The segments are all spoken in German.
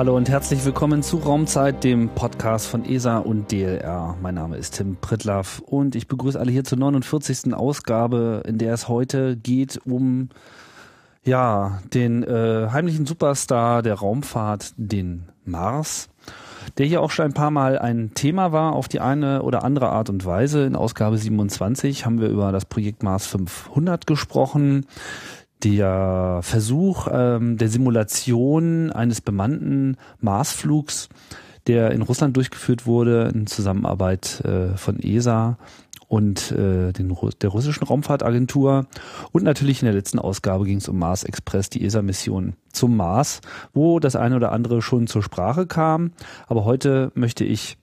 Hallo und herzlich willkommen zu Raumzeit, dem Podcast von ESA und DLR. Mein Name ist Tim Pritlaff und ich begrüße alle hier zur 49. Ausgabe, in der es heute geht um ja, den äh, heimlichen Superstar der Raumfahrt, den Mars, der hier auch schon ein paar Mal ein Thema war auf die eine oder andere Art und Weise. In Ausgabe 27 haben wir über das Projekt Mars 500 gesprochen der Versuch ähm, der Simulation eines bemannten Marsflugs, der in Russland durchgeführt wurde in Zusammenarbeit äh, von ESA und äh, den, der russischen Raumfahrtagentur. Und natürlich in der letzten Ausgabe ging es um Mars Express, die ESA-Mission zum Mars, wo das eine oder andere schon zur Sprache kam. Aber heute möchte ich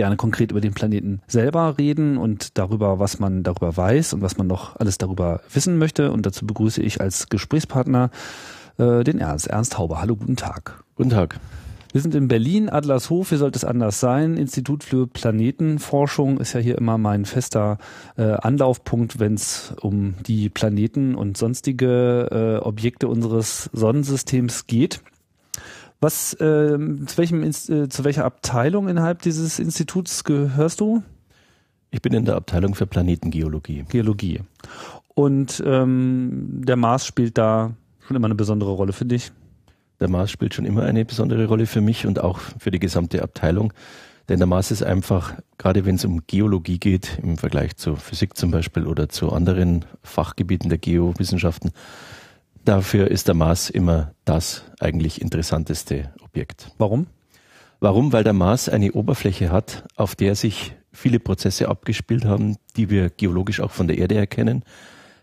gerne konkret über den Planeten selber reden und darüber, was man darüber weiß und was man noch alles darüber wissen möchte. Und dazu begrüße ich als Gesprächspartner äh, den Ernst, Ernst Hauber. Hallo, guten Tag. Guten Tag. Wir sind in Berlin, Adlershof, hier sollte es anders sein. Institut für Planetenforschung ist ja hier immer mein fester äh, Anlaufpunkt, wenn es um die Planeten und sonstige äh, Objekte unseres Sonnensystems geht. Was, äh, zu, welchem, äh, zu welcher Abteilung innerhalb dieses Instituts gehörst du? Ich bin in der Abteilung für Planetengeologie. Geologie. Und ähm, der Mars spielt da schon immer eine besondere Rolle für dich? Der Mars spielt schon immer eine besondere Rolle für mich und auch für die gesamte Abteilung. Denn der Mars ist einfach, gerade wenn es um Geologie geht, im Vergleich zu Physik zum Beispiel oder zu anderen Fachgebieten der Geowissenschaften, Dafür ist der Mars immer das eigentlich interessanteste Objekt. Warum? Warum? Weil der Mars eine Oberfläche hat, auf der sich viele Prozesse abgespielt haben, die wir geologisch auch von der Erde erkennen.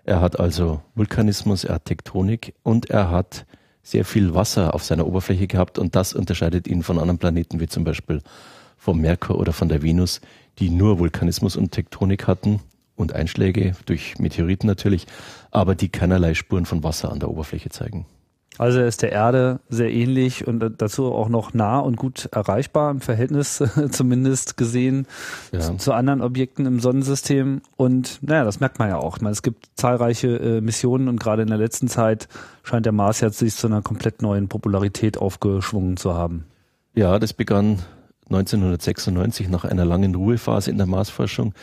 Er hat also Vulkanismus, er hat Tektonik und er hat sehr viel Wasser auf seiner Oberfläche gehabt und das unterscheidet ihn von anderen Planeten wie zum Beispiel vom Merkur oder von der Venus, die nur Vulkanismus und Tektonik hatten und Einschläge durch Meteoriten natürlich, aber die keinerlei Spuren von Wasser an der Oberfläche zeigen. Also er ist der Erde sehr ähnlich und dazu auch noch nah und gut erreichbar im Verhältnis zumindest gesehen ja. zu, zu, anderen Objekten im Sonnensystem. Und naja, das merkt man ja auch. Ich meine, es gibt zahlreiche äh, Missionen und gerade in der letzten Zeit scheint der Mars jetzt sich zu einer komplett neuen Popularität aufgeschwungen zu haben. Ja, das begann 1996 nach einer langen Ruhephase in der Marsforschung.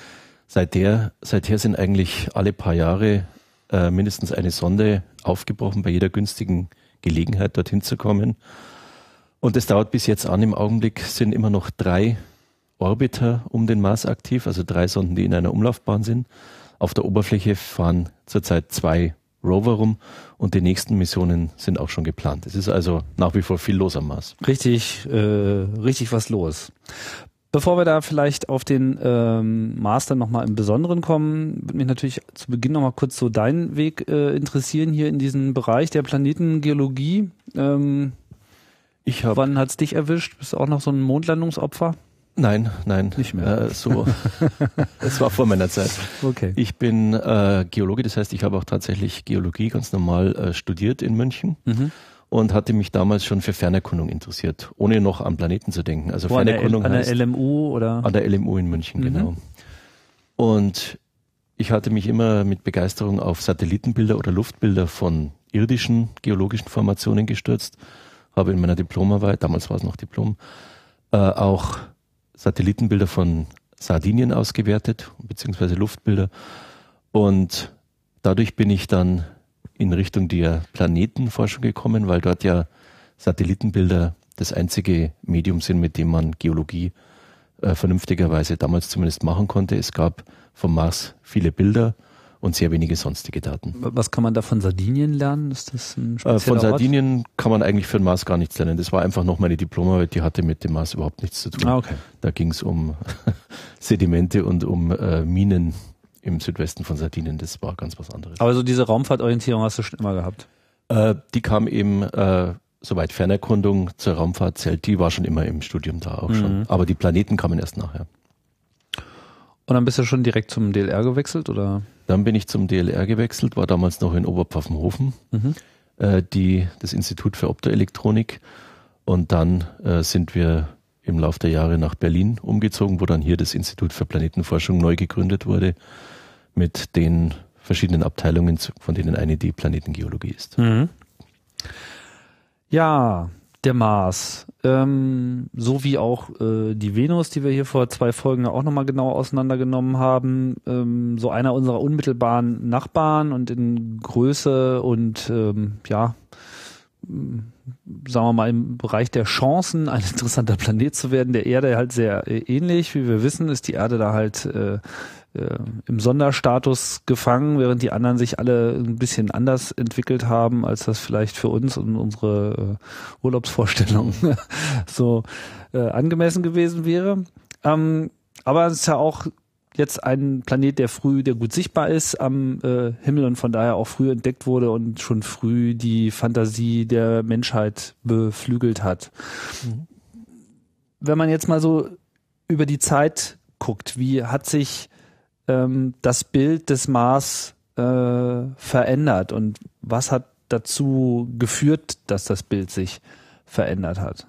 Seither, seither sind eigentlich alle paar Jahre äh, mindestens eine Sonde aufgebrochen, bei jeder günstigen Gelegenheit dorthin zu kommen. Und es dauert bis jetzt an. Im Augenblick sind immer noch drei Orbiter um den Mars aktiv, also drei Sonden, die in einer Umlaufbahn sind. Auf der Oberfläche fahren zurzeit zwei Rover rum und die nächsten Missionen sind auch schon geplant. Es ist also nach wie vor viel los am Mars. Richtig, äh, richtig was los. Bevor wir da vielleicht auf den ähm, Master nochmal im Besonderen kommen, würde mich natürlich zu Beginn nochmal kurz so deinen Weg äh, interessieren hier in diesem Bereich der Planetengeologie. Ähm, ich hab, wann hat's dich erwischt? Bist du auch noch so ein Mondlandungsopfer? Nein, nein, nicht mehr. Äh, so, es war vor meiner Zeit. Okay. Ich bin äh, Geologe, das heißt, ich habe auch tatsächlich Geologie ganz normal äh, studiert in München. Mhm und hatte mich damals schon für Fernerkundung interessiert, ohne noch an Planeten zu denken. Also Wo Fernerkundung an der, an der LMU oder? An der LMU in München, mhm. genau. Und ich hatte mich immer mit Begeisterung auf Satellitenbilder oder Luftbilder von irdischen geologischen Formationen gestürzt, habe in meiner Diplomarbeit, damals war es noch Diplom, äh, auch Satellitenbilder von Sardinien ausgewertet, beziehungsweise Luftbilder. Und dadurch bin ich dann in Richtung der Planetenforschung gekommen, weil dort ja Satellitenbilder das einzige Medium sind, mit dem man Geologie äh, vernünftigerweise damals zumindest machen konnte. Es gab vom Mars viele Bilder und sehr wenige sonstige Daten. Was kann man da von Sardinien lernen? Ist das ein äh, Von Sardinien Ort? kann man eigentlich für den Mars gar nichts lernen. Das war einfach noch meine Diplomarbeit, die hatte mit dem Mars überhaupt nichts zu tun. Ah, okay. Da ging es um Sedimente und um äh, Minen im Südwesten von Sardinien. Das war ganz was anderes. Aber so diese Raumfahrtorientierung hast du schon immer gehabt? Äh, die kam eben, äh, soweit Fernerkundung zur Raumfahrt zählt, die war schon immer im Studium da auch mhm. schon. Aber die Planeten kamen erst nachher. Und dann bist du schon direkt zum DLR gewechselt, oder? Dann bin ich zum DLR gewechselt, war damals noch in Oberpfaffenhofen, mhm. äh, die, das Institut für Optoelektronik. Und dann äh, sind wir im Laufe der Jahre nach Berlin umgezogen, wo dann hier das Institut für Planetenforschung neu gegründet wurde mit den verschiedenen Abteilungen, von denen eine die Planetengeologie ist. Mhm. Ja, der Mars, ähm, so wie auch äh, die Venus, die wir hier vor zwei Folgen auch nochmal genau auseinandergenommen haben, ähm, so einer unserer unmittelbaren Nachbarn und in Größe und ähm, ja, sagen wir mal, im Bereich der Chancen ein interessanter Planet zu werden, der Erde halt sehr äh, ähnlich. Wie wir wissen, ist die Erde da halt äh, äh, im Sonderstatus gefangen, während die anderen sich alle ein bisschen anders entwickelt haben, als das vielleicht für uns und unsere äh, Urlaubsvorstellungen so äh, angemessen gewesen wäre. Ähm, aber es ist ja auch jetzt ein Planet, der früh, der gut sichtbar ist am äh, Himmel und von daher auch früh entdeckt wurde und schon früh die Fantasie der Menschheit beflügelt hat. Mhm. Wenn man jetzt mal so über die Zeit guckt, wie hat sich ähm, das Bild des Mars äh, verändert und was hat dazu geführt, dass das Bild sich verändert hat?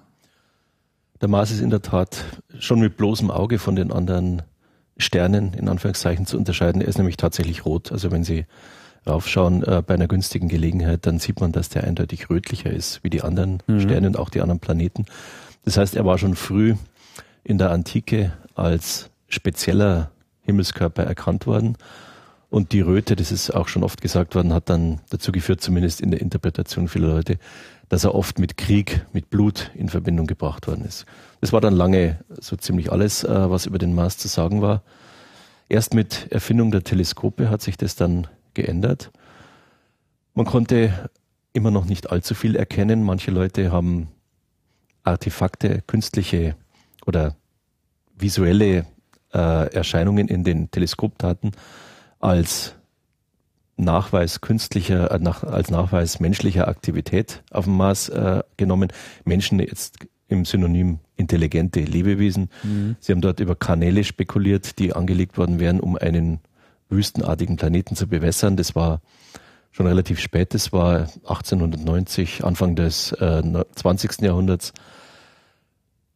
Der Mars ist in der Tat schon mit bloßem Auge von den anderen Sternen in Anführungszeichen zu unterscheiden. Er ist nämlich tatsächlich rot. Also wenn Sie raufschauen äh, bei einer günstigen Gelegenheit, dann sieht man, dass der eindeutig rötlicher ist wie die anderen mhm. Sterne und auch die anderen Planeten. Das heißt, er war schon früh in der Antike als spezieller Himmelskörper erkannt worden. Und die Röte, das ist auch schon oft gesagt worden, hat dann dazu geführt, zumindest in der Interpretation vieler Leute, dass er oft mit Krieg, mit Blut in Verbindung gebracht worden ist. Das war dann lange so ziemlich alles, äh, was über den Mars zu sagen war. Erst mit Erfindung der Teleskope hat sich das dann geändert. Man konnte immer noch nicht allzu viel erkennen. Manche Leute haben Artefakte, künstliche oder visuelle äh, Erscheinungen in den Teleskopdaten als Nachweis künstlicher, äh, nach, als Nachweis menschlicher Aktivität auf dem Mars äh, genommen. Menschen jetzt im Synonym intelligente Lebewesen. Mhm. Sie haben dort über Kanäle spekuliert, die angelegt worden wären, um einen wüstenartigen Planeten zu bewässern. Das war schon relativ spät, das war 1890, Anfang des äh, 20. Jahrhunderts.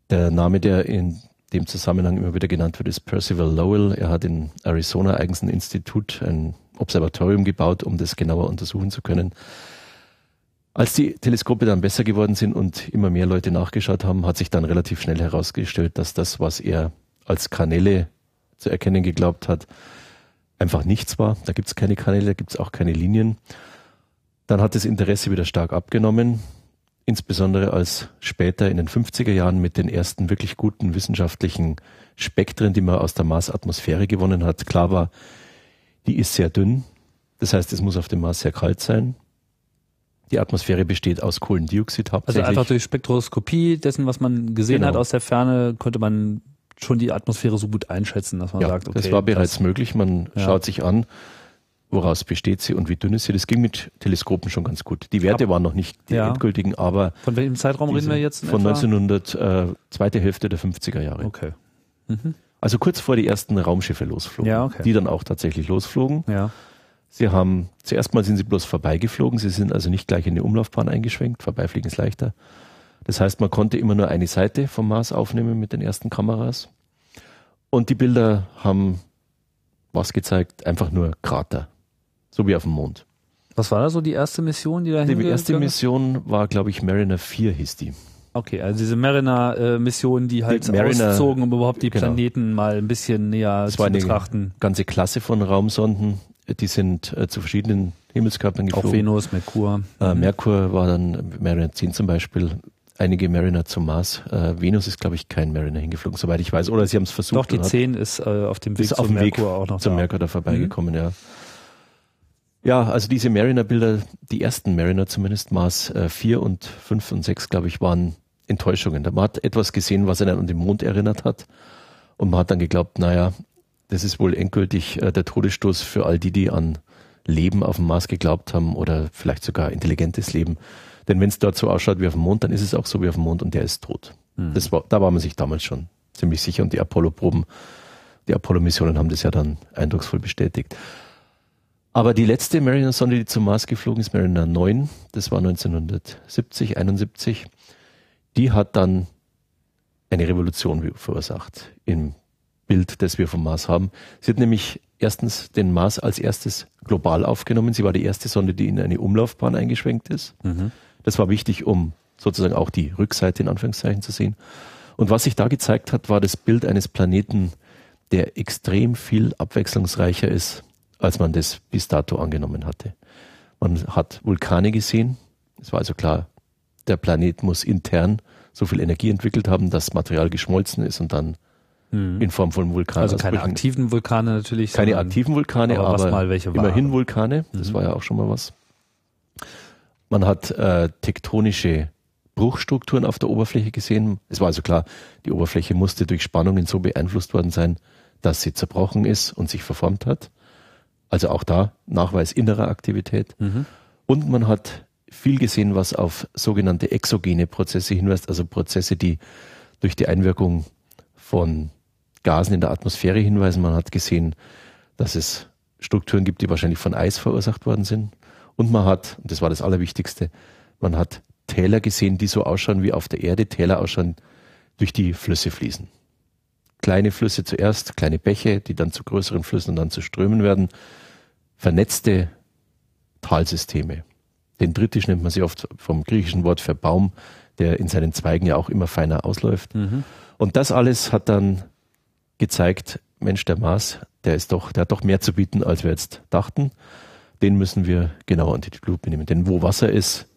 Der Name, der in dem Zusammenhang immer wieder genannt wird, ist Percival Lowell. Er hat in Arizona eigens ein Institut, ein Observatorium gebaut, um das genauer untersuchen zu können. Als die Teleskope dann besser geworden sind und immer mehr Leute nachgeschaut haben, hat sich dann relativ schnell herausgestellt, dass das, was er als Kanäle zu erkennen geglaubt hat, einfach nichts war. Da gibt es keine Kanäle, da gibt es auch keine Linien. Dann hat das Interesse wieder stark abgenommen insbesondere als später in den 50er Jahren mit den ersten wirklich guten wissenschaftlichen Spektren, die man aus der Marsatmosphäre gewonnen hat, klar war, die ist sehr dünn. Das heißt, es muss auf dem Mars sehr kalt sein. Die Atmosphäre besteht aus Kohlendioxid hauptsächlich. Also einfach durch Spektroskopie dessen, was man gesehen genau. hat aus der Ferne, konnte man schon die Atmosphäre so gut einschätzen, dass man ja, sagt, okay. Das war bereits das, möglich. Man ja. schaut sich an, woraus besteht sie und wie dünn ist sie. Das ging mit Teleskopen schon ganz gut. Die Werte waren noch nicht die ja. endgültigen, aber. Von welchem Zeitraum reden wir jetzt? Von etwa? 1900, äh, zweite Hälfte der 50er Jahre. Okay. Mhm. Also kurz vor die ersten Raumschiffe losflogen, ja, okay. die dann auch tatsächlich losflogen. Ja. Sie haben, zuerst mal sind sie bloß vorbeigeflogen, sie sind also nicht gleich in die Umlaufbahn eingeschwenkt, vorbeifliegen ist leichter. Das heißt, man konnte immer nur eine Seite vom Mars aufnehmen mit den ersten Kameras. Und die Bilder haben was gezeigt? Einfach nur Krater. So wie auf dem Mond. Was war da so die erste Mission, die da Die erste Mission war, glaube ich, Mariner 4 hieß die. Okay, also diese Mariner-Mission, die halt die Mariner, auszogen, um überhaupt die genau. Planeten mal ein bisschen näher das zu betrachten. Eine ganze Klasse von Raumsonden, die sind äh, zu verschiedenen Himmelskörpern geflogen. Auch Venus, Merkur. Äh. Merkur war dann Mariner 10 zum Beispiel. Einige Mariner zum Mars. Äh, Venus ist, glaube ich, kein Mariner hingeflogen, soweit ich weiß. Oder sie haben es versucht. Doch, die 10 ist äh, auf dem Weg zum Merkur Weg auch noch zum da. Merkur da vorbeigekommen, mhm. ja. Ja, also diese Mariner-Bilder, die ersten Mariner zumindest, Mars äh, 4 und 5 und 6, glaube ich, waren Enttäuschungen. Man hat etwas gesehen, was einen an den Mond erinnert hat. Und man hat dann geglaubt, naja, das ist wohl endgültig äh, der Todesstoß für all die, die an Leben auf dem Mars geglaubt haben oder vielleicht sogar intelligentes Leben. Denn wenn es dort so ausschaut wie auf dem Mond, dann ist es auch so wie auf dem Mond und der ist tot. Mhm. Das war, da war man sich damals schon ziemlich sicher und die Apollo-Proben, die Apollo-Missionen haben das ja dann eindrucksvoll bestätigt. Aber die letzte Mariner-Sonde, die zum Mars geflogen ist, Mariner 9, das war 1970, 71, die hat dann eine Revolution verursacht im Bild, das wir vom Mars haben. Sie hat nämlich erstens den Mars als erstes global aufgenommen. Sie war die erste Sonde, die in eine Umlaufbahn eingeschwenkt ist. Mhm. Das war wichtig, um sozusagen auch die Rückseite in Anführungszeichen zu sehen. Und was sich da gezeigt hat, war das Bild eines Planeten, der extrem viel abwechslungsreicher ist, als man das bis dato angenommen hatte. Man hat Vulkane gesehen. Es war also klar, der Planet muss intern so viel Energie entwickelt haben, dass Material geschmolzen ist und dann hm. in Form von Vulkanen. Also keine aktiven Vulkane natürlich. Keine aktiven Vulkane, aber, aber immerhin waren. Vulkane. Das mhm. war ja auch schon mal was. Man hat äh, tektonische Bruchstrukturen auf der Oberfläche gesehen. Es war also klar, die Oberfläche musste durch Spannungen so beeinflusst worden sein, dass sie zerbrochen ist und sich verformt hat. Also auch da Nachweis innerer Aktivität. Mhm. Und man hat viel gesehen, was auf sogenannte exogene Prozesse hinweist, also Prozesse, die durch die Einwirkung von Gasen in der Atmosphäre hinweisen. Man hat gesehen, dass es Strukturen gibt, die wahrscheinlich von Eis verursacht worden sind. Und man hat, und das war das Allerwichtigste, man hat Täler gesehen, die so ausschauen wie auf der Erde, Täler ausschauen, durch die Flüsse fließen. Kleine Flüsse zuerst, kleine Bäche, die dann zu größeren Flüssen und dann zu Strömen werden. Vernetzte Talsysteme. Den Britisch nennt man sie oft vom griechischen Wort für Baum, der in seinen Zweigen ja auch immer feiner ausläuft. Mhm. Und das alles hat dann gezeigt, Mensch, der Mars, der ist doch, der hat doch mehr zu bieten, als wir jetzt dachten. Den müssen wir genauer unter die Lupe nehmen. Denn wo Wasser ist,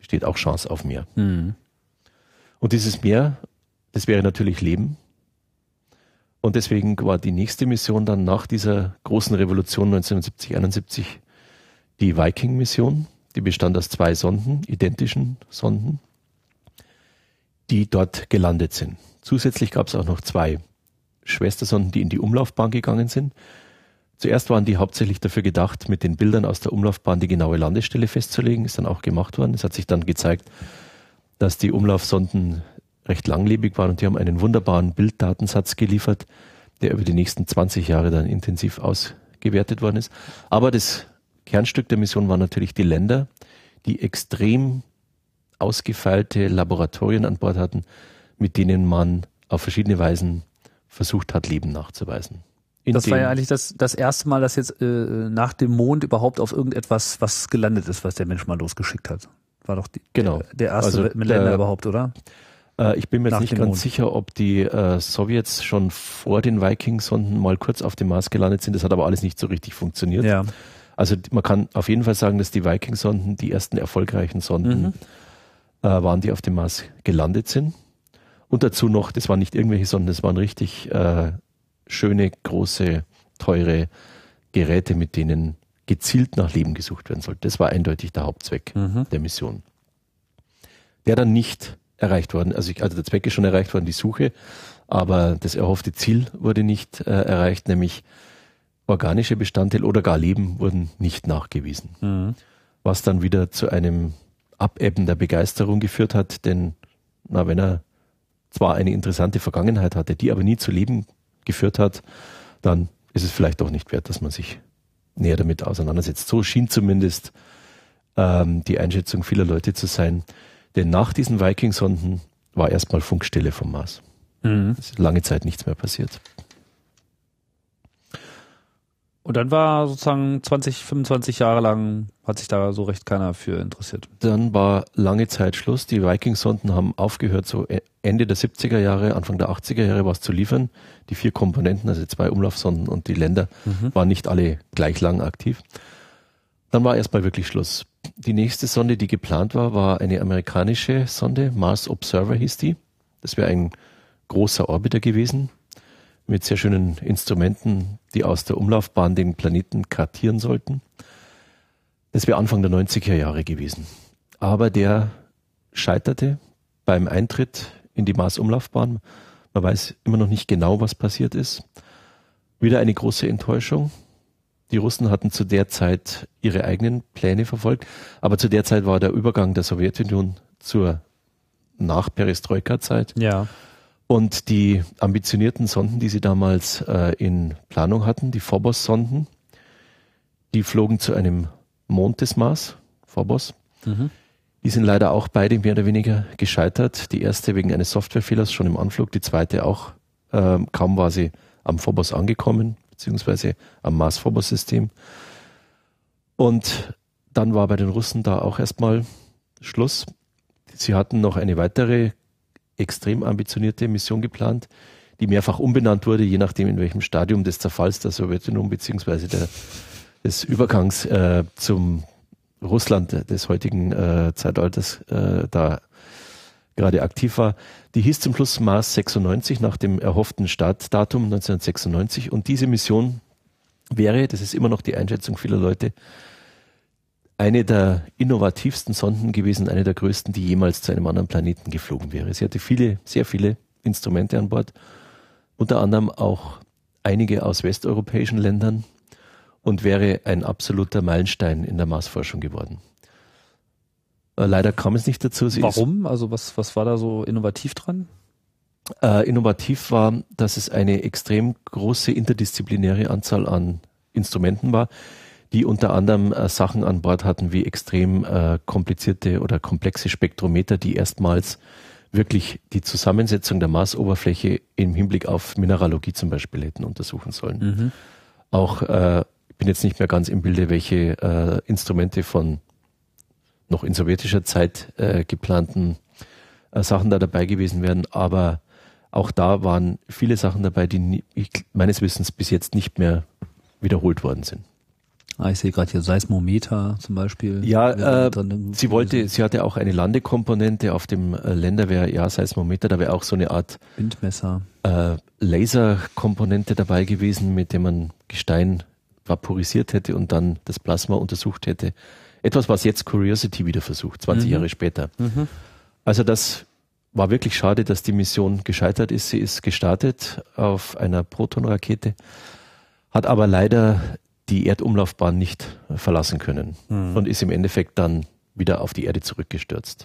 steht auch Chance auf Meer. Mhm. Und dieses Meer, das wäre natürlich Leben. Und deswegen war die nächste Mission dann nach dieser großen Revolution 1970, 71 die Viking-Mission. Die bestand aus zwei Sonden, identischen Sonden, die dort gelandet sind. Zusätzlich gab es auch noch zwei Schwestersonden, die in die Umlaufbahn gegangen sind. Zuerst waren die hauptsächlich dafür gedacht, mit den Bildern aus der Umlaufbahn die genaue Landestelle festzulegen. Ist dann auch gemacht worden. Es hat sich dann gezeigt, dass die Umlaufsonden recht langlebig waren und die haben einen wunderbaren Bilddatensatz geliefert, der über die nächsten 20 Jahre dann intensiv ausgewertet worden ist. Aber das Kernstück der Mission waren natürlich die Länder, die extrem ausgefeilte Laboratorien an Bord hatten, mit denen man auf verschiedene Weisen versucht hat, Leben nachzuweisen. In das war ja eigentlich das, das erste Mal, dass jetzt äh, nach dem Mond überhaupt auf irgendetwas was gelandet ist, was der Mensch mal losgeschickt hat. War doch die, genau. der, der erste also, Länder der, überhaupt, oder? Äh, ich bin mir jetzt nicht ganz Mond. sicher, ob die äh, Sowjets schon vor den Vikings-Sonden mal kurz auf dem Mars gelandet sind. Das hat aber alles nicht so richtig funktioniert. Ja. Also man kann auf jeden Fall sagen, dass die Viking-Sonden die ersten erfolgreichen Sonden mhm. äh, waren, die auf dem Mars gelandet sind. Und dazu noch, das waren nicht irgendwelche Sonden, das waren richtig äh, schöne, große, teure Geräte, mit denen gezielt nach Leben gesucht werden sollte. Das war eindeutig der Hauptzweck mhm. der Mission. Der dann nicht erreicht worden, also, ich, also der Zweck ist schon erreicht worden, die Suche, aber das erhoffte Ziel wurde nicht äh, erreicht, nämlich organische Bestandteile oder gar Leben wurden nicht nachgewiesen. Mhm. Was dann wieder zu einem Abebben der Begeisterung geführt hat, denn na, wenn er zwar eine interessante Vergangenheit hatte, die aber nie zu Leben geführt hat, dann ist es vielleicht doch nicht wert, dass man sich näher damit auseinandersetzt. So schien zumindest ähm, die Einschätzung vieler Leute zu sein. Denn nach diesen Viking-Sonden war erstmal Funkstille vom Mars. Mhm. Es ist lange Zeit nichts mehr passiert. Und dann war sozusagen 20, 25 Jahre lang, hat sich da so recht keiner für interessiert. Dann war lange Zeit Schluss. Die Viking-Sonden haben aufgehört, so e- Ende der 70er Jahre, Anfang der 80er Jahre was zu liefern. Die vier Komponenten, also zwei Umlaufsonden und die Länder, mhm. waren nicht alle gleich lang aktiv. Dann war erstmal wirklich Schluss. Die nächste Sonde, die geplant war, war eine amerikanische Sonde, Mars Observer hieß die. Das wäre ein großer Orbiter gewesen, mit sehr schönen Instrumenten, die aus der Umlaufbahn den Planeten kartieren sollten. Das wäre Anfang der 90er Jahre gewesen. Aber der scheiterte beim Eintritt in die Mars-Umlaufbahn. Man weiß immer noch nicht genau, was passiert ist. Wieder eine große Enttäuschung. Die Russen hatten zu der Zeit ihre eigenen Pläne verfolgt, aber zu der Zeit war der Übergang der Sowjetunion zur Nach-Perestroika-Zeit. Ja. Und die ambitionierten Sonden, die sie damals äh, in Planung hatten, die Phobos-Sonden, die flogen zu einem Mond des Mars, Phobos. Mhm. Die sind leider auch beide mehr oder weniger gescheitert. Die erste wegen eines Softwarefehlers schon im Anflug, die zweite auch. Äh, kaum war sie am Phobos angekommen, beziehungsweise am Mars-Phobos-System. Und dann war bei den Russen da auch erstmal Schluss. sie hatten noch eine weitere extrem ambitionierte Mission geplant, die mehrfach umbenannt wurde, je nachdem in welchem Stadium des Zerfalls der Sowjetunion beziehungsweise der, des Übergangs äh, zum Russland des heutigen äh, Zeitalters äh, da gerade aktiv war. Die hieß zum Schluss Mars 96 nach dem erhofften Startdatum 1996 und diese Mission wäre, das ist immer noch die Einschätzung vieler Leute, eine der innovativsten Sonden gewesen, eine der größten, die jemals zu einem anderen Planeten geflogen wäre. Sie hatte viele, sehr viele Instrumente an Bord, unter anderem auch einige aus westeuropäischen Ländern und wäre ein absoluter Meilenstein in der Marsforschung geworden. Äh, leider kam es nicht dazu. Sie Warum? Also was, was war da so innovativ dran? Äh, innovativ war, dass es eine extrem große interdisziplinäre Anzahl an Instrumenten war, die unter anderem äh, Sachen an Bord hatten wie extrem äh, komplizierte oder komplexe Spektrometer, die erstmals wirklich die Zusammensetzung der Marsoberfläche im Hinblick auf Mineralogie zum Beispiel hätten untersuchen sollen. Mhm. Auch äh, ich bin jetzt nicht mehr ganz im Bilde, welche äh, Instrumente von noch in sowjetischer Zeit äh, geplanten äh, Sachen da dabei gewesen wären, aber auch da waren viele Sachen dabei, die nie, ich, meines Wissens bis jetzt nicht mehr wiederholt worden sind. Ah, ich sehe gerade hier Seismometer zum Beispiel. Ja, äh, sie wollte, sie hatte auch eine Landekomponente auf dem äh, Länderwehr, ja, Seismometer, da wäre auch so eine Art Windmesser. Äh, Laserkomponente dabei gewesen, mit dem man Gestein vaporisiert hätte und dann das Plasma untersucht hätte. Etwas, was jetzt Curiosity wieder versucht, 20 mhm. Jahre später. Mhm. Also das war wirklich schade, dass die Mission gescheitert ist. Sie ist gestartet auf einer Protonrakete, hat aber leider die Erdumlaufbahn nicht verlassen können mhm. und ist im Endeffekt dann wieder auf die Erde zurückgestürzt.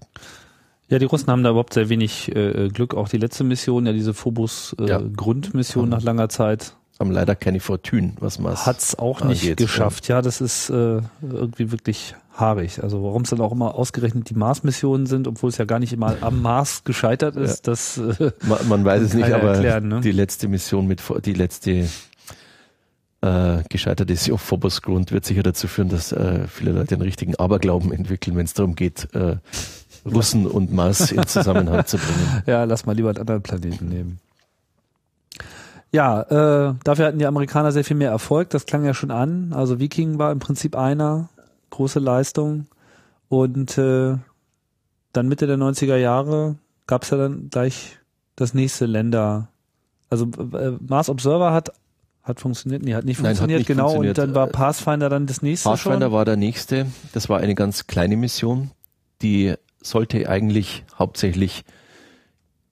Ja, die Russen haben da überhaupt sehr wenig äh, Glück. Auch die letzte Mission, ja diese Phobos-Grundmission äh, ja. nach langer Zeit, haben leider keine Fortune, was man hat's auch nicht angeht. geschafft. Ja, das ist äh, irgendwie wirklich haarig. Also warum es dann auch immer ausgerechnet die Mars-Missionen sind, obwohl es ja gar nicht immer am Mars gescheitert ist, ja. das äh, man, man weiß es nicht, aber erklären, ne? die letzte Mission mit die letzte äh, gescheitert ist auf Phobos Grund wird sicher dazu führen, dass äh, viele Leute einen richtigen Aberglauben entwickeln, wenn es darum geht, äh, Russen und Mars in Zusammenhang zu bringen. Ja, lass mal lieber einen anderen Planeten nehmen. Ja, äh, dafür hatten die Amerikaner sehr viel mehr Erfolg. Das klang ja schon an. Also Viking war im Prinzip einer, große Leistung. Und äh, dann Mitte der 90er Jahre gab es ja dann gleich das nächste Länder. Also äh, Mars Observer hat hat funktioniert, nee, hat nicht funktioniert, Nein, hat nicht genau. Funktioniert. Und dann war Pathfinder dann das nächste. Pathfinder schon? war der nächste. Das war eine ganz kleine Mission, die sollte eigentlich hauptsächlich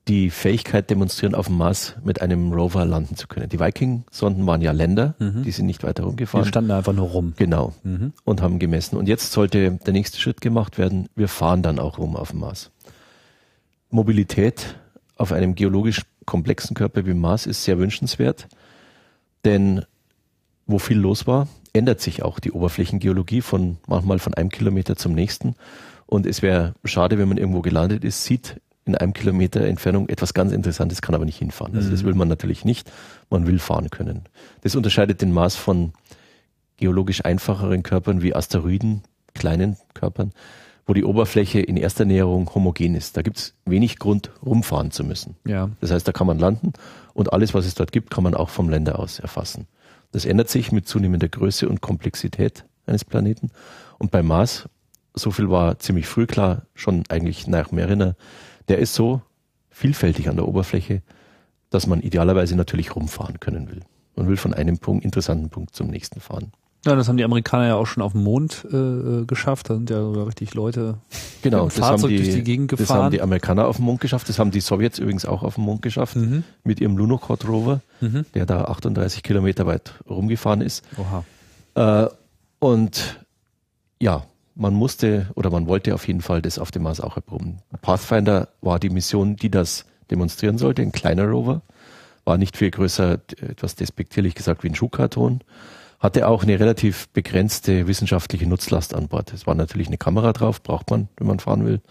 die Fähigkeit demonstrieren, auf dem Mars mit einem Rover landen zu können. Die Viking-Sonden waren ja Länder, mhm. die sind nicht weiter rumgefahren. Die standen einfach nur rum. Genau. Mhm. Und haben gemessen. Und jetzt sollte der nächste Schritt gemacht werden. Wir fahren dann auch rum auf dem Mars. Mobilität auf einem geologisch komplexen Körper wie Mars ist sehr wünschenswert, denn wo viel los war, ändert sich auch die Oberflächengeologie von manchmal von einem Kilometer zum nächsten. Und es wäre schade, wenn man irgendwo gelandet ist, sieht in einem Kilometer Entfernung etwas ganz Interessantes, kann aber nicht hinfahren. Also das mhm. will man natürlich nicht. Man will fahren können. Das unterscheidet den Mars von geologisch einfacheren Körpern wie Asteroiden, kleinen Körpern, wo die Oberfläche in erster Näherung homogen ist. Da gibt es wenig Grund, rumfahren zu müssen. Ja. Das heißt, da kann man landen und alles, was es dort gibt, kann man auch vom Länder aus erfassen. Das ändert sich mit zunehmender Größe und Komplexität eines Planeten. Und beim Mars, so viel war ziemlich früh klar, schon eigentlich nach Mariner, der ist so vielfältig an der Oberfläche, dass man idealerweise natürlich rumfahren können will. Man will von einem Punkt, interessanten Punkt zum nächsten fahren. Ja, das haben die Amerikaner ja auch schon auf dem Mond äh, geschafft. Da sind ja sogar richtig Leute genau, das Fahrzeug haben die, durch die Gegend gefahren. Das haben die Amerikaner auf dem Mond geschafft. Das haben die Sowjets übrigens auch auf dem Mond geschafft mhm. mit ihrem Lunokhod Rover, mhm. der da 38 Kilometer weit rumgefahren ist. Oha. Äh, und ja, man musste oder man wollte auf jeden Fall das auf dem Mars auch erproben. Pathfinder war die Mission, die das demonstrieren sollte, ein kleiner Rover, war nicht viel größer, etwas despektierlich gesagt wie ein Schuhkarton, hatte auch eine relativ begrenzte wissenschaftliche Nutzlast an Bord. Es war natürlich eine Kamera drauf, braucht man, wenn man fahren will.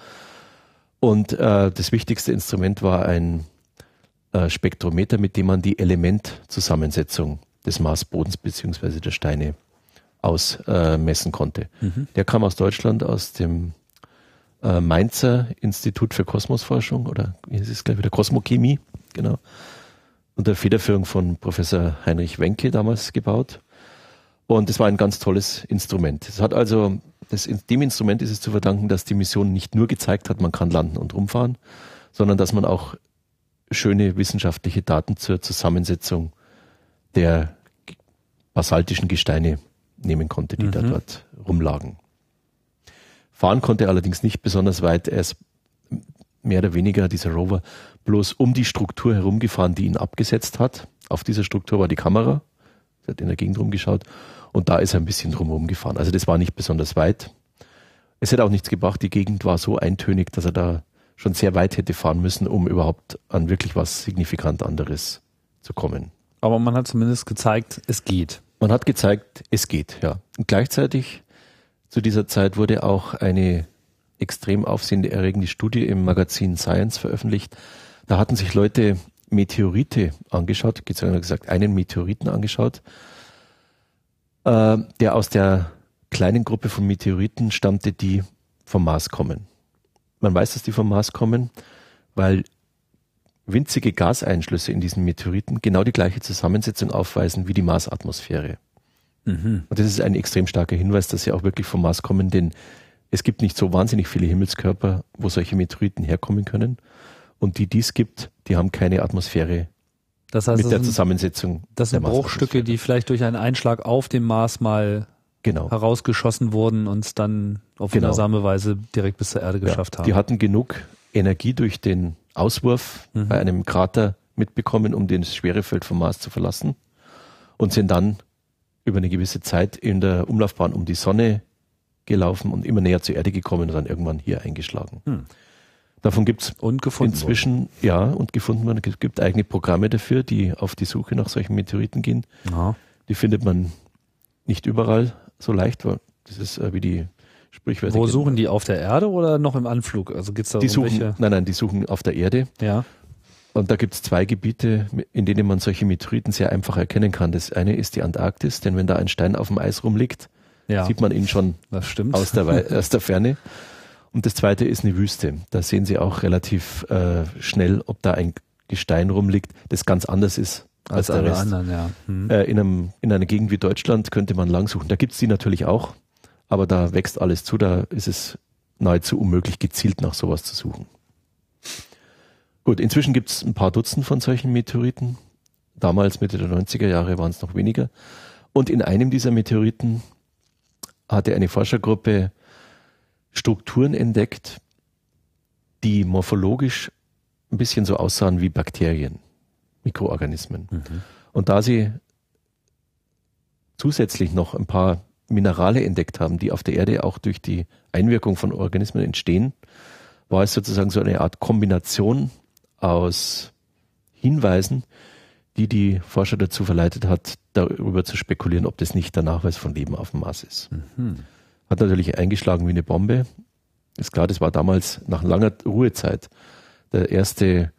Und äh, das wichtigste Instrument war ein äh, Spektrometer, mit dem man die Elementzusammensetzung des Marsbodens beziehungsweise der Steine ausmessen äh, konnte. Mhm. Der kam aus Deutschland, aus dem äh, Mainzer Institut für Kosmosforschung oder wie ist es gleich wieder Kosmochemie, genau, unter Federführung von Professor Heinrich Wenke damals gebaut. Und es war ein ganz tolles Instrument. Es hat also, das, dem Instrument ist es zu verdanken, dass die Mission nicht nur gezeigt hat, man kann landen und rumfahren, sondern dass man auch schöne wissenschaftliche Daten zur Zusammensetzung der basaltischen Gesteine nehmen konnte, die mhm. da dort rumlagen. Fahren konnte er allerdings nicht besonders weit. Er ist mehr oder weniger, dieser Rover, bloß um die Struktur herumgefahren, die ihn abgesetzt hat. Auf dieser Struktur war die Kamera. Er hat in der Gegend rumgeschaut. Und da ist er ein bisschen drumherum gefahren. Also das war nicht besonders weit. Es hätte auch nichts gebracht. Die Gegend war so eintönig, dass er da schon sehr weit hätte fahren müssen, um überhaupt an wirklich was signifikant anderes zu kommen. Aber man hat zumindest gezeigt, es geht. Man hat gezeigt, es geht, ja. Und gleichzeitig zu dieser Zeit wurde auch eine extrem aufsehende erregende Studie im Magazin Science veröffentlicht. Da hatten sich Leute Meteorite angeschaut, gesagt, einen Meteoriten angeschaut, äh, der aus der kleinen Gruppe von Meteoriten stammte, die vom Mars kommen. Man weiß, dass die vom Mars kommen, weil winzige Gaseinschlüsse in diesen Meteoriten genau die gleiche Zusammensetzung aufweisen wie die Marsatmosphäre. Mhm. Und das ist ein extrem starker Hinweis, dass sie auch wirklich vom Mars kommen, denn es gibt nicht so wahnsinnig viele Himmelskörper, wo solche Meteoriten herkommen können. Und die, die es gibt, die haben keine Atmosphäre das heißt, mit der Zusammensetzung. Das sind Bruchstücke, die vielleicht durch einen Einschlag auf dem Mars mal genau. herausgeschossen wurden und dann auf genau. wundersame Weise direkt bis zur Erde geschafft ja, haben. Die hatten genug Energie durch den Auswurf mhm. bei einem Krater mitbekommen, um das Schwerefeld vom Mars zu verlassen und sind dann über eine gewisse Zeit in der Umlaufbahn um die Sonne gelaufen und immer näher zur Erde gekommen und dann irgendwann hier eingeschlagen. Hm. Davon gibt es inzwischen, worden. ja, und gefunden worden. Es gibt eigene Programme dafür, die auf die Suche nach solchen Meteoriten gehen. Aha. Die findet man nicht überall so leicht, weil das ist äh, wie die Sprichwörter. Wo suchen die auf der Erde oder noch im Anflug? Also gibt's da die suchen, Nein, nein, die suchen auf der Erde. Ja. Und da gibt es zwei Gebiete, in denen man solche Meteoriten sehr einfach erkennen kann. Das eine ist die Antarktis, denn wenn da ein Stein auf dem Eis rumliegt, ja. sieht man ihn schon Aus, der, aus der Ferne. Und das zweite ist eine Wüste. Da sehen Sie auch relativ äh, schnell, ob da ein Gestein rumliegt, das ganz anders ist als, als der Rest. Anderen, ja. hm. äh, in, einem, in einer Gegend wie Deutschland könnte man lang suchen. Da gibt es die natürlich auch, aber da wächst alles zu. Da ist es nahezu unmöglich, gezielt nach sowas zu suchen. Gut, inzwischen gibt es ein paar Dutzend von solchen Meteoriten. Damals, Mitte der 90er Jahre, waren es noch weniger. Und in einem dieser Meteoriten hatte eine Forschergruppe Strukturen entdeckt, die morphologisch ein bisschen so aussahen wie Bakterien, Mikroorganismen. Mhm. Und da sie zusätzlich noch ein paar Minerale entdeckt haben, die auf der Erde auch durch die Einwirkung von Organismen entstehen, war es sozusagen so eine Art Kombination aus Hinweisen, die die Forscher dazu verleitet hat, darüber zu spekulieren, ob das nicht der Nachweis von Leben auf dem Mars ist. Mhm. Hat natürlich eingeschlagen wie eine Bombe. Ist klar, das war damals nach langer Ruhezeit der erste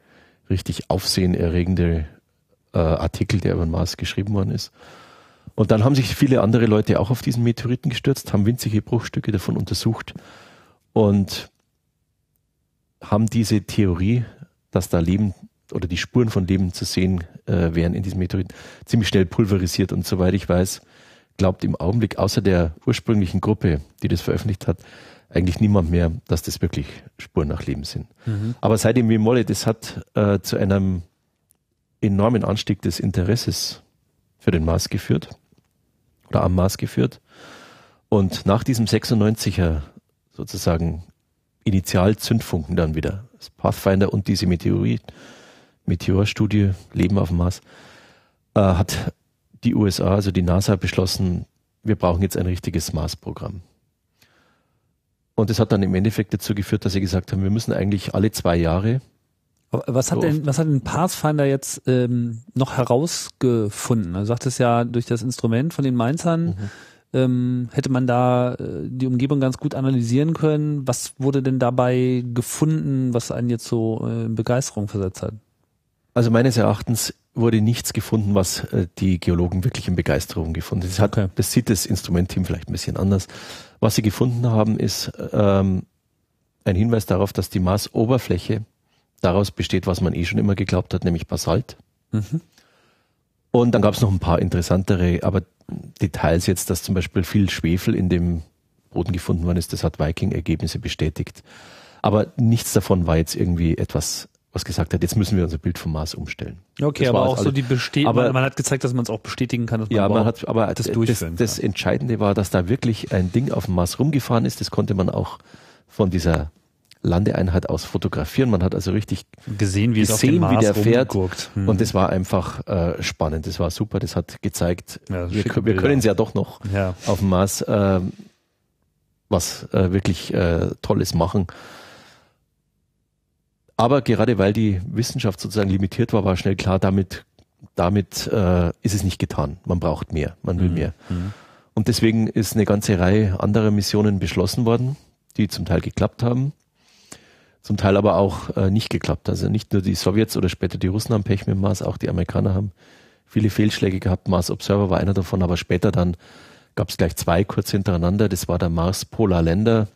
richtig aufsehenerregende äh, Artikel, der über den Mars geschrieben worden ist. Und dann haben sich viele andere Leute auch auf diesen Meteoriten gestürzt, haben winzige Bruchstücke davon untersucht und haben diese Theorie dass da Leben oder die Spuren von Leben zu sehen äh, wären in diesem Meteorit, ziemlich schnell pulverisiert. Und soweit ich weiß, glaubt im Augenblick außer der ursprünglichen Gruppe, die das veröffentlicht hat, eigentlich niemand mehr, dass das wirklich Spuren nach Leben sind. Mhm. Aber seit dem Molle, das hat äh, zu einem enormen Anstieg des Interesses für den Mars geführt oder am Mars geführt. Und nach diesem 96er sozusagen Initialzündfunken dann wieder das Pathfinder und diese Meteorit, Meteorstudie Leben auf dem Mars, äh, hat die USA, also die NASA, beschlossen, wir brauchen jetzt ein richtiges Mars-Programm. Und das hat dann im Endeffekt dazu geführt, dass sie gesagt haben, wir müssen eigentlich alle zwei Jahre. Was hat denn, was hat denn Pathfinder jetzt ähm, noch herausgefunden? Du sagtest ja durch das Instrument von den Mainzern, mhm ähm, hätte man da äh, die Umgebung ganz gut analysieren können. Was wurde denn dabei gefunden, was einen jetzt so äh, in Begeisterung versetzt hat? Also meines Erachtens wurde nichts gefunden, was äh, die Geologen wirklich in Begeisterung gefunden haben. Okay. das sieht das Instrumentteam vielleicht ein bisschen anders. Was sie gefunden haben, ist ähm, ein Hinweis darauf, dass die Marsoberfläche daraus besteht, was man eh schon immer geglaubt hat, nämlich Basalt. Mhm. Und dann gab es noch ein paar interessantere, aber Details jetzt, dass zum Beispiel viel Schwefel in dem Boden gefunden worden ist, das hat Viking-Ergebnisse bestätigt. Aber nichts davon war jetzt irgendwie etwas, was gesagt hat, jetzt müssen wir unser Bild vom Mars umstellen. Okay, das aber auch so die Bestätigung, man, man, hat gezeigt, dass man es auch bestätigen kann, dass man, ja, man hat, aber das, das, das Entscheidende war, dass da wirklich ein Ding auf dem Mars rumgefahren ist, das konnte man auch von dieser Landeeinheit aus fotografieren. Man hat also richtig gesehen, wie, gesehen, wie der fährt. Hm. Und das war einfach äh, spannend. Das war super. Das hat gezeigt, ja, wir, wir können es ja doch noch ja. auf dem Mars äh, was äh, wirklich äh, Tolles machen. Aber gerade weil die Wissenschaft sozusagen limitiert war, war schnell klar, damit, damit äh, ist es nicht getan. Man braucht mehr, man will mhm. mehr. Mhm. Und deswegen ist eine ganze Reihe anderer Missionen beschlossen worden, die zum Teil geklappt haben zum Teil aber auch äh, nicht geklappt. Also nicht nur die Sowjets oder später die Russen haben Pech mit Mars, auch die Amerikaner haben viele Fehlschläge gehabt. Mars Observer war einer davon, aber später dann gab es gleich zwei kurz hintereinander. Das war der Mars Polar Länder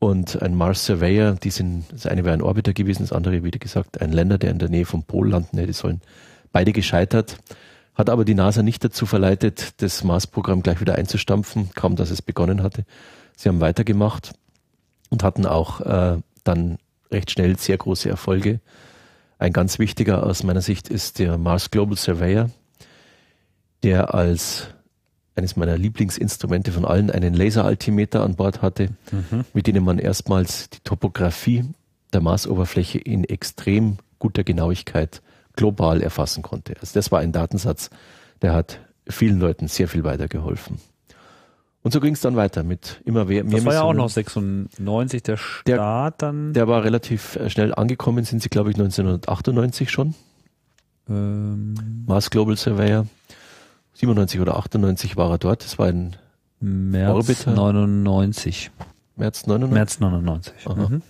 und ein Mars Surveyor. Die sind, das eine wäre ein Orbiter gewesen, das andere, wie gesagt, ein Länder, der in der Nähe vom Pol landen hätte sollen. Beide gescheitert. Hat aber die NASA nicht dazu verleitet, das Mars-Programm gleich wieder einzustampfen, kaum dass es begonnen hatte. Sie haben weitergemacht und hatten auch äh, dann recht schnell sehr große Erfolge. Ein ganz wichtiger aus meiner Sicht ist der Mars Global Surveyor, der als eines meiner Lieblingsinstrumente von allen einen Laseraltimeter an Bord hatte, mhm. mit denen man erstmals die Topografie der Marsoberfläche in extrem guter Genauigkeit global erfassen konnte. Also das war ein Datensatz, der hat vielen Leuten sehr viel weitergeholfen. Und so ging es dann weiter mit immer mehr, mehr Das war ja auch noch 96 der Start der, dann. Der war relativ äh, schnell angekommen, sind sie glaube ich 1998 schon. Ähm. Mars Global Surveyor. 97 oder 98 war er dort. Das war ein März Orbiter. 99. März 99? März 99. Mhm.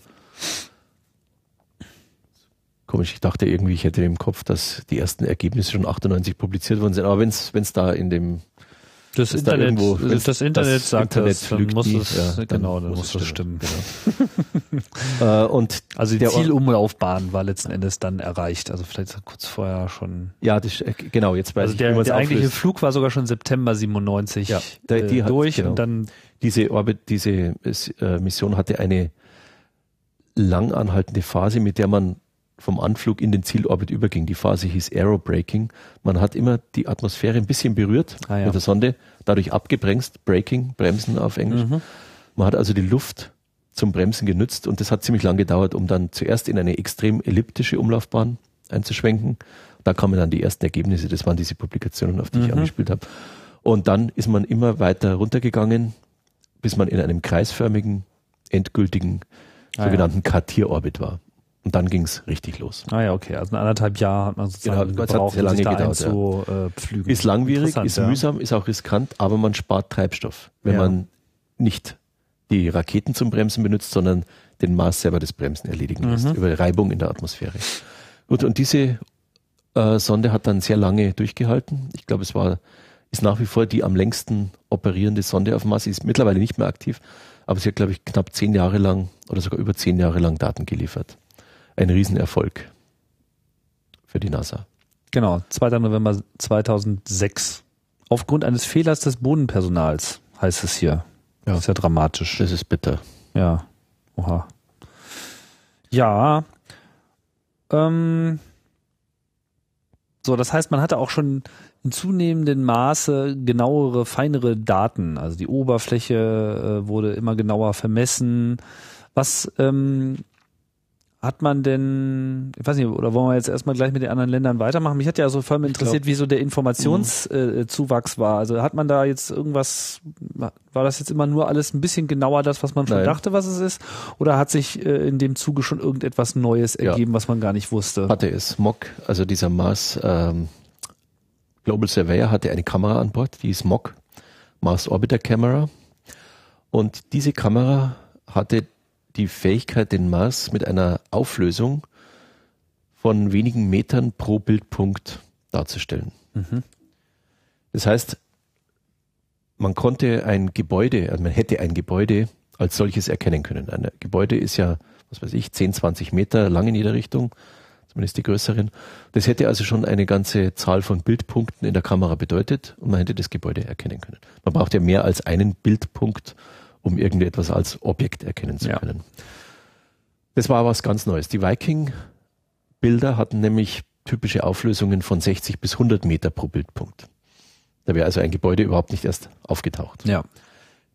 Komisch, ich dachte irgendwie, ich hätte im Kopf, dass die ersten Ergebnisse schon 98 publiziert worden sind. Aber wenn es da in dem das Internet, da irgendwo, das Internet das sagt Internet das, dann muss es, ja, genau, dann muss, das stimmen. Genau. äh, und also die Zielumlaufbahn war letzten Endes dann erreicht, also vielleicht kurz vorher schon. Ja, das, äh, genau, jetzt weiß also der, ich, der eigentliche Flug war sogar schon September 97 ja, der, die äh, hat, durch genau. und dann diese Orbit, diese äh, Mission hatte eine lang anhaltende Phase, mit der man vom Anflug in den Zielorbit überging. Die Phase hieß Aerobraking. Man hat immer die Atmosphäre ein bisschen berührt ah, ja. mit der Sonde, dadurch abgebremst, Braking, Bremsen auf Englisch. Mhm. Man hat also die Luft zum Bremsen genützt und das hat ziemlich lang gedauert, um dann zuerst in eine extrem elliptische Umlaufbahn einzuschwenken. Da kamen dann die ersten Ergebnisse, das waren diese Publikationen, auf die mhm. ich angespielt habe. Und dann ist man immer weiter runtergegangen, bis man in einem kreisförmigen, endgültigen, ah, sogenannten ja. Kartierorbit war. Und dann ging es richtig los. Ah ja, okay. Also anderthalb Jahre hat man sozusagen genau, gebraucht, hat sehr lange gedauert, zu, ja. äh, Ist langwierig, ist ja. mühsam, ist auch riskant, aber man spart Treibstoff, wenn ja. man nicht die Raketen zum Bremsen benutzt, sondern den Mars selber das Bremsen erledigen lässt, mhm. über Reibung in der Atmosphäre. Gut, und diese äh, Sonde hat dann sehr lange durchgehalten. Ich glaube, es war, ist nach wie vor die am längsten operierende Sonde auf Mars. Sie ist mittlerweile nicht mehr aktiv, aber sie hat, glaube ich, knapp zehn Jahre lang oder sogar über zehn Jahre lang Daten geliefert ein Riesenerfolg für die NASA. Genau, 2. November 2006. Aufgrund eines Fehlers des Bodenpersonals heißt es hier. Ja. Das ist ja dramatisch. Das ist bitter. Ja. Oha. Ja. Ähm. So, das heißt, man hatte auch schon in zunehmendem Maße genauere, feinere Daten. Also die Oberfläche äh, wurde immer genauer vermessen. Was ähm, hat man denn, ich weiß nicht, oder wollen wir jetzt erstmal gleich mit den anderen Ländern weitermachen? Mich hat ja so vor allem interessiert, wie so der Informationszuwachs mhm. äh, war. Also hat man da jetzt irgendwas, war das jetzt immer nur alles ein bisschen genauer, das, was man schon Nein. dachte, was es ist? Oder hat sich äh, in dem Zuge schon irgendetwas Neues ergeben, ja. was man gar nicht wusste? Hatte es. MOC, also dieser Mars ähm, Global Surveyor hatte eine Kamera an Bord, die ist MOC, Mars Orbiter Camera. Und diese Kamera hatte die Fähigkeit, den Mars mit einer Auflösung von wenigen Metern pro Bildpunkt darzustellen. Mhm. Das heißt, man konnte ein Gebäude, also man hätte ein Gebäude als solches erkennen können. Ein Gebäude ist ja, was weiß ich, 10, 20 Meter lang in jeder Richtung, zumindest die größeren. Das hätte also schon eine ganze Zahl von Bildpunkten in der Kamera bedeutet und man hätte das Gebäude erkennen können. Man braucht ja mehr als einen Bildpunkt, um irgendetwas als Objekt erkennen zu können. Ja. Das war was ganz Neues. Die Viking-Bilder hatten nämlich typische Auflösungen von 60 bis 100 Meter pro Bildpunkt. Da wäre also ein Gebäude überhaupt nicht erst aufgetaucht. Ja.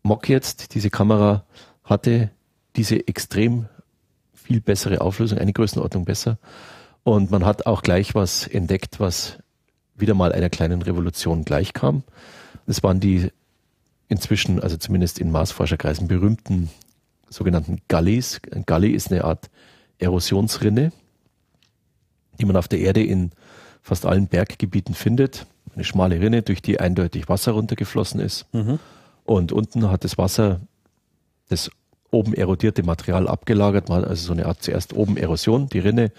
Mock jetzt, diese Kamera hatte diese extrem viel bessere Auflösung, eine Größenordnung besser. Und man hat auch gleich was entdeckt, was wieder mal einer kleinen Revolution gleichkam. Das waren die inzwischen, also zumindest in Marsforscherkreisen, berühmten sogenannten Gullies. Ein Gully ist eine Art Erosionsrinne, die man auf der Erde in fast allen Berggebieten findet. Eine schmale Rinne, durch die eindeutig Wasser runtergeflossen ist. Mhm. Und unten hat das Wasser das oben erodierte Material abgelagert. Man hat also so eine Art zuerst oben Erosion, die Rinne,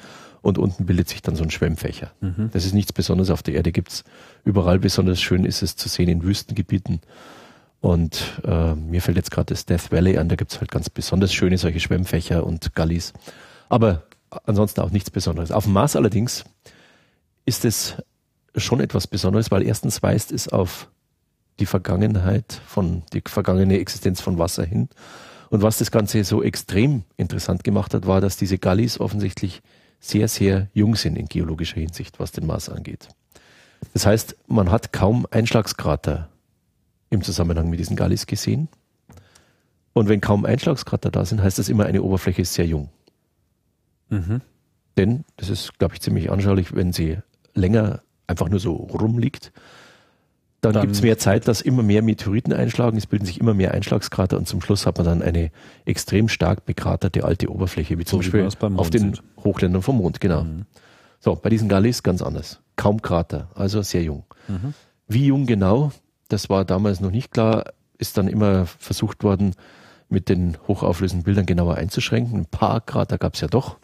und unten bildet sich dann so ein Schwemmfächer. Mhm. Das ist nichts Besonderes auf der Erde, gibt's überall. Besonders schön ist es zu sehen in Wüstengebieten. Und äh, mir fällt jetzt gerade das Death Valley an, da gibt's halt ganz besonders schöne solche Schwemmfächer und Gullies. Aber ansonsten auch nichts Besonderes. Auf dem Mars allerdings ist es schon etwas Besonderes, weil erstens weist es auf die Vergangenheit von, die vergangene Existenz von Wasser hin. Und was das Ganze so extrem interessant gemacht hat, war, dass diese Gullies offensichtlich sehr, sehr jung sind in geologischer Hinsicht, was den Mars angeht. Das heißt, man hat kaum Einschlagskrater im Zusammenhang mit diesen Gullies gesehen. Und wenn kaum Einschlagskrater da sind, heißt das immer, eine Oberfläche ist sehr jung. Mhm. Denn, das ist, glaube ich, ziemlich anschaulich, wenn sie länger einfach nur so rumliegt, dann, dann gibt es mehr Zeit, dass immer mehr Meteoriten einschlagen, es bilden sich immer mehr Einschlagskrater und zum Schluss hat man dann eine extrem stark bekraterte alte Oberfläche, wie zum so Beispiel auf den sind. Hochländern vom Mond, genau. Mhm. So, bei diesen Gallis ganz anders. Kaum Krater, also sehr jung. Mhm. Wie jung genau, das war damals noch nicht klar, ist dann immer versucht worden, mit den hochauflösenden Bildern genauer einzuschränken. Ein paar Krater gab es ja doch.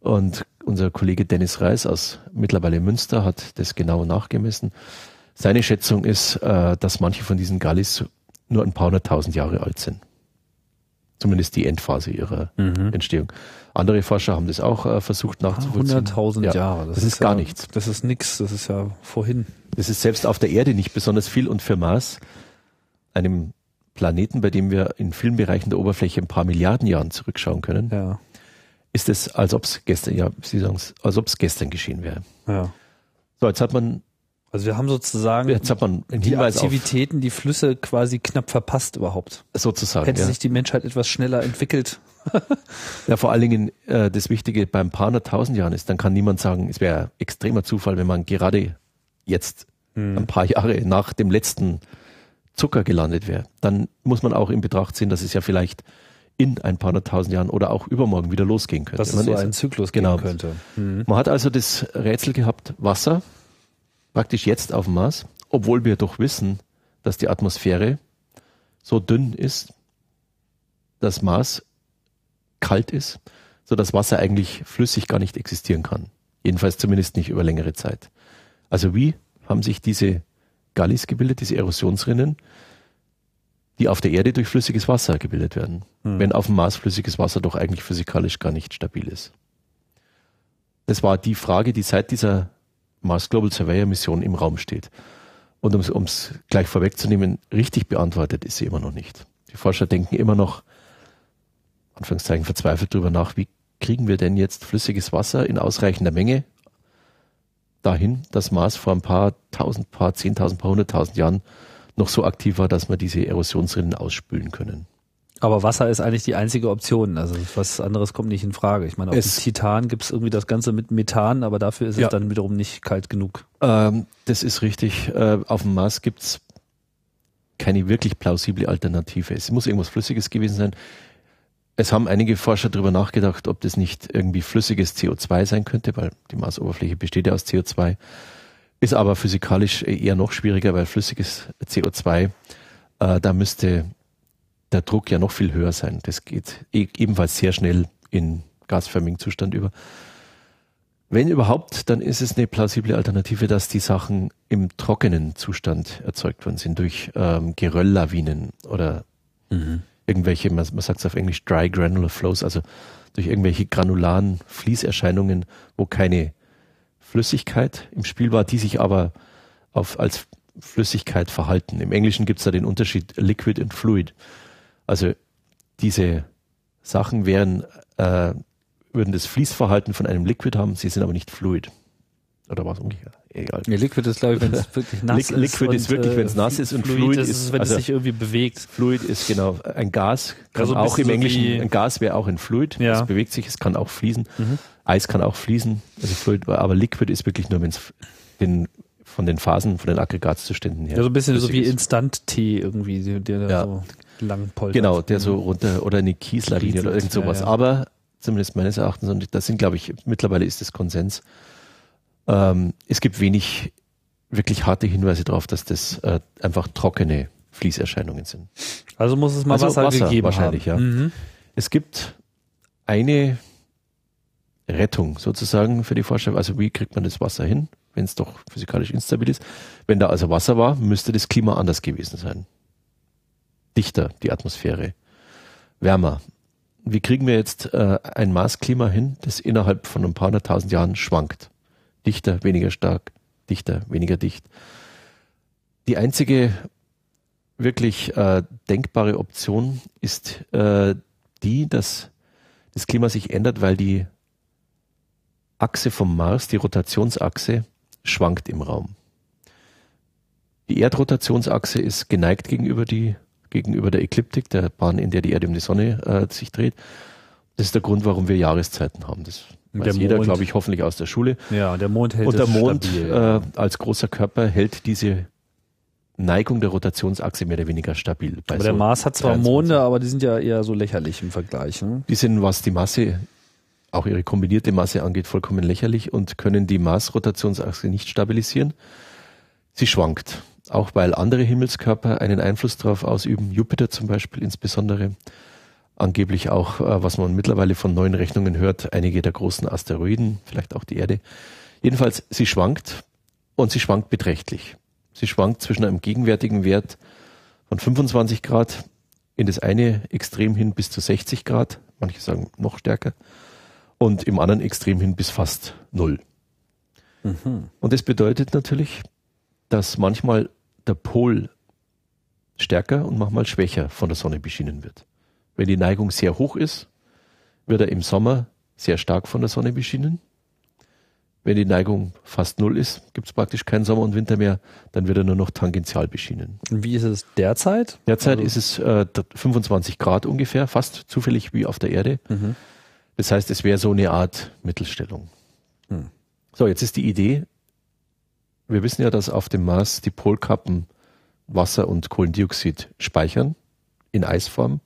Und unser Kollege Dennis Reis aus mittlerweile Münster hat das genau nachgemessen. Seine Schätzung ist, äh, dass manche von diesen Gallis nur ein paar hunderttausend Jahre alt sind. Zumindest die Endphase ihrer mhm. Entstehung. Andere Forscher haben das auch äh, versucht nachzuvollziehen. 100.000 ja, Jahre, das, das ist, ist, gar ja, nichts. Das ist nichts, das ist ja vorhin. Das ist selbst auf der Erde nicht besonders viel und für Mars, einem Planeten, bei dem wir in vielen Bereichen der Oberfläche ein paar Milliarden Jahren zurückschauen können, ja. ist es, als ob es gestern, ja, Sie sagen es, als ob es gestern geschehen wäre. Ja. So, jetzt hat man also wir haben sozusagen Jetzt hat man die Aktivitäten, die Flüsse quasi knapp verpasst überhaupt. Sozusagen. Hätte ja. sich die Menschheit etwas schneller entwickelt. ja, vor allen Dingen äh, das Wichtige beim paar hunderttausend Jahren ist, dann kann niemand sagen, es wäre extremer Zufall, wenn man gerade jetzt hm. ein paar Jahre nach dem letzten Zucker gelandet wäre. Dann muss man auch in Betracht ziehen, dass es ja vielleicht in ein paar hunderttausend Jahren oder auch übermorgen wieder losgehen könnte. Dass es so einen Zyklus genau. könnte. Mhm. Man hat also das Rätsel gehabt, Wasser, praktisch jetzt auf dem Mars, obwohl wir doch wissen, dass die Atmosphäre so dünn ist, dass Mars kalt ist, so dass Wasser eigentlich flüssig gar nicht existieren kann. Jedenfalls zumindest nicht über längere Zeit. Also wie haben sich diese Gallis gebildet, diese Erosionsrinnen, die auf der Erde durch flüssiges Wasser gebildet werden, hm. wenn auf dem Mars flüssiges Wasser doch eigentlich physikalisch gar nicht stabil ist. Das war die Frage, die seit dieser Mars Global Surveyor Mission im Raum steht. Und um es gleich vorwegzunehmen, richtig beantwortet ist sie immer noch nicht. Die Forscher denken immer noch, Anführungszeichen verzweifelt darüber nach, wie kriegen wir denn jetzt flüssiges Wasser in ausreichender Menge dahin, dass Mars vor ein paar tausend, paar zehntausend, paar hunderttausend Jahren noch so aktiv war, dass wir diese Erosionsrinnen ausspülen können. Aber Wasser ist eigentlich die einzige Option. Also was anderes kommt nicht in Frage. Ich meine, auf es, Titan gibt es irgendwie das Ganze mit Methan, aber dafür ist ja. es dann wiederum nicht kalt genug. Ähm, das ist richtig. Äh, auf dem Mars gibt es keine wirklich plausible Alternative. Es muss irgendwas Flüssiges gewesen sein. Es haben einige Forscher darüber nachgedacht, ob das nicht irgendwie flüssiges CO2 sein könnte, weil die Marsoberfläche besteht ja aus CO2. Ist aber physikalisch eher noch schwieriger, weil flüssiges CO2, äh, da müsste der Druck ja noch viel höher sein. Das geht e ebenfalls sehr schnell in gasförmigen Zustand über. Wenn überhaupt, dann ist es eine plausible Alternative, dass die Sachen im trockenen Zustand erzeugt worden sind durch ähm, Gerölllawinen oder mhm. irgendwelche, man, man sagt es auf Englisch, dry granular flows, also durch irgendwelche granularen Fließerscheinungen, wo keine Flüssigkeit im Spiel war, die sich aber auf, als Flüssigkeit verhalten. Im Englischen gibt es da den Unterschied Liquid und Fluid. Also diese Sachen wären, äh, würden das Fließverhalten von einem Liquid haben, sie sind aber nicht Fluid. Oder was umgekehrt? Egal. Ja, Liquid ist, glaube ich, wenn es wirklich nass ist. Liquid ist wirklich, wenn es äh, nass ist und Fluid, Fluid ist, ist, wenn also es sich irgendwie bewegt. Fluid ist genau ein Gas, kann also auch im Englischen, ein Gas wäre auch ein Fluid, ja. es bewegt sich, es kann auch fließen. Mhm. Eis kann auch fließen, also Fluid, aber Liquid ist wirklich nur, wenn es den von den Phasen, von den Aggregatzuständen her. Ja, so ein bisschen so wie Instant-Tee irgendwie, der ja. so lang poltert. Genau, der so runter, oder eine Kieslawine oder irgend sowas. Ja, ja. Aber zumindest meines Erachtens, und das sind, glaube ich, mittlerweile ist es Konsens, ähm, es gibt wenig wirklich harte Hinweise darauf, dass das äh, einfach trockene Fließerscheinungen sind. Also muss es mal also Wasser, Wasser gegeben wahrscheinlich, haben. ja. Mhm. Es gibt eine Rettung sozusagen für die Forscher. Also wie kriegt man das Wasser hin, wenn es doch physikalisch instabil ist? Wenn da also Wasser war, müsste das Klima anders gewesen sein. Dichter, die Atmosphäre, wärmer. Wie kriegen wir jetzt äh, ein Maßklima hin, das innerhalb von ein paar hunderttausend Jahren schwankt? dichter, weniger stark, dichter, weniger dicht. Die einzige wirklich äh, denkbare Option ist äh, die, dass das Klima sich ändert, weil die Achse vom Mars, die Rotationsachse, schwankt im Raum. Die Erdrotationsachse ist geneigt gegenüber, die, gegenüber der Ekliptik, der Bahn, in der die Erde um die Sonne äh, sich dreht. Das ist der Grund, warum wir Jahreszeiten haben. Das Weiß der jeder, glaube ich, hoffentlich aus der Schule. Ja, der Mond hält Und der Mond stabil, äh, als großer Körper hält diese Neigung der Rotationsachse mehr oder weniger stabil. aber so der Mars hat zwar 23. Monde, aber die sind ja eher so lächerlich im Vergleich. Ne? Die sind, was die Masse, auch ihre kombinierte Masse angeht, vollkommen lächerlich und können die Mars-Rotationsachse nicht stabilisieren. Sie schwankt, auch weil andere Himmelskörper einen Einfluss darauf ausüben, Jupiter zum Beispiel insbesondere angeblich auch, äh, was man mittlerweile von neuen Rechnungen hört, einige der großen Asteroiden, vielleicht auch die Erde. Jedenfalls, sie schwankt und sie schwankt beträchtlich. Sie schwankt zwischen einem gegenwärtigen Wert von 25 Grad in das eine Extrem hin bis zu 60 Grad, manche sagen noch stärker, und im anderen Extrem hin bis fast null. Mhm. Und das bedeutet natürlich, dass manchmal der Pol stärker und manchmal schwächer von der Sonne beschienen wird. Wenn die Neigung sehr hoch ist, wird er im Sommer sehr stark von der Sonne beschienen. Wenn die Neigung fast null ist, gibt es praktisch keinen Sommer und Winter mehr, dann wird er nur noch tangential beschienen. Wie ist es derzeit? Derzeit also ist es äh, 25 Grad ungefähr, fast zufällig wie auf der Erde. Mhm. Das heißt, es wäre so eine Art Mittelstellung. Mhm. So, jetzt ist die Idee, wir wissen ja, dass auf dem Mars die Polkappen Wasser und Kohlendioxid speichern in Eisform.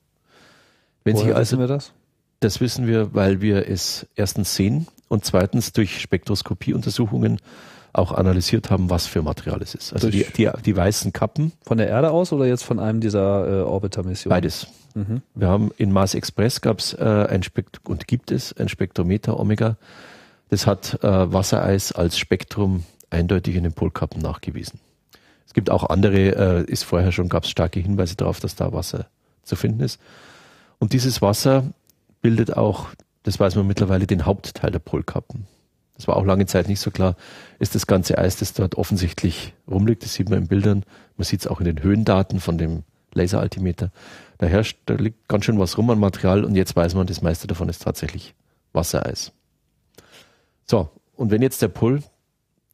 Wenn Woher sich also, wissen wir das? Das wissen wir, weil wir es erstens sehen und zweitens durch Spektroskopieuntersuchungen auch analysiert haben, was für Material es ist. Also die, die, die, weißen Kappen. Von der Erde aus oder jetzt von einem dieser äh, Orbiter-Missionen? Beides. Mhm. Wir haben in Mars Express gab es äh, ein Spekt und gibt es ein Spektrometer Omega. Das hat äh, Wassereis als Spektrum eindeutig in den Polkappen nachgewiesen. Es gibt auch andere, äh, ist vorher schon, gab es starke Hinweise darauf, dass da Wasser zu finden ist. Und dieses Wasser bildet auch, das weiß man mittlerweile, den Hauptteil der Polkappen. Das war auch lange Zeit nicht so klar. Ist das ganze Eis, das dort offensichtlich rumliegt, das sieht man in Bildern. Man sieht es auch in den Höhendaten von dem Laseraltimeter. Da herrscht, da liegt ganz schön was rum an Material und jetzt weiß man, das meiste davon ist tatsächlich Wassereis. So, und wenn jetzt der Pol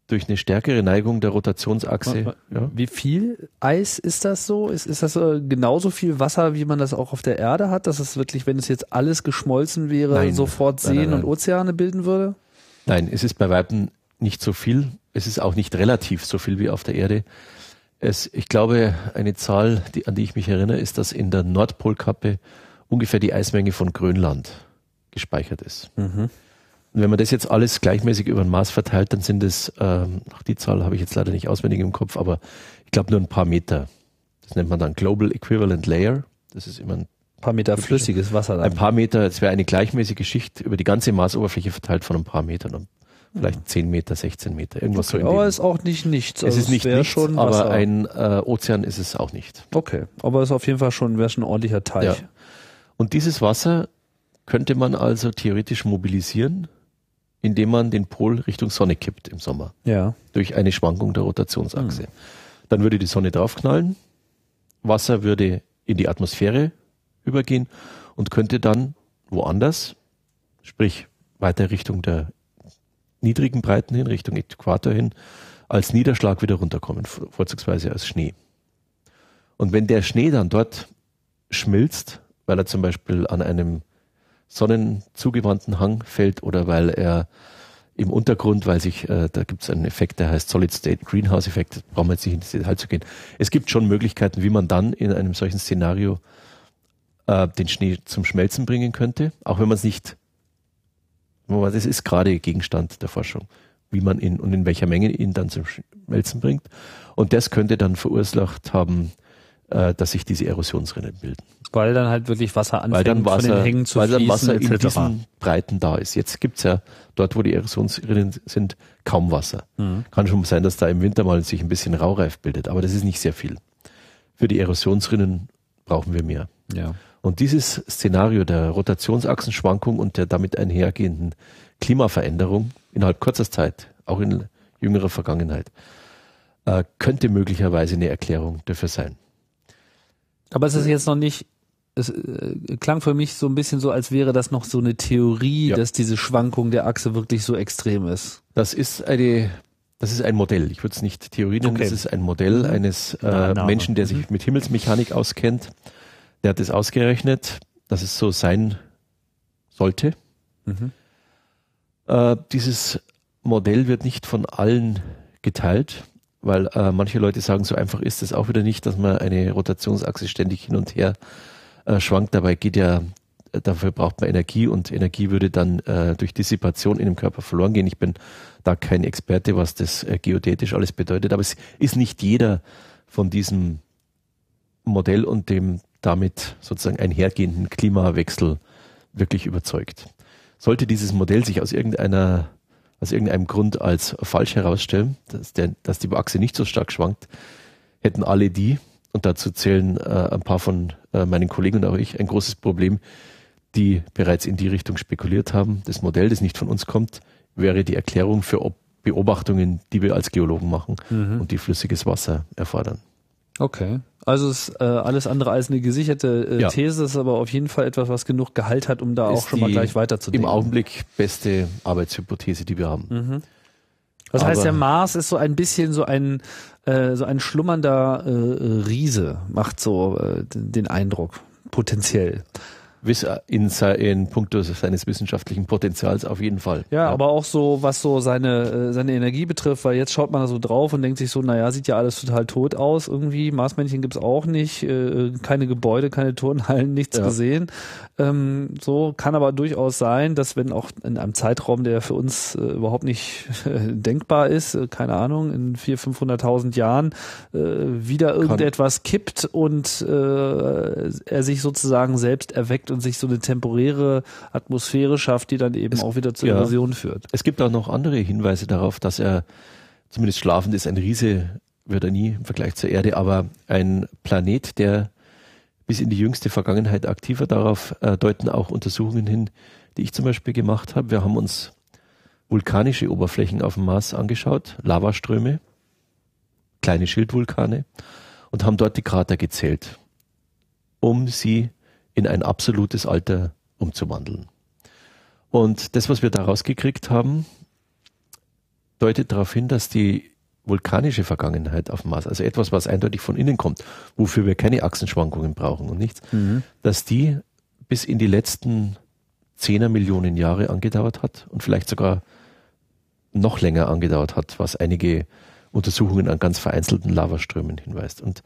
durch eine stärkere Neigung der Rotationsachse. Ja. Wie viel Eis ist das so? Ist, ist das äh, genauso viel Wasser, wie man das auch auf der Erde hat, dass es wirklich, wenn es jetzt alles geschmolzen wäre, nein. sofort Seen nein, nein, und Ozeane bilden würde? Nein, es ist bei Weitem nicht so viel. Es ist auch nicht relativ so viel wie auf der Erde. Es, ich glaube, eine Zahl, die, an die ich mich erinnere, ist, dass in der Nordpolkappe ungefähr die Eismenge von Grönland gespeichert ist. Mhm. Und wenn man das jetzt alles gleichmäßig über den Mars verteilt, dann sind es, ähm, die Zahl habe ich jetzt leider nicht auswendig im Kopf, aber ich glaube nur ein paar Meter. Das nennt man dann Global Equivalent Layer. Das ist immer ein paar Meter flüssiges Wasser. Dann. Ein paar Meter, es wäre eine gleichmäßige Schicht über die ganze Marsoberfläche verteilt von ein paar Metern. Und vielleicht mhm. 10 Meter, 16 Meter, irgendwas okay, so. Aber es ist auch nicht nichts. Also es ist nicht nichts, schon aber ein äh, Ozean ist es auch nicht. Okay, aber es ist auf jeden Fall schon, wäre schon ein ordentlicher Teich. Ja. Und dieses Wasser könnte man also theoretisch mobilisieren, indem man den Pol Richtung Sonne kippt im Sommer. Ja. Durch eine Schwankung der Rotationsachse. Mhm. Dann würde die Sonne draufknallen, Wasser würde in die Atmosphäre übergehen und könnte dann woanders, sprich weiter Richtung der niedrigen Breiten hin, Richtung Äquator hin, als Niederschlag wieder runterkommen, vorzugsweise als Schnee. Und wenn der Schnee dann dort schmilzt, weil er zum Beispiel an einem sonnenzugewandten Hang fällt oder weil er im Untergrund, weil sich, äh, da gibt es einen Effekt, der heißt Solid State Greenhouse Effekt, brauchen wir jetzt nicht ins Detail zu gehen. Es gibt schon Möglichkeiten, wie man dann in einem solchen Szenario äh, den Schnee zum Schmelzen bringen könnte, auch wenn man es nicht, das ist gerade Gegenstand der Forschung, wie man ihn und in welcher Menge ihn dann zum Schmelzen bringt. Und das könnte dann verursacht haben, äh, dass sich diese Erosionsrinnen bilden. Weil dann halt wirklich Wasser anfängt weil dann Wasser, von den Hängen zu weil fließen, Wasser in diesen Breiten da ist. Jetzt gibt's ja dort, wo die Erosionsrinnen sind, kaum Wasser. Mhm. Kann schon sein, dass da im Winter mal sich ein bisschen Raureif bildet, aber das ist nicht sehr viel. Für die Erosionsrinnen brauchen wir mehr. Ja. Und dieses Szenario der Rotationsachsenschwankung und der damit einhergehenden Klimaveränderung innerhalb kurzer Zeit, auch in jüngerer Vergangenheit, äh, könnte möglicherweise eine Erklärung dafür sein. Aber es ist jetzt noch nicht, es äh, klang für mich so ein bisschen so, als wäre das noch so eine Theorie, Ja. dass diese Schwankung der Achse wirklich so extrem ist. Das ist eine, das ist ein Modell. Ich würde es nicht Theorie nennen, Okay. das ist ein Modell eines Eine äh. Menschen, der Mhm. sich mit Himmelsmechanik auskennt. Der hat es ausgerechnet, dass es so sein sollte. Mhm. Äh, dieses Modell wird nicht von allen geteilt, weil äh, manche Leute sagen, so einfach ist es auch wieder nicht, dass man eine Rotationsachse ständig hin und her äh, schwankt. Dabei geht ja, äh, dafür braucht man Energie und Energie würde dann äh, durch Dissipation in dem Körper verloren gehen. Ich bin da kein Experte, was das äh, geodätisch alles bedeutet, aber es ist nicht jeder von diesem Modell und dem damit sozusagen einhergehenden Klimawechsel wirklich überzeugt. Sollte dieses Modell sich aus irgendeiner aus irgendeinem Grund als falsch herausstellen, dass, der, dass die Achse nicht so stark schwankt, hätten alle die, und dazu zählen äh, ein paar von äh, meinen Kollegen und auch ich, ein großes Problem, die bereits in die Richtung spekuliert haben. Das Modell, das nicht von uns kommt, wäre die Erklärung für Ob Beobachtungen, die wir als Geologen machen Mhm. und die flüssiges Wasser erfordern. Okay. Also es ist äh, alles andere als eine gesicherte äh, Ja. These, ist aber auf jeden Fall etwas, was genug Gehalt hat, um da auch Ist schon mal gleich weiterzudenken. Im Augenblick beste Arbeitshypothese, die wir haben. Mhm. Das heißt, Aber- der Mars ist so ein bisschen so ein äh, so ein schlummernder äh, äh, Riese, macht so äh, den den Eindruck, potenziell. In, puncto seines wissenschaftlichen Potenzials auf jeden Fall. Ja, aber auch so, was so seine, seine Energie betrifft, weil jetzt schaut man da so drauf und denkt sich so, naja, sieht ja alles total tot aus irgendwie. Marsmännchen gibt's auch nicht, keine Gebäude, keine Turnhallen, nichts Ja. gesehen. Ähm, so kann aber durchaus sein, dass wenn auch in einem Zeitraum, der für uns äh, überhaupt nicht äh, denkbar ist, äh, keine Ahnung, in 400.000, 500.000 Jahren wieder irgendetwas kippt und er sich sozusagen selbst erweckt und sich so eine temporäre Atmosphäre schafft, die dann eben Es- auch wieder zur ja. Erosion führt. Es gibt auch noch andere Hinweise darauf, dass er zumindest schlafend ist. Ein Riese wird er nie im Vergleich zur Erde, aber ein Planet, der bis in die jüngste Vergangenheit aktiver darauf äh, deuten auch Untersuchungen hin, die ich zum Beispiel gemacht habe. Wir haben uns vulkanische Oberflächen auf dem Mars angeschaut, Lavaströme, kleine Schildvulkane und haben dort die Krater gezählt, um sie in ein absolutes Alter umzuwandeln. Und das, was wir da rausgekriegt haben, deutet darauf hin, dass die vulkanische Vergangenheit auf dem Mars, also etwas, was eindeutig von innen kommt, wofür wir keine Achsenschwankungen brauchen und nichts, dass die bis in die letzten Zehner Millionen Jahre angedauert hat und vielleicht sogar noch länger angedauert hat, was einige Untersuchungen an ganz vereinzelten Lavaströmen hinweist. Und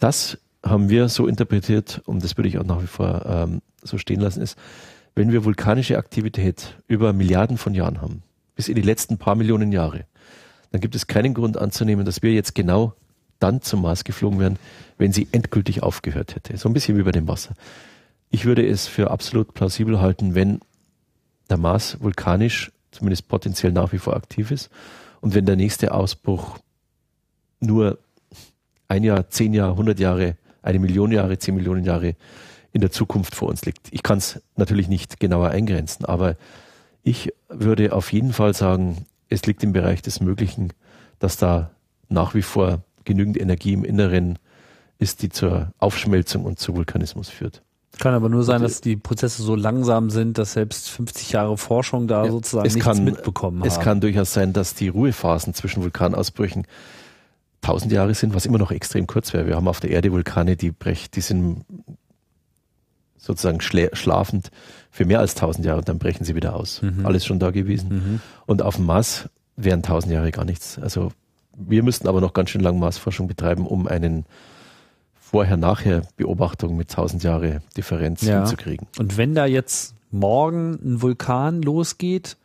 das haben wir so interpretiert, und das würde ich auch nach wie vor ähm, so stehen lassen, ist, wenn wir vulkanische Aktivität über Milliarden von Jahren haben, bis in die letzten paar Millionen Jahre, dann gibt es keinen Grund anzunehmen, dass wir jetzt genau dann zum Mars geflogen wären, wenn sie endgültig aufgehört hätte. So ein bisschen wie bei dem Wasser. Ich würde es für absolut plausibel halten, wenn der Mars vulkanisch, zumindest potenziell nach wie vor aktiv ist und wenn der nächste Ausbruch nur ein Jahr, zehn Jahre, hundert Jahre, eine Million Jahre, zehn Millionen Jahre in der Zukunft vor uns liegt. Ich kann es natürlich nicht genauer eingrenzen, aber ich würde auf jeden Fall sagen, es liegt im Bereich des Möglichen, dass da nach wie vor genügend Energie im Inneren ist, die zur Aufschmelzung und zu Vulkanismus führt. Kann aber nur sein, dass die Prozesse so langsam sind, dass selbst 50 Jahre Forschung da ja, sozusagen nichts kann, mitbekommen Es kann durchaus sein, dass die Ruhephasen zwischen Vulkanausbrüchen tausend Jahre sind, was immer noch extrem kurz wäre. Wir haben auf der Erde Vulkane, die brechen, die sind sozusagen schlafend für mehr als tausend Jahre und dann brechen sie wieder aus. Mhm. Alles schon da gewesen. Mhm. Und auf dem Mars wären tausend Jahre gar nichts. Also wir müssten aber noch ganz schön lange Marsforschung betreiben, um einen Vorher-Nachher-Beobachtung mit tausend Jahre Differenz ja. hinzukriegen. Und wenn da jetzt morgen ein Vulkan losgeht,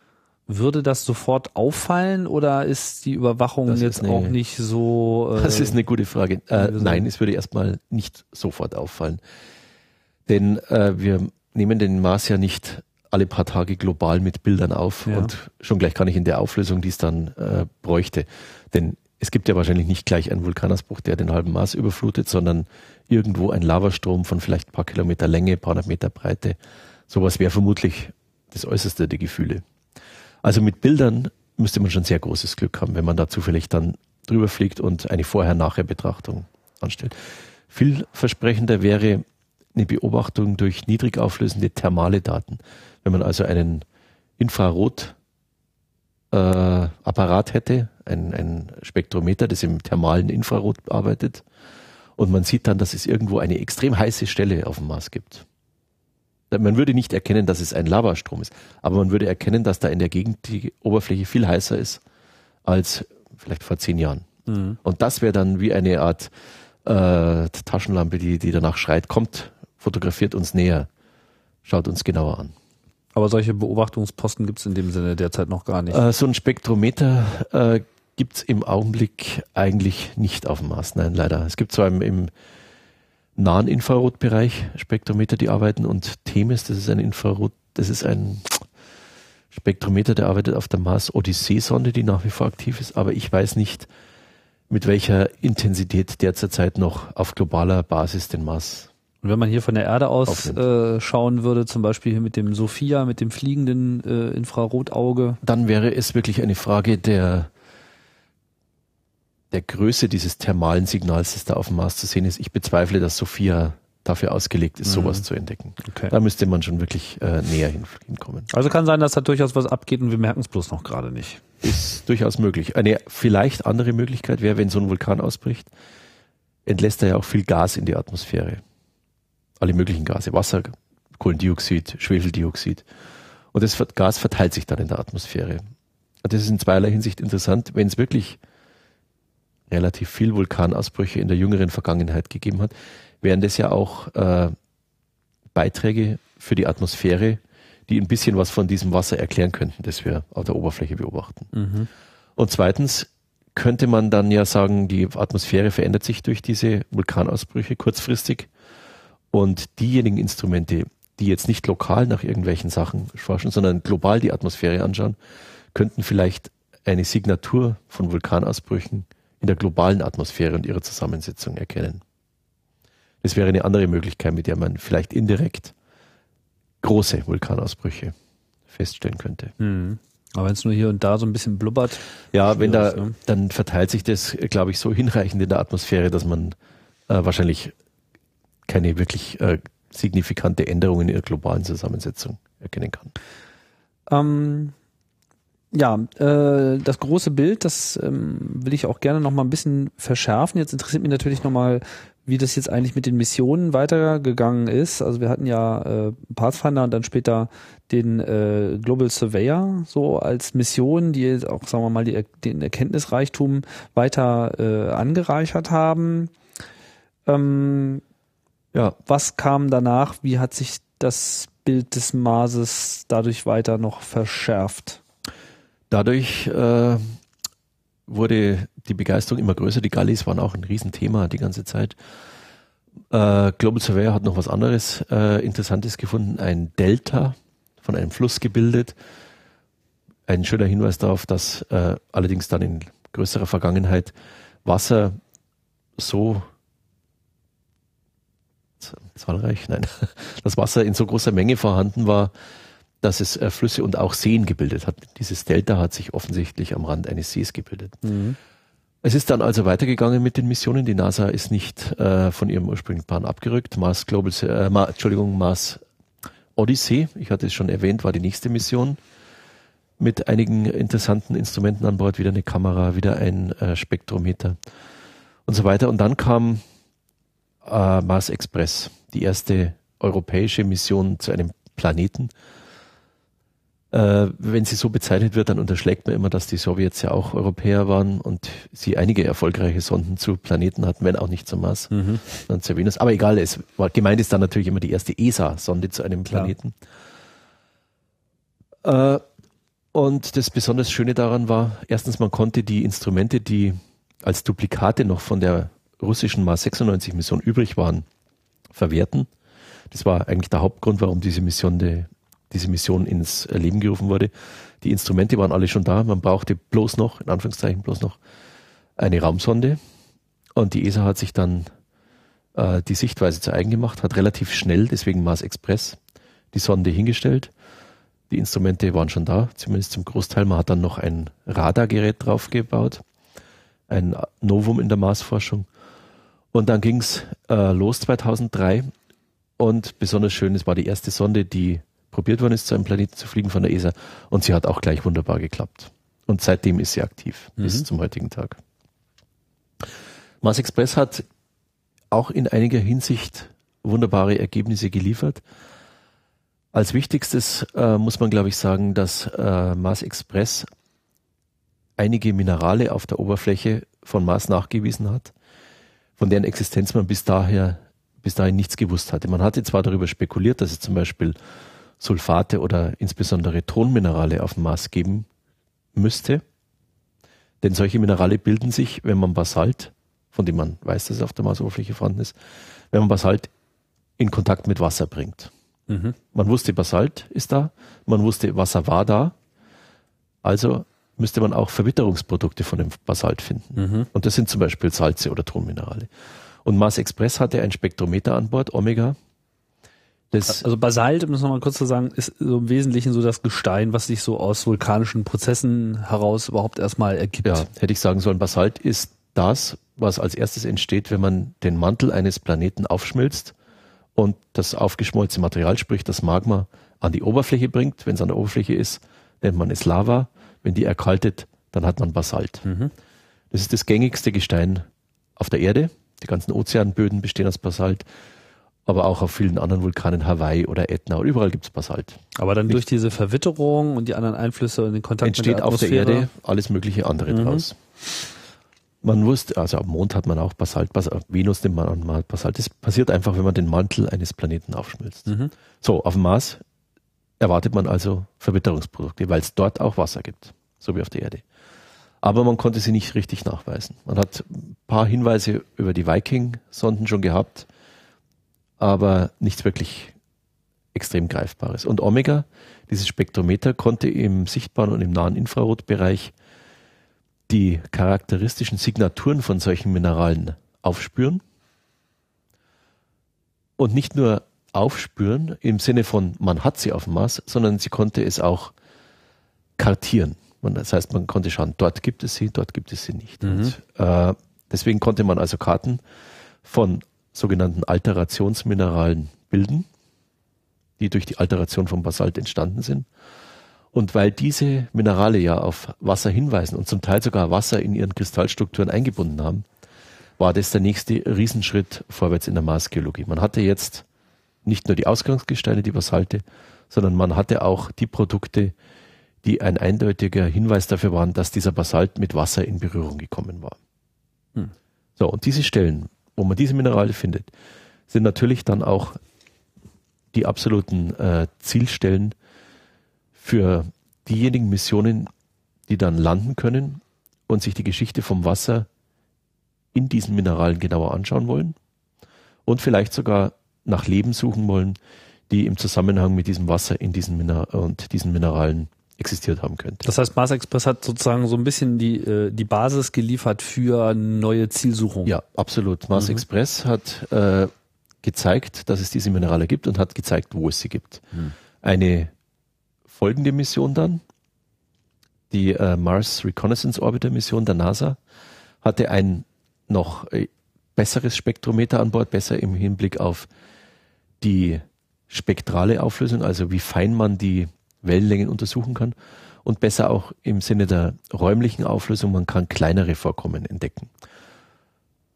würde das sofort auffallen oder ist die Überwachung das jetzt eine, auch nicht so? Äh, das ist eine gute Frage. Äh, nein, es würde erstmal nicht sofort auffallen. Denn äh, wir nehmen den Mars ja nicht alle paar Tage global mit Bildern auf ja. und schon gleich gar nicht in der Auflösung, die es dann äh, bräuchte. Denn es gibt ja wahrscheinlich nicht gleich einen Vulkanausbruch, der den halben Mars überflutet, sondern irgendwo ein Lavastrom von vielleicht ein paar Kilometer Länge, ein paar hundert Meter Breite. Sowas wäre vermutlich das Äußerste der Gefühle. Also mit Bildern müsste man schon sehr großes Glück haben, wenn man da zufällig dann drüber fliegt und eine Vorher-Nachher-Betrachtung anstellt. Vielversprechender wäre eine Beobachtung durch niedrig auflösende thermale Daten. Wenn man also einen Infrarot äh, hätte, ein, ein Spektrometer, das im thermalen Infrarot arbeitet, und man sieht dann, dass es irgendwo eine extrem heiße Stelle auf dem Mars gibt. Man würde nicht erkennen, dass es ein Lavastrom ist, aber man würde erkennen, dass da in der Gegend die Oberfläche viel heißer ist als vielleicht vor zehn Jahren. Mhm. Und das wäre dann wie eine Art äh, Taschenlampe, die, die danach schreit, kommt, fotografiert uns näher, schaut uns genauer an. Aber solche Beobachtungsposten gibt es in dem Sinne derzeit noch gar nicht. Äh, so ein Spektrometer äh, gibt es im Augenblick eigentlich nicht auf dem Mars. Nein, leider. Es gibt zwar im, im nahen Infrarotbereich Spektrometer, die arbeiten. Und Themis, das ist ein Infrarot, das ist ein Spektrometer, der arbeitet auf der Mars Odyssee-Sonde, die nach wie vor aktiv ist, aber ich weiß nicht, mit welcher Intensität der zurzeit noch auf globaler Basis den Mars und wenn man hier von der Erde aus äh, schauen würde, zum Beispiel hier mit dem Sophia, mit dem fliegenden äh, Infrarotauge. Dann wäre es wirklich eine Frage der, der Größe dieses thermalen Signals, das da auf dem Mars zu sehen ist. Ich bezweifle, dass Sophia dafür ausgelegt ist, mhm. sowas zu entdecken. Okay. Da müsste man schon wirklich äh, näher hinkommen. Also kann sein, dass da durchaus was abgeht und wir merken es bloß noch gerade nicht. Ist durchaus möglich. Eine vielleicht andere Möglichkeit wäre, wenn so ein Vulkan ausbricht, entlässt er ja auch viel Gas in die Atmosphäre alle möglichen Gase, Wasser, Kohlendioxid, Schwefeldioxid. Und das Gas verteilt sich dann in der Atmosphäre. Und das ist in zweierlei Hinsicht interessant, wenn es wirklich relativ viel Vulkanausbrüche in der jüngeren Vergangenheit gegeben hat, wären das ja auch äh, Beiträge für die Atmosphäre, die ein bisschen was von diesem Wasser erklären könnten, das wir auf der Oberfläche beobachten. Mhm. Und zweitens könnte man dann ja sagen, die Atmosphäre verändert sich durch diese Vulkanausbrüche kurzfristig und diejenigen Instrumente, die jetzt nicht lokal nach irgendwelchen Sachen forschen, sondern global die Atmosphäre anschauen, könnten vielleicht eine Signatur von Vulkanausbrüchen in der globalen Atmosphäre und ihrer Zusammensetzung erkennen. Das wäre eine andere Möglichkeit, mit der man vielleicht indirekt große Vulkanausbrüche feststellen könnte. Mhm. Aber wenn es nur hier und da so ein bisschen blubbert. Ja, wenn da, ne? dann verteilt sich das, glaube ich, so hinreichend in der Atmosphäre, dass man äh, wahrscheinlich keine wirklich äh, signifikante Änderung in ihrer globalen Zusammensetzung erkennen kann. Ähm, ja, äh, das große Bild, das ähm, will ich auch gerne noch mal ein bisschen verschärfen. Jetzt interessiert mich natürlich noch mal, wie das jetzt eigentlich mit den Missionen weitergegangen ist. Also wir hatten ja äh, Pathfinder und dann später den äh, Global Surveyor so als Mission, die auch, sagen wir mal, die, den Erkenntnisreichtum weiter äh, angereichert haben. Ähm, ja, was kam danach? Wie hat sich das Bild des Marses dadurch weiter noch verschärft? Dadurch äh, wurde die Begeisterung immer größer. Die Gallis waren auch ein Riesenthema die ganze Zeit. Äh, Global Surveyor hat noch was anderes äh, Interessantes gefunden, ein Delta von einem Fluss gebildet. Ein schöner Hinweis darauf, dass äh, allerdings dann in größerer Vergangenheit Wasser so zahlreich, nein, das Wasser in so großer Menge vorhanden war, dass es äh, Flüsse und auch Seen gebildet hat. Dieses Delta hat sich offensichtlich am Rand eines Sees gebildet. Mhm. Es ist dann also weitergegangen mit den Missionen. Die NASA ist nicht äh, von ihrem ursprünglichen Plan abgerückt. Mars Global, äh, Ma, Entschuldigung, Mars Odyssey, ich hatte es schon erwähnt, war die nächste Mission mit einigen interessanten Instrumenten an Bord, wieder eine Kamera, wieder ein äh, Spektrometer und so weiter. Und dann kam äh, Mars Express, die erste europäische Mission zu einem Planeten. Äh, wenn sie so bezeichnet wird, dann unterschlägt man immer, dass die Sowjets ja auch Europäer waren und sie einige erfolgreiche Sonden zu Planeten hatten, wenn auch nicht zum Mars mhm. und zur Venus. Aber egal, es war gemeint ist dann natürlich immer die erste ESA-Sonde zu einem Planeten. Äh, und das besonders Schöne daran war, erstens, man konnte die Instrumente, die als Duplikate noch von der russischen Mars 96 Mission übrig waren, verwerten. Das war eigentlich der Hauptgrund, warum diese Mission, die, diese Mission ins Leben gerufen wurde. Die Instrumente waren alle schon da. Man brauchte bloß noch, in Anführungszeichen bloß noch, eine Raumsonde. Und die ESA hat sich dann äh, die Sichtweise zu eigen gemacht, hat relativ schnell, deswegen Mars Express, die Sonde hingestellt. Die Instrumente waren schon da, zumindest zum Großteil. Man hat dann noch ein Radargerät draufgebaut, ein Novum in der Marsforschung. Und dann ging's äh, los 2003 und besonders schön, es war die erste Sonde, die probiert worden ist, zu einem Planeten zu fliegen von der ESA und sie hat auch gleich wunderbar geklappt. Und seitdem ist sie aktiv mhm. bis zum heutigen Tag. Mars Express hat auch in einiger Hinsicht wunderbare Ergebnisse geliefert. Als wichtigstes äh, muss man, glaube ich, sagen, dass äh, Mars Express einige Minerale auf der Oberfläche von Mars nachgewiesen hat, von deren Existenz man bis daher bis dahin nichts gewusst hatte. Man hatte zwar darüber spekuliert, dass es zum Beispiel Sulfate oder insbesondere Tonminerale auf dem Mars geben müsste, denn solche Minerale bilden sich, wenn man Basalt, von dem man weiß, dass es auf der Marsoberfläche vorhanden ist, wenn man Basalt in Kontakt mit Wasser bringt. Mhm. Man wusste, Basalt ist da, man wusste, Wasser war da, also müsste man auch Verwitterungsprodukte von dem Basalt finden. Mhm. Und das sind zum Beispiel Salze oder Tonminerale. Und Mars Express hatte ein Spektrometer an Bord, Omega. Das also Basalt, um es nochmal kurz zu sagen, ist so im Wesentlichen so das Gestein, was sich so aus vulkanischen Prozessen heraus überhaupt erstmal ergibt. Ja, hätte ich sagen sollen, Basalt ist das, was als erstes entsteht, wenn man den Mantel eines Planeten aufschmilzt und das aufgeschmolzene Material, sprich das Magma, an die Oberfläche bringt. Wenn es an der Oberfläche ist, nennt man es Lava. Wenn die erkaltet, dann hat man Basalt. Mhm. Das ist das gängigste Gestein auf der Erde. Die ganzen Ozeanböden bestehen aus Basalt. Aber auch auf vielen anderen Vulkanen, Hawaii oder Ätna, oder überall gibt es Basalt. Aber dann durch diese Verwitterung und die anderen Einflüsse und den Kontakt entsteht mit der auf der Erde alles mögliche andere mhm. draus. Man wusste, also am Mond hat man auch Basalt, Bas Venus nimmt man an Basalt. Das passiert einfach, wenn man den Mantel eines Planeten aufschmilzt. Mhm. So, auf dem Mars erwartet man also Verwitterungsprodukte, weil es dort auch Wasser gibt, so wie auf der Erde. Aber man konnte sie nicht richtig nachweisen. Man hat ein paar Hinweise über die Viking-Sonden schon gehabt, aber nichts wirklich extrem Greifbares. Und Omega, dieses Spektrometer, konnte im sichtbaren und im nahen Infrarotbereich die charakteristischen Signaturen von solchen Mineralen aufspüren. Und nicht nur aufspüren im Sinne von, man hat sie auf dem Mars, sondern sie konnte es auch kartieren. Das heißt, man konnte schauen, dort gibt es sie, dort gibt es sie nicht. Mhm. Und, äh, deswegen konnte man also Karten von sogenannten Alterationsmineralen bilden, die durch die Alteration von Basalt entstanden sind. Und weil diese Minerale ja auf Wasser hinweisen und zum Teil sogar Wasser in ihren Kristallstrukturen eingebunden haben, war das der nächste Riesenschritt vorwärts in der Marsgeologie. Man hatte jetzt nicht nur die Ausgangsgesteine, die Basalte, sondern man hatte auch die Produkte, die ein eindeutiger Hinweis dafür waren, dass dieser Basalt mit Wasser in Berührung gekommen war. Hm. So, und diese Stellen, wo man diese Minerale findet, sind natürlich dann auch die absoluten äh, Zielstellen für diejenigen Missionen, die dann landen können und sich die Geschichte vom Wasser in diesen Mineralen genauer anschauen wollen und vielleicht sogar nach Leben suchen wollen, die im Zusammenhang mit diesem Wasser in diesen Miner und diesen Mineralen existiert haben könnte. Das heißt, Mars Express hat sozusagen so ein bisschen die, äh, die Basis geliefert für neue Zielsuchungen. Ja, absolut. Mars mhm. Express hat äh, gezeigt, dass es diese Minerale gibt und hat gezeigt, wo es sie gibt. Hm. Eine folgende Mission dann, die äh, Mars Reconnaissance Orbiter Mission der NASA, hatte ein noch äh, besseres Spektrometer an Bord, besser im Hinblick auf die spektrale Auflösung, also wie fein man die Wellenlängen untersuchen kann und besser auch im Sinne der räumlichen Auflösung, man kann kleinere Vorkommen entdecken.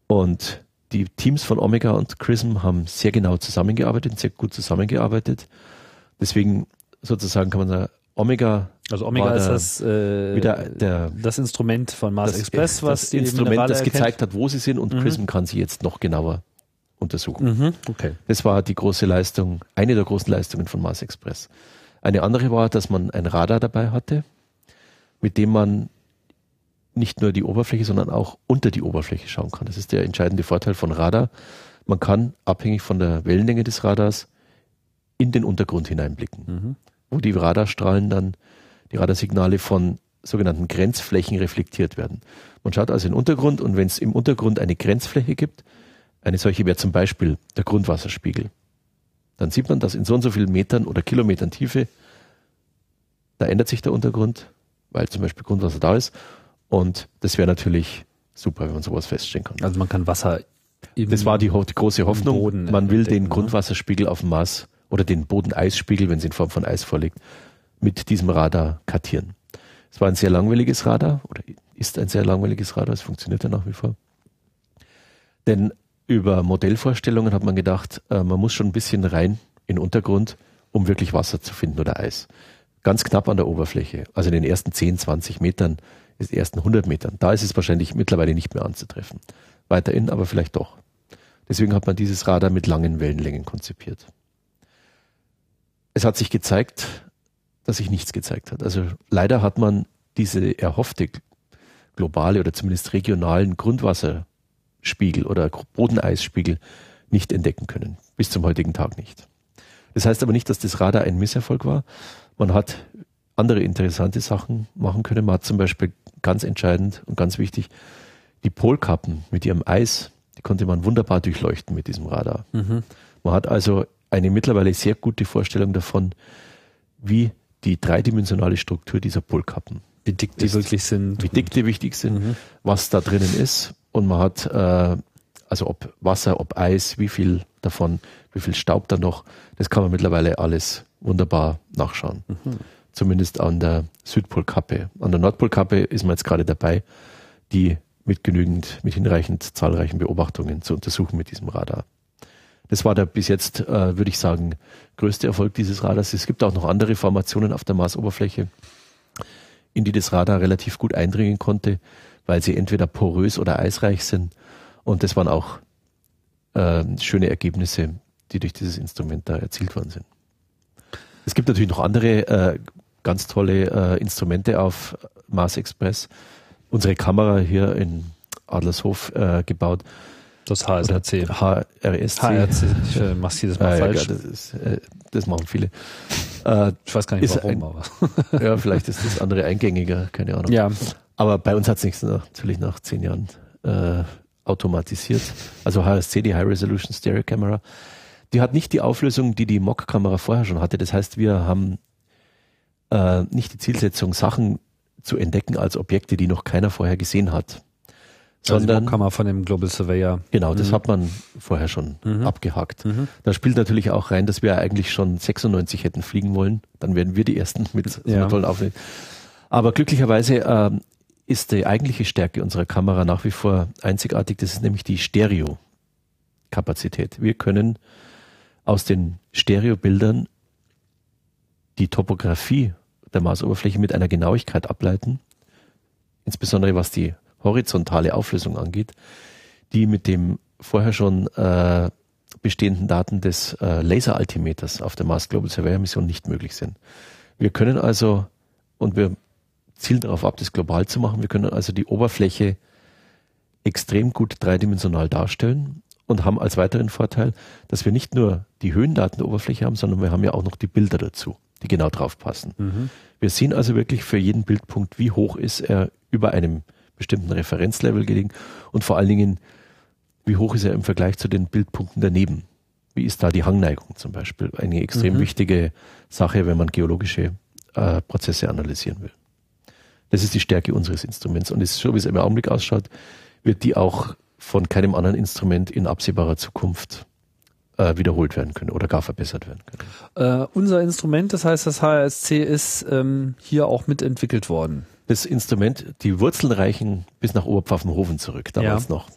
Und die Teams von Omega und Chrism haben sehr genau zusammengearbeitet, sehr gut zusammengearbeitet. Deswegen sozusagen kann man sagen, Omega. Also Omega ist das, äh, wieder der, das Instrument von Mars das, Express, was das Instrument, Minerale das gezeigt hat, wo sie sind und mhm. Chrism kann sie jetzt noch genauer untersuchen. Mhm. Okay. Das war die große Leistung, eine der großen Leistungen von Mars Express. Eine andere war, dass man ein Radar dabei hatte, mit dem man nicht nur die Oberfläche, sondern auch unter die Oberfläche schauen kann. Das ist der entscheidende Vorteil von Radar. Man kann abhängig von der Wellenlänge des Radars in den Untergrund hineinblicken. Mhm wo die Radarstrahlen dann, die Radarsignale von sogenannten Grenzflächen reflektiert werden. Man schaut also in den Untergrund und wenn es im Untergrund eine Grenzfläche gibt, eine solche wäre zum Beispiel der Grundwasserspiegel, dann sieht man, dass in so und so vielen Metern oder Kilometern Tiefe, da ändert sich der Untergrund, weil zum Beispiel Grundwasser da ist. Und das wäre natürlich super, wenn man sowas feststellen kann. Also man kann Wasser Das war die, die große Hoffnung. Boden man will den ne? Grundwasserspiegel auf dem Mars oder den Bodeneisspiegel, wenn es in Form von Eis vorliegt, mit diesem Radar kartieren. Es war ein sehr langweiliges Radar oder ist ein sehr langweiliges Radar, es funktioniert ja nach wie vor. Denn über Modellvorstellungen hat man gedacht, äh, man muss schon ein bisschen rein in den Untergrund, um wirklich Wasser zu finden oder Eis. Ganz knapp an der Oberfläche, also in den ersten 10, 20 Metern, in den ersten 100 Metern. Da ist es wahrscheinlich mittlerweile nicht mehr anzutreffen. Weiter innen aber vielleicht doch. Deswegen hat man dieses Radar mit langen Wellenlängen konzipiert es hat sich gezeigt, dass sich nichts gezeigt hat. Also leider hat man diese erhoffte globale oder zumindest regionalen Grundwasserspiegel oder Bodeneisspiegel nicht entdecken können. Bis zum heutigen Tag nicht. Das heißt aber nicht, dass das Radar ein Misserfolg war. Man hat andere interessante Sachen machen können. Man hat zum Beispiel ganz entscheidend und ganz wichtig die Polkappen mit ihrem Eis, die konnte man wunderbar durchleuchten mit diesem Radar. Mhm. Man hat also eine mittlerweile sehr gute Vorstellung davon, wie die dreidimensionale Struktur dieser Polkappen wie dick die ist, wirklich sind. Wie dick die wichtig sind, mhm. was da drinnen ist. Und man hat, äh, also ob Wasser, ob Eis, wie viel davon, wie viel Staub da noch, das kann man mittlerweile alles wunderbar nachschauen. Mhm. Zumindest an der Südpolkappe. An der Nordpolkappe ist man jetzt gerade dabei, die mit genügend, mit hinreichend zahlreichen Beobachtungen zu untersuchen mit diesem Radar. Das war der bis jetzt, äh, würde ich sagen, größte Erfolg dieses Radars. Es gibt auch noch andere Formationen auf der Marsoberfläche, in die das Radar relativ gut eindringen konnte, weil sie entweder porös oder eisreich sind. Und das waren auch äh, schöne Ergebnisse, die durch dieses Instrument da erzielt worden sind. Es gibt natürlich noch andere äh, ganz tolle äh, Instrumente auf Mars Express. Unsere Kamera hier in Adlershof äh, gebaut das HSRC. HRSC. HRC. Ich äh, mach's jedes Mal ah, falsch. Ja, das, ist, äh, das, machen viele. Äh, ich weiß gar nicht warum, ein, aber. ja, vielleicht ist das andere eingängiger, keine Ahnung. Ja. Aber bei uns hat es nichts natürlich nach zehn Jahren äh, automatisiert. Also HSC, die High Resolution Stereo Camera, die hat nicht die Auflösung, die die Mock-Kamera vorher schon hatte. Das heißt, wir haben äh, nicht die Zielsetzung, Sachen zu entdecken als Objekte, die noch keiner vorher gesehen hat. Sondern kann man von dem Global Surveyor. Genau, das mhm. hat man vorher schon mhm. abgehakt. Mhm. Da spielt natürlich auch rein, dass wir eigentlich schon 96 hätten fliegen wollen. Dann wären wir die ersten mit so einer tollen Aufnahme. Aber glücklicherweise äh, ist die eigentliche Stärke unserer Kamera nach wie vor einzigartig. Das ist nämlich die Stereo-Kapazität. Wir können aus den Stereobildern die Topografie der Marsoberfläche mit einer Genauigkeit ableiten. Insbesondere was die horizontale Auflösung angeht, die mit dem vorher schon äh, bestehenden Daten des äh, Laseraltimeters auf der Mars Global Surveyor Mission nicht möglich sind. Wir können also, und wir zielen darauf ab, das global zu machen, wir können also die Oberfläche extrem gut dreidimensional darstellen und haben als weiteren Vorteil, dass wir nicht nur die Höhendaten der Oberfläche haben, sondern wir haben ja auch noch die Bilder dazu, die genau drauf passen. Mhm. Wir sehen also wirklich für jeden Bildpunkt, wie hoch ist er über einem bestimmten Referenzlevel gelegen und vor allen Dingen, wie hoch ist er im Vergleich zu den Bildpunkten daneben. Wie ist da die Hangneigung zum Beispiel? Eine extrem mhm. wichtige Sache, wenn man geologische äh, Prozesse analysieren will. Das ist die Stärke unseres Instruments. Und so, wie es im Augenblick ausschaut, wird die auch von keinem anderen Instrument in absehbarer Zukunft äh, wiederholt werden können oder gar verbessert werden können. Äh, unser Instrument, das heißt das HRSC, ist ähm, hier auch mitentwickelt worden. Das Instrument, die Wurzeln reichen bis nach Oberpfaffenhofen zurück, damals ja. noch.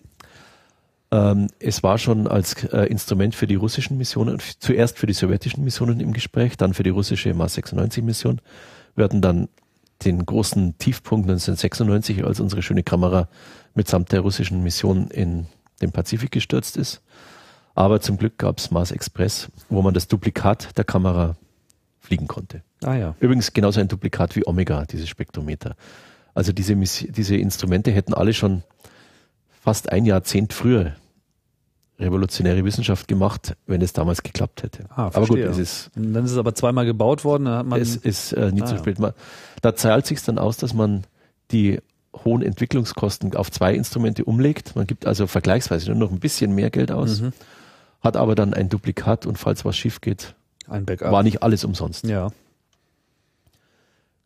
Ähm, es war schon als äh, Instrument für die russischen Missionen, zuerst für die sowjetischen Missionen im Gespräch, dann für die russische Mars 96 Mission. Wir hatten dann den großen Tiefpunkt 1996, als unsere schöne Kamera mitsamt der russischen Mission in den Pazifik gestürzt ist. Aber zum Glück gab es Mars Express, wo man das Duplikat der Kamera fliegen konnte. Ah ja. Übrigens genauso ein Duplikat wie Omega, dieses Spektrometer. Also diese, diese Instrumente hätten alle schon fast ein Jahrzehnt früher revolutionäre Wissenschaft gemacht, wenn es damals geklappt hätte. Ah, aber gut, es ist. dann ist es aber zweimal gebaut worden. Dann hat man es ist äh, nie ah, zu spät. Man, da zahlt sich dann aus, dass man die hohen Entwicklungskosten auf zwei Instrumente umlegt. Man gibt also vergleichsweise nur noch ein bisschen mehr Geld aus, mhm. hat aber dann ein Duplikat und falls was schief geht, ein Backup. war nicht alles umsonst. Ja.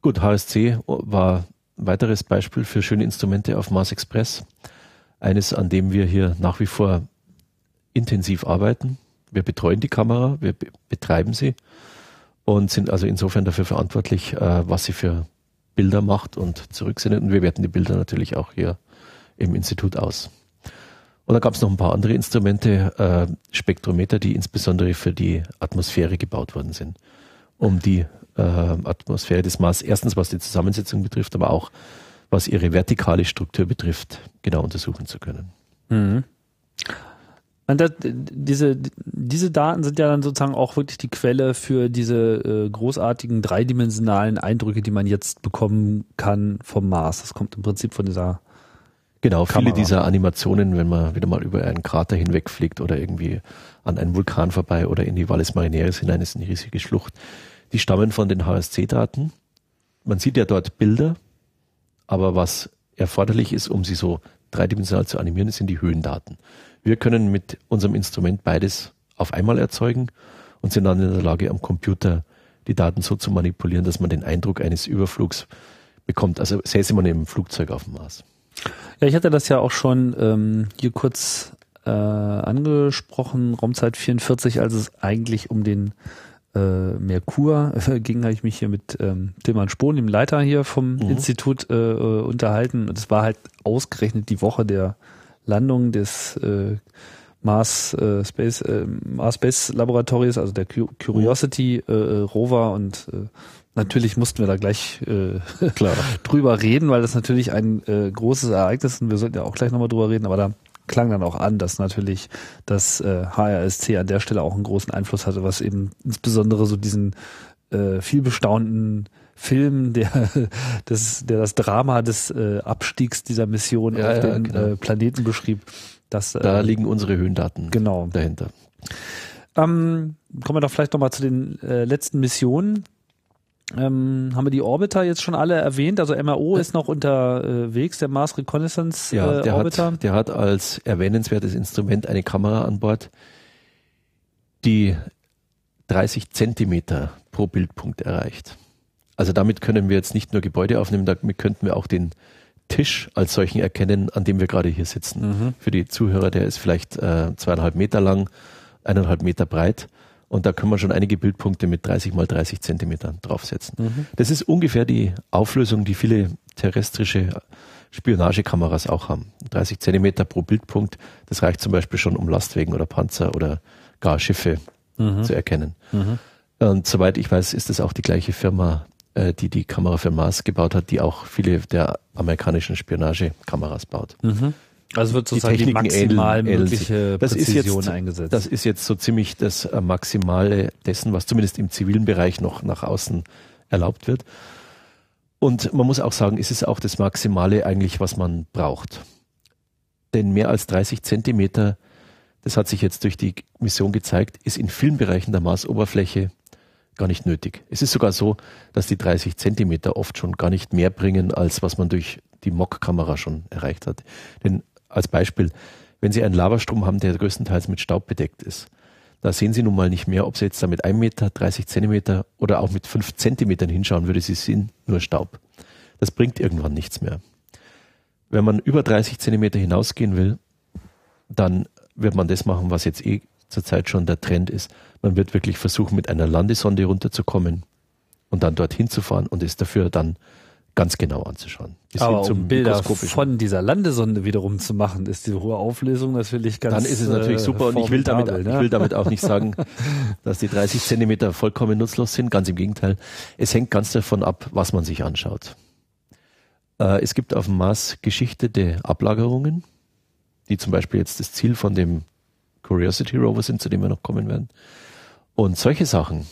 Gut, HSC war ein weiteres Beispiel für schöne Instrumente auf Mars Express. Eines, an dem wir hier nach wie vor intensiv arbeiten. Wir betreuen die Kamera, wir betreiben sie und sind also insofern dafür verantwortlich, äh, was sie für Bilder macht und zurücksendet. Und wir werten die Bilder natürlich auch hier im Institut aus. Und dann gab es noch ein paar andere Instrumente, äh, Spektrometer, die insbesondere für die Atmosphäre gebaut worden sind, um die äh, Atmosphäre des Mars, erstens was die Zusammensetzung betrifft, aber auch was ihre vertikale Struktur betrifft, genau untersuchen zu können. Mhm. Das, diese, diese Daten sind ja dann sozusagen auch wirklich die Quelle für diese äh, großartigen dreidimensionalen Eindrücke, die man jetzt bekommen kann vom Mars. Das kommt im Prinzip von dieser Genau, Kamera. viele dieser Animationen, wenn man wieder mal über einen Krater hinwegfliegt oder irgendwie an einen Vulkan vorbei oder in die Valles Marineris hinein, ist eine riesige Schlucht. Die stammen von den HSC-Daten. Man sieht ja dort Bilder, aber was erforderlich ist, um sie so dreidimensional zu animieren, sind die Höhendaten. Wir können mit unserem Instrument beides auf einmal erzeugen und sind dann in der Lage, am Computer die Daten so zu manipulieren, dass man den Eindruck eines Überflugs bekommt. Also säße man im Flugzeug auf dem Mars. Ja, ich hatte das ja auch schon ähm, hier kurz äh, angesprochen, Raumzeit 44, als es eigentlich um den äh, Merkur äh, ging, habe ich mich hier mit ähm, Tilman Spohn, dem Leiter hier vom mhm. Institut, äh, äh unterhalten. Und es war halt ausgerechnet die Woche der Landung des äh, Mars äh, Space äh, Mars Space Laboratories, also der Curiosity äh, äh, Rover und äh, natürlich mussten wir da gleich äh, Klar. drüber reden, weil das natürlich ein äh, großes Ereignis ist und wir sollten ja auch gleich nochmal drüber reden, aber da klang dann auch an, dass natürlich das äh, HRSC an der Stelle auch einen großen Einfluss hatte, was eben insbesondere so diesen äh, vielbestaunten Film, der das, der das Drama des äh, Abstiegs dieser Mission ja, auf ja, den genau. äh, Planeten beschrieb. Das, da äh, liegen unsere Höhendaten genau. dahinter. Ähm, kommen wir doch vielleicht nochmal zu den äh, letzten Missionen. Ähm, haben wir die Orbiter jetzt schon alle erwähnt? Also MRO ist noch unterwegs, der Mars Reconnaissance ja, äh, der Orbiter. Hat, der hat als erwähnenswertes Instrument eine Kamera an Bord, die 30 Zentimeter pro Bildpunkt erreicht. Also damit können wir jetzt nicht nur Gebäude aufnehmen, damit könnten wir auch den Tisch als solchen erkennen, an dem wir gerade hier sitzen. Mhm. Für die Zuhörer, der ist vielleicht äh, zweieinhalb Meter lang, eineinhalb Meter breit. Und da können wir schon einige Bildpunkte mit 30 mal 30 Zentimetern draufsetzen. Mhm. Das ist ungefähr die Auflösung, die viele terrestrische Spionagekameras auch haben. 30 Zentimeter pro Bildpunkt, das reicht zum Beispiel schon, um Lastwagen oder Panzer oder gar Schiffe mhm. zu erkennen. Mhm. Und soweit ich weiß, ist es auch die gleiche Firma, äh, die die Kamera für Mars gebaut hat, die auch viele der amerikanischen Spionagekameras baut. Mhm. Also wird sozusagen die, die maximal ähneln, mögliche das Präzision ist jetzt, eingesetzt. Das ist jetzt so ziemlich das äh, Maximale dessen, was zumindest im zivilen Bereich noch nach außen erlaubt wird. Und man muss auch sagen, es ist auch das Maximale eigentlich, was man braucht. Denn mehr als 30 Zentimeter, das hat sich jetzt durch die Mission gezeigt, ist in vielen Bereichen der Marsoberfläche gar nicht nötig. Es ist sogar so, dass die 30 Zentimeter oft schon gar nicht mehr bringen, als was man durch die Mock-Kamera schon erreicht hat. Denn als Beispiel, wenn Sie einen Lavastrom haben, der größtenteils mit Staub bedeckt ist, Da sehen Sie nun mal nicht mehr, ob Sie jetzt da mit einem Meter, 30 Zentimeter oder auch mit fünf Zentimetern hinschauen würde, Sie sehen nur Staub. Das bringt irgendwann nichts mehr. Wenn man über 30 Zentimeter hinausgehen will, dann wird man das machen, was jetzt eh zurzeit schon der Trend ist. Man wird wirklich versuchen, mit einer Landesonde runterzukommen und dann dorthin zu fahren und es dafür dann ganz genau anzuschauen. Bis Aber um Bilder von dieser Landesonde wiederum zu machen, ist die hohe Auflösung natürlich ganz Dann ist es natürlich super und ich will damit, ne? ich will damit auch nicht sagen, dass die 30 Zentimeter vollkommen nutzlos sind. Ganz im Gegenteil. Es hängt ganz davon ab, was man sich anschaut. Äh, es gibt auf dem Mars geschichtete Ablagerungen, die zum Beispiel jetzt das Ziel von dem Curiosity Rover sind, zu dem wir noch kommen werden. Und solche Sachen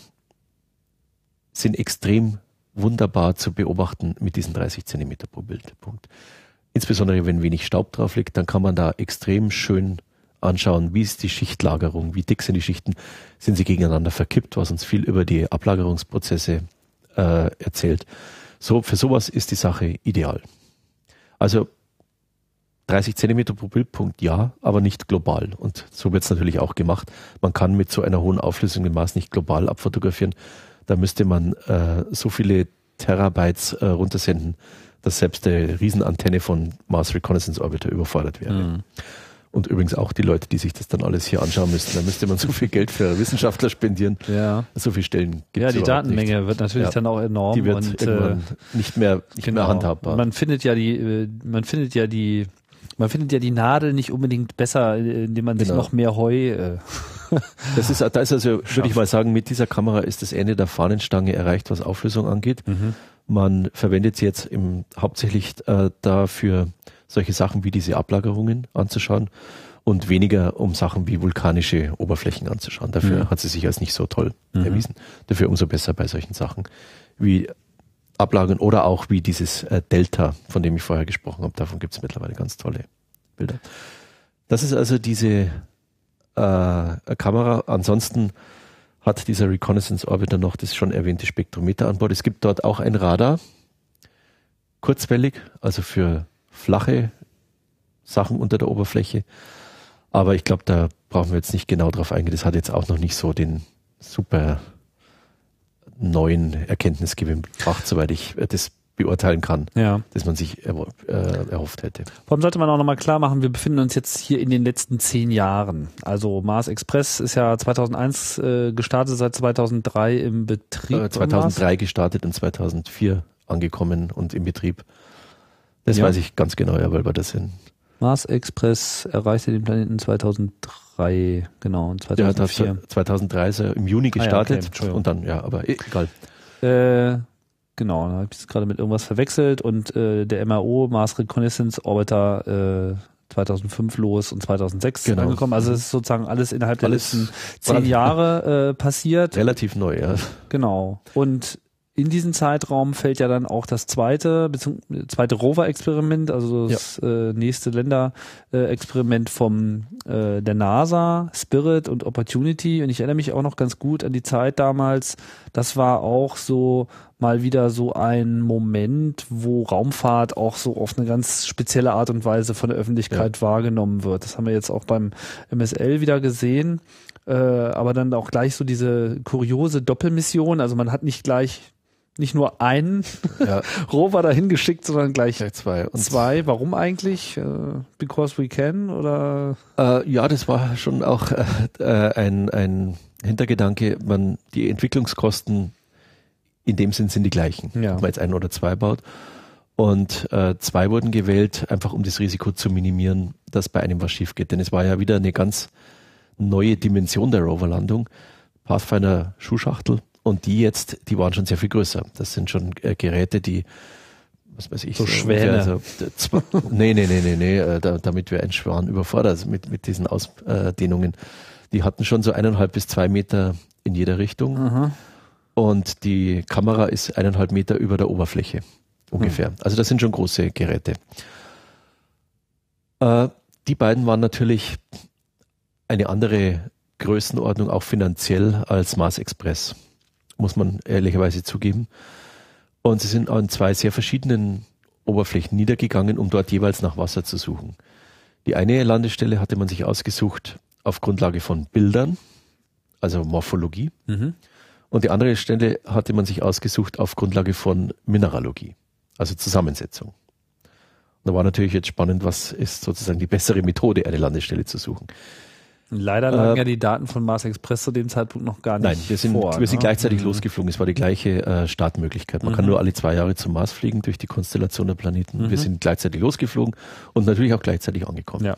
sind extrem wunderbar zu beobachten mit diesen 30 Zentimeter pro Bildpunkt. Insbesondere wenn wenig Staub drauf liegt, dann kann man da extrem schön anschauen, wie ist die Schichtlagerung, wie dick sind die Schichten, sind sie gegeneinander verkippt, was uns viel über die Ablagerungsprozesse äh, erzählt. So, für sowas ist die Sache ideal. Also 30 Zentimeter pro Bildpunkt ja, aber nicht global. Und so wird es natürlich auch gemacht. Man kann mit so einer hohen Auflösung im Maß nicht global abfotografieren, da müsste man äh, so viele Terabytes äh, runtersenden, dass selbst der Riesenantenne von Mars Reconnaissance Orbiter überfordert wäre. Mhm. Und übrigens auch die Leute, die sich das dann alles hier anschauen müssten. Da müsste man so viel Geld für Wissenschaftler spendieren. Ja. So viele Stellen gibt Ja, die Datenmenge nicht. wird natürlich ja. dann auch enorm. Die wird und, äh, nicht mehr, nicht genau. mehr handhabbar. Man findet ja die, äh, man findet ja die man findet ja die Nadel nicht unbedingt besser, indem man sich genau. noch mehr Heu. Äh das ist, da ist also, würde ich mal sagen, mit dieser Kamera ist das Ende der Fahnenstange erreicht, was Auflösung angeht. Mhm. Man verwendet sie jetzt im, hauptsächlich äh, dafür, solche Sachen wie diese Ablagerungen anzuschauen und weniger um Sachen wie vulkanische Oberflächen anzuschauen. Dafür mhm. hat sie sich als nicht so toll mhm. erwiesen. Dafür umso besser bei solchen Sachen wie ablagern oder auch wie dieses äh, Delta, von dem ich vorher gesprochen habe. Davon gibt es mittlerweile ganz tolle Bilder. Das ist also diese äh, Kamera. Ansonsten hat dieser Reconnaissance Orbiter noch das schon erwähnte Spektrometer an Bord. Es gibt dort auch ein Radar, kurzwellig, also für flache Sachen unter der Oberfläche. Aber ich glaube, da brauchen wir jetzt nicht genau drauf eingehen. Das hat jetzt auch noch nicht so den super neuen Erkenntnisgewinn gebracht, soweit ich äh, das beurteilen kann, ja. dass man sich er, äh, erhofft hätte. Warum sollte man auch nochmal klar machen, wir befinden uns jetzt hier in den letzten zehn Jahren. Also Mars Express ist ja 2001 äh, gestartet, seit 2003 im Betrieb. Äh, 2003 gestartet und 2004 angekommen und im Betrieb. Das ja. weiß ich ganz genau, ja, weil wir das sind. Mars Express erreichte den Planeten 2003, genau, und 2004. Ja, 2003 ist er im Juni gestartet ah, ja, okay, und dann, ja, aber e-, egal. Äh, genau, da habe ich es gerade mit irgendwas verwechselt und äh, der MRO, Mars Reconnaissance Orbiter, äh, 2005 los und 2006 genau. angekommen. Also es ist sozusagen alles innerhalb der alles letzten zehn Jahre äh, passiert. Relativ neu, ja. Genau. Und in diesen Zeitraum fällt ja dann auch das zweite, zweite Rover-Experiment, also das ja. äh, nächste Länder-Experiment vom äh, der NASA, Spirit und Opportunity. Und ich erinnere mich auch noch ganz gut an die Zeit damals. Das war auch so mal wieder so ein Moment, wo Raumfahrt auch so auf eine ganz spezielle Art und Weise von der Öffentlichkeit ja. wahrgenommen wird. Das haben wir jetzt auch beim MSL wieder gesehen. Äh, aber dann auch gleich so diese kuriose Doppelmission. Also man hat nicht gleich nicht nur einen ja. Rover dahin geschickt, sondern gleich, gleich zwei. Und zwei. Warum eigentlich? Uh, because we can oder? Uh, ja, das war schon auch uh, ein, ein Hintergedanke. Man die Entwicklungskosten in dem Sinn sind die gleichen, ja. man jetzt einen oder zwei baut. Und äh, zwei wurden gewählt, einfach um das Risiko zu minimieren, dass bei einem was schief geht. Denn es war ja wieder eine ganz neue Dimension der Roverlandung. Pathfinder Schuhschachtel, und die jetzt, die waren schon sehr viel größer. Das sind schon äh, Geräte, die, was weiß ich, so, so Schwäne. Also, zwei, nee, nee, nee, nee, nee, äh, da, damit wir ein Schwan überfordert mit, mit diesen Ausdehnungen. Die hatten schon so eineinhalb bis zwei Meter in jeder Richtung. Aha. Und die Kamera ist eineinhalb Meter über der Oberfläche ungefähr. Hm. Also das sind schon große Geräte. Äh, die beiden waren natürlich eine andere Größenordnung, auch finanziell, als Mars Express muss man ehrlicherweise zugeben. Und sie sind an zwei sehr verschiedenen Oberflächen niedergegangen, um dort jeweils nach Wasser zu suchen. Die eine Landestelle hatte man sich ausgesucht auf Grundlage von Bildern, also Morphologie. Mhm. Und die andere Stelle hatte man sich ausgesucht auf Grundlage von Mineralogie, also Zusammensetzung. Und da war natürlich jetzt spannend, was ist sozusagen die bessere Methode, eine Landestelle zu suchen. Leider lagen äh, ja die Daten von Mars Express zu dem Zeitpunkt noch gar nicht. Nein, wir sind, vor, wir sind ne? gleichzeitig mhm. losgeflogen. Es war die gleiche äh, Startmöglichkeit. Man mhm. kann nur alle zwei Jahre zum Mars fliegen durch die Konstellation der Planeten. Mhm. Wir sind gleichzeitig losgeflogen und natürlich auch gleichzeitig angekommen. Ja.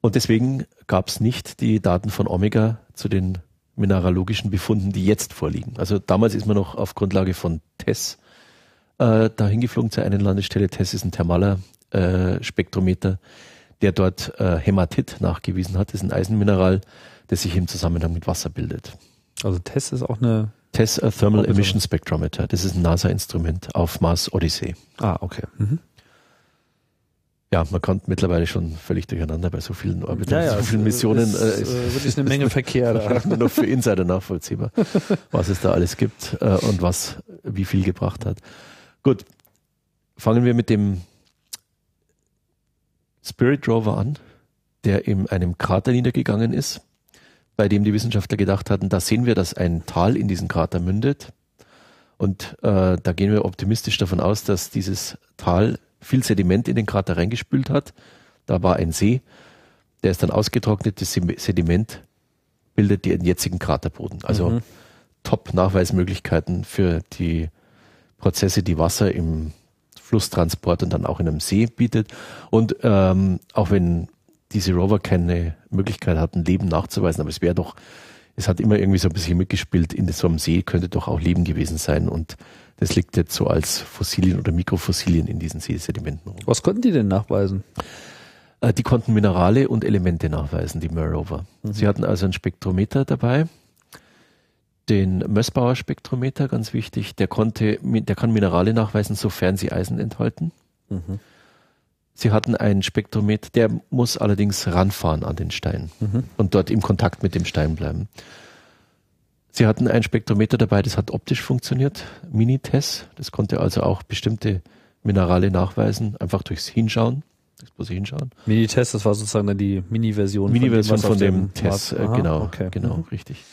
Und deswegen gab es nicht die Daten von Omega zu den mineralogischen Befunden, die jetzt vorliegen. Also damals ist man noch auf Grundlage von TESS äh, dahin geflogen zur einen Landestelle. TESS ist ein thermaler äh, Spektrometer der dort äh, Hämatit nachgewiesen hat. Das ist ein Eisenmineral, das sich im Zusammenhang mit Wasser bildet. Also TESS ist auch eine TESS a Thermal Emission Spectrometer. Das ist ein NASA-Instrument auf Mars Odyssey. Ah, okay. Mhm. Ja, man kommt mittlerweile schon völlig durcheinander bei so vielen Orbitern, ja, ja, so vielen Missionen. Ist, äh, ist äh, wirklich eine Menge Verkehr da. Nur noch für Insider nachvollziehbar, was es da alles gibt äh, und was wie viel gebracht hat. Gut, fangen wir mit dem Spirit Rover an, der in einem Krater niedergegangen ist, bei dem die Wissenschaftler gedacht hatten, da sehen wir, dass ein Tal in diesen Krater mündet. Und äh, da gehen wir optimistisch davon aus, dass dieses Tal viel Sediment in den Krater reingespült hat. Da war ein See, der ist dann ausgetrocknet, das Sediment bildet den jetzigen Kraterboden. Also mhm. Top-Nachweismöglichkeiten für die Prozesse, die Wasser im Flusstransport und dann auch in einem See bietet. Und ähm, auch wenn diese Rover keine Möglichkeit hatten, Leben nachzuweisen, aber es wäre doch, es hat immer irgendwie so ein bisschen mitgespielt, in so einem See könnte doch auch Leben gewesen sein und das liegt jetzt so als Fossilien oder Mikrofossilien in diesen Seesedimenten rum. Was konnten die denn nachweisen? Äh, die konnten Minerale und Elemente nachweisen, die Mer Rover. Mhm. Sie hatten also ein Spektrometer dabei, den Mössbauer Spektrometer, ganz wichtig, der konnte, der kann Minerale nachweisen, sofern sie Eisen enthalten. Mhm. Sie hatten einen Spektrometer, der muss allerdings ranfahren an den Stein mhm. und dort im Kontakt mit dem Stein bleiben. Sie hatten ein Spektrometer dabei, das hat optisch funktioniert, Minitest. Das konnte also auch bestimmte Minerale nachweisen, einfach durchs Hinschauen. Das muss ich hinschauen. Minitest, das war sozusagen dann die Mini-Version Mini-Version von dem, von dem Test, äh, genau, okay. genau, mhm. richtig.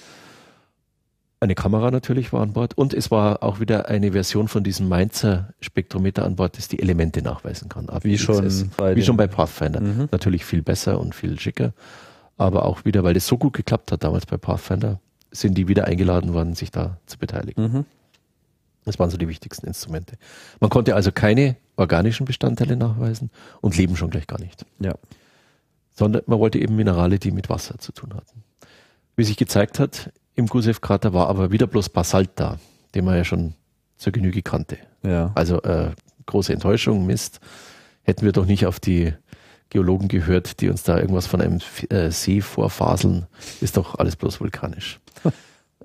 Eine Kamera natürlich war an Bord und es war auch wieder eine Version von diesem Mainzer Spektrometer an Bord, das die Elemente nachweisen kann. Wie schon, bei, wie schon bei Pathfinder. Mhm. Natürlich viel besser und viel schicker. Aber auch wieder, weil das so gut geklappt hat damals bei Pathfinder, sind die wieder eingeladen worden, sich da zu beteiligen. Mhm. Das waren so die wichtigsten Instrumente. Man konnte also keine organischen Bestandteile nachweisen und Leben schon gleich gar nicht. Ja. Sondern man wollte eben Minerale, die mit Wasser zu tun hatten. Wie sich gezeigt hat, im Gusev-Krater war aber wieder bloß Basalt da, den man ja schon zur Genüge kannte. Ja. Also äh, große Enttäuschung, Mist. Hätten wir doch nicht auf die Geologen gehört, die uns da irgendwas von einem äh, See vorfaseln, ist doch alles bloß vulkanisch.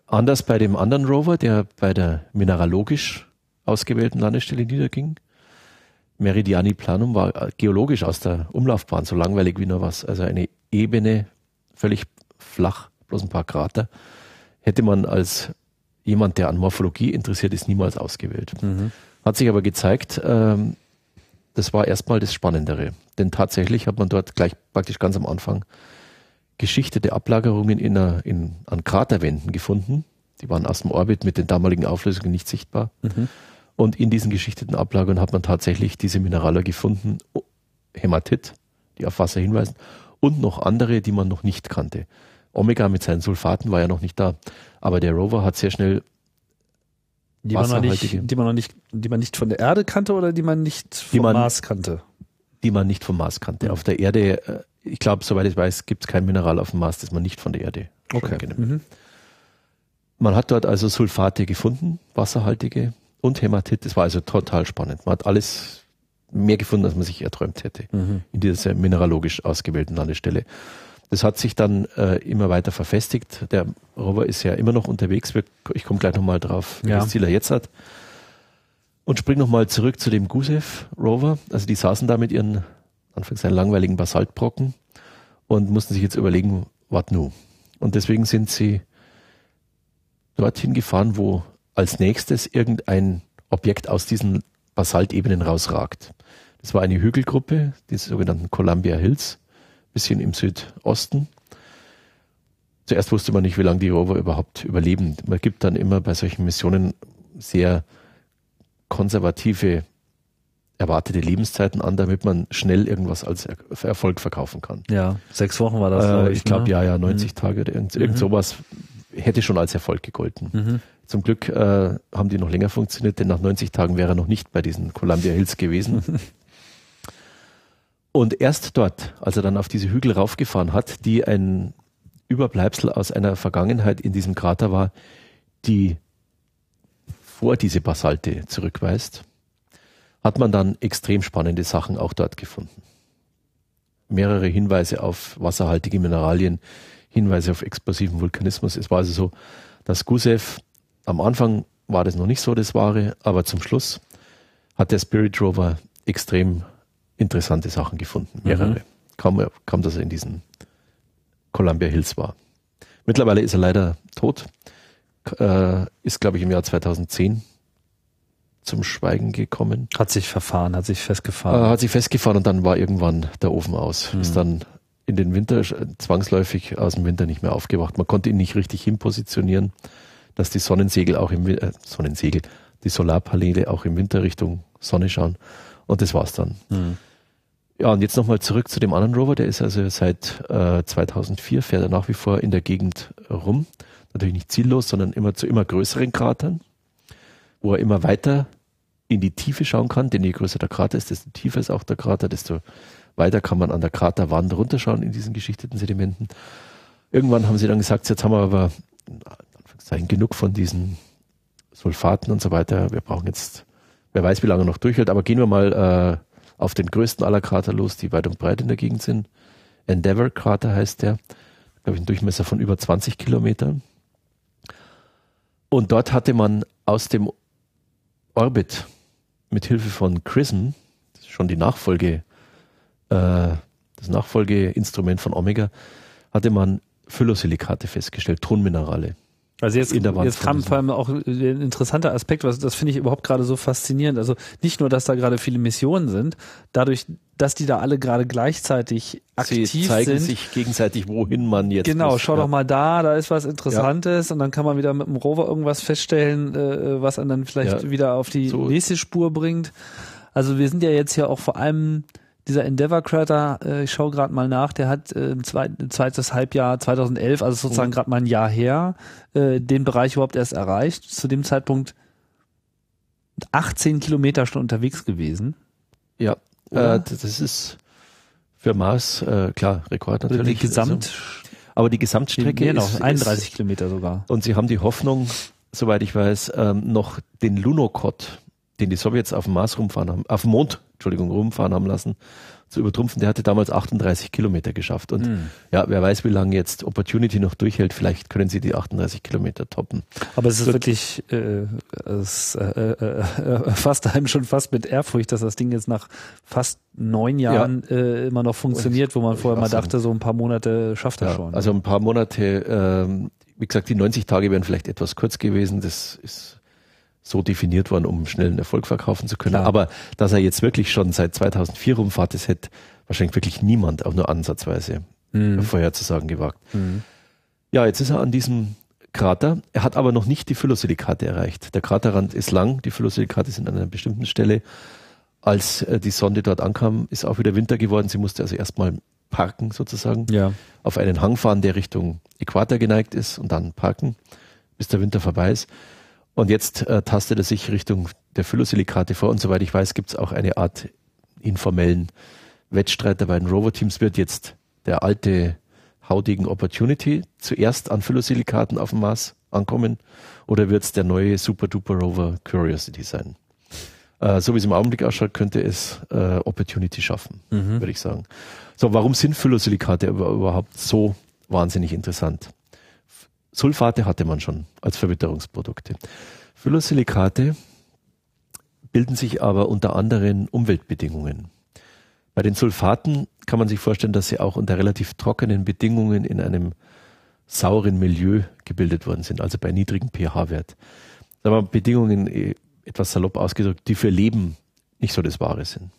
Anders bei dem anderen Rover, der bei der mineralogisch ausgewählten Landestelle niederging. Meridiani Planum war äh, geologisch aus der Umlaufbahn so langweilig wie nur was. Also eine Ebene, völlig flach, bloß ein paar Krater hätte man als jemand, der an Morphologie interessiert ist, niemals ausgewählt. Mhm. Hat sich aber gezeigt, ähm, das war erstmal das Spannendere. Denn tatsächlich hat man dort gleich praktisch ganz am Anfang geschichtete Ablagerungen in, einer, in, an Kraterwänden gefunden. Die waren aus dem Orbit mit den damaligen Auflösungen nicht sichtbar. Mhm. Und in diesen geschichteten Ablagerungen hat man tatsächlich diese Minerale gefunden, Hämatit, die auf Wasser hinweisen, und noch andere, die man noch nicht kannte. Omega mit seinen Sulfaten war ja noch nicht da. Aber der Rover hat sehr schnell die man, noch nicht, die man noch nicht, die man nicht von der Erde kannte oder die man nicht vom man, Mars kannte? Die man nicht vom Mars kannte. Mhm. Auf der Erde, äh, ich glaube, soweit ich weiß, gibt es kein Mineral auf dem Mars, das man nicht von der Erde okay. Mhm. Man hat dort also Sulfate gefunden, wasserhaltige und Hämatit. Das war also total spannend. Man hat alles mehr gefunden, als man sich erträumt hätte mhm. in dieser mineralogisch ausgewählten Landestelle. Das hat sich dann äh, immer weiter verfestigt. Der Rover ist ja immer noch unterwegs. Ich komme gleich nochmal drauf, ja. welches Ziel er jetzt hat. Und spring nochmal zurück zu dem Gusev Rover. Also die saßen da mit ihren, anfangs einen langweiligen Basaltbrocken und mussten sich jetzt überlegen, was nu. Und deswegen sind sie dorthin gefahren, wo als nächstes irgendein Objekt aus diesen Basaltebenen rausragt. Das war eine Hügelgruppe, die sogenannten Columbia Hills bisschen im Südosten. zuerst wusste man nicht, wie lange die Rover überhaupt überleben. Man gibt dann immer bei solchen Missionen sehr konservative erwartete Lebenszeiten an, damit man schnell irgendwas als Erfolg verkaufen kann. Ja, sechs Wochen war das. Äh, glaub ich, ich glaube, ne? ja, ja, 90 mhm. Tage oder irgend, irgend mhm. sowas hätte schon als Erfolg gegolten. Mhm. Zum Glück äh, haben die noch länger funktioniert, denn nach 90 Tagen wäre er noch nicht bei diesen Columbia Hills gewesen. Und erst dort, als er dann auf diese Hügel raufgefahren hat, die ein Überbleibsel aus einer Vergangenheit in diesem Krater war, die vor diese Basalte zurückweist, hat man dann extrem spannende Sachen auch dort gefunden. Mehrere Hinweise auf wasserhaltige Mineralien, Hinweise auf explosiven Vulkanismus. Es war also so, dass Gusev am Anfang war das noch nicht so das Wahre, aber zum Schluss hat der Spirit Rover extrem interessante Sachen gefunden, mehrere. Mhm. Kaum, kaum, dass er in diesen Columbia Hills war. Mittlerweile ist er leider tot, äh, ist glaube ich im Jahr 2010 zum Schweigen gekommen. Hat sich verfahren, hat sich festgefahren. Äh, hat sich festgefahren und dann war irgendwann der Ofen aus. Hm. Ist dann in den Winter zwangsläufig aus dem Winter nicht mehr aufgewacht. Man konnte ihn nicht richtig hinpositionieren, dass die Sonnensegel auch im äh, Sonnensegel, die Solarpaneele auch im Winter Richtung Sonne schauen. Und das war's dann. Hm. Ja, und jetzt nochmal zurück zu dem anderen Rover. Der ist also seit äh, 2004, fährt er nach wie vor in der Gegend rum. Natürlich nicht ziellos, sondern immer zu immer größeren Kratern, wo er immer weiter in die Tiefe schauen kann, denn je größer der Krater ist, desto tiefer ist auch der Krater, desto weiter kann man an der Kraterwand runterschauen in diesen geschichteten Sedimenten. Irgendwann haben sie dann gesagt, jetzt haben wir aber genug von diesen Sulfaten und so weiter. Wir brauchen jetzt, wer weiß, wie lange noch durchhält, aber gehen wir mal äh, auf den größten aller Krater los, die weit und breit in der Gegend sind. Endeavour Krater heißt der, glaube ich, ein Durchmesser von über 20 Kilometern. Und dort hatte man aus dem Orbit mit Hilfe von Chrism, das ist schon die Nachfolge, äh, das Nachfolgeinstrument von Omega, hatte man Phyllosilikate festgestellt, Tonminerale. Also jetzt, jetzt kam vor allem auch ein interessanter Aspekt, was das finde ich überhaupt gerade so faszinierend. Also nicht nur, dass da gerade viele Missionen sind, dadurch, dass die da alle gerade gleichzeitig aktiv Sie zeigen sind. sich gegenseitig, wohin man jetzt Genau, muss, schau ja. doch mal da, da ist was Interessantes ja. und dann kann man wieder mit dem Rover irgendwas feststellen, äh, was einen dann vielleicht ja. wieder auf die so. nächste Spur bringt. Also wir sind ja jetzt ja auch vor allem dieser Endeavour Crater, äh, ich schaue gerade mal nach, der hat äh, im zweiten, zweites Halbjahr 2011, also sozusagen mhm. gerade mal ein Jahr her, äh, den Bereich überhaupt erst erreicht. Zu dem Zeitpunkt 18 Kilometer schon unterwegs gewesen. Ja, äh, das ist für Mars äh, klar Rekord natürlich. Die Gesamt, also, aber die Gesamtstrecke noch, ist 31 ist, Kilometer sogar. Und sie haben die Hoffnung, soweit ich weiß, ähm, noch den Lunokhod den die Sowjets auf dem Mars rumfahren haben, auf dem Mond, Entschuldigung, rumfahren haben lassen, zu übertrumpfen. Der hatte damals 38 Kilometer geschafft. Und mhm. ja, wer weiß, wie lange jetzt Opportunity noch durchhält. Vielleicht können sie die 38 Kilometer toppen. Aber es ist so, wirklich, äh, es äh, äh, äh, fast einem schon fast mit Ehrfurcht, dass das Ding jetzt nach fast neun Jahren ja. äh, immer noch funktioniert, wo man vorher mal dachte, so ein paar Monate schafft er ja, schon. Also ein paar Monate, ähm, wie gesagt, die 90 Tage wären vielleicht etwas kurz gewesen. Das ist so definiert worden, um schnell einen Erfolg verkaufen zu können. Klar. Aber dass er jetzt wirklich schon seit 2004 rumfahrt, das hätte wahrscheinlich wirklich niemand auch nur ansatzweise mhm. vorherzusagen gewagt. Mhm. Ja, jetzt ist er an diesem Krater. Er hat aber noch nicht die Phyllosilikate erreicht. Der Kraterrand ist lang, die Phyllosilikate sind an einer bestimmten Stelle. Als äh, die Sonde dort ankam, ist auch wieder Winter geworden. Sie musste also erstmal parken sozusagen, ja. auf einen Hang fahren, der Richtung Äquator geneigt ist und dann parken, bis der Winter vorbei ist. Und jetzt äh, tastet er sich Richtung der Phyllosilikate vor. Und soweit ich weiß, gibt es auch eine Art informellen Wettstreit der beiden Rover-Teams. Wird jetzt der alte Haudegen Opportunity zuerst an Phyllosilikaten auf dem Mars ankommen oder wird es der neue Super-Duper Rover Curiosity sein? Äh, so wie es im Augenblick ausschaut, könnte es äh, Opportunity schaffen, mhm. würde ich sagen. So, warum sind Phyllosilikate überhaupt so wahnsinnig interessant? Sulfate hatte man schon als Verwitterungsprodukte. Phyllosilikate bilden sich aber unter anderen Umweltbedingungen. Bei den Sulfaten kann man sich vorstellen, dass sie auch unter relativ trockenen Bedingungen in einem sauren Milieu gebildet worden sind, also bei niedrigem pH-Wert. Aber Bedingungen, eh, etwas salopp ausgedrückt, die für Leben nicht so das Wahre sind.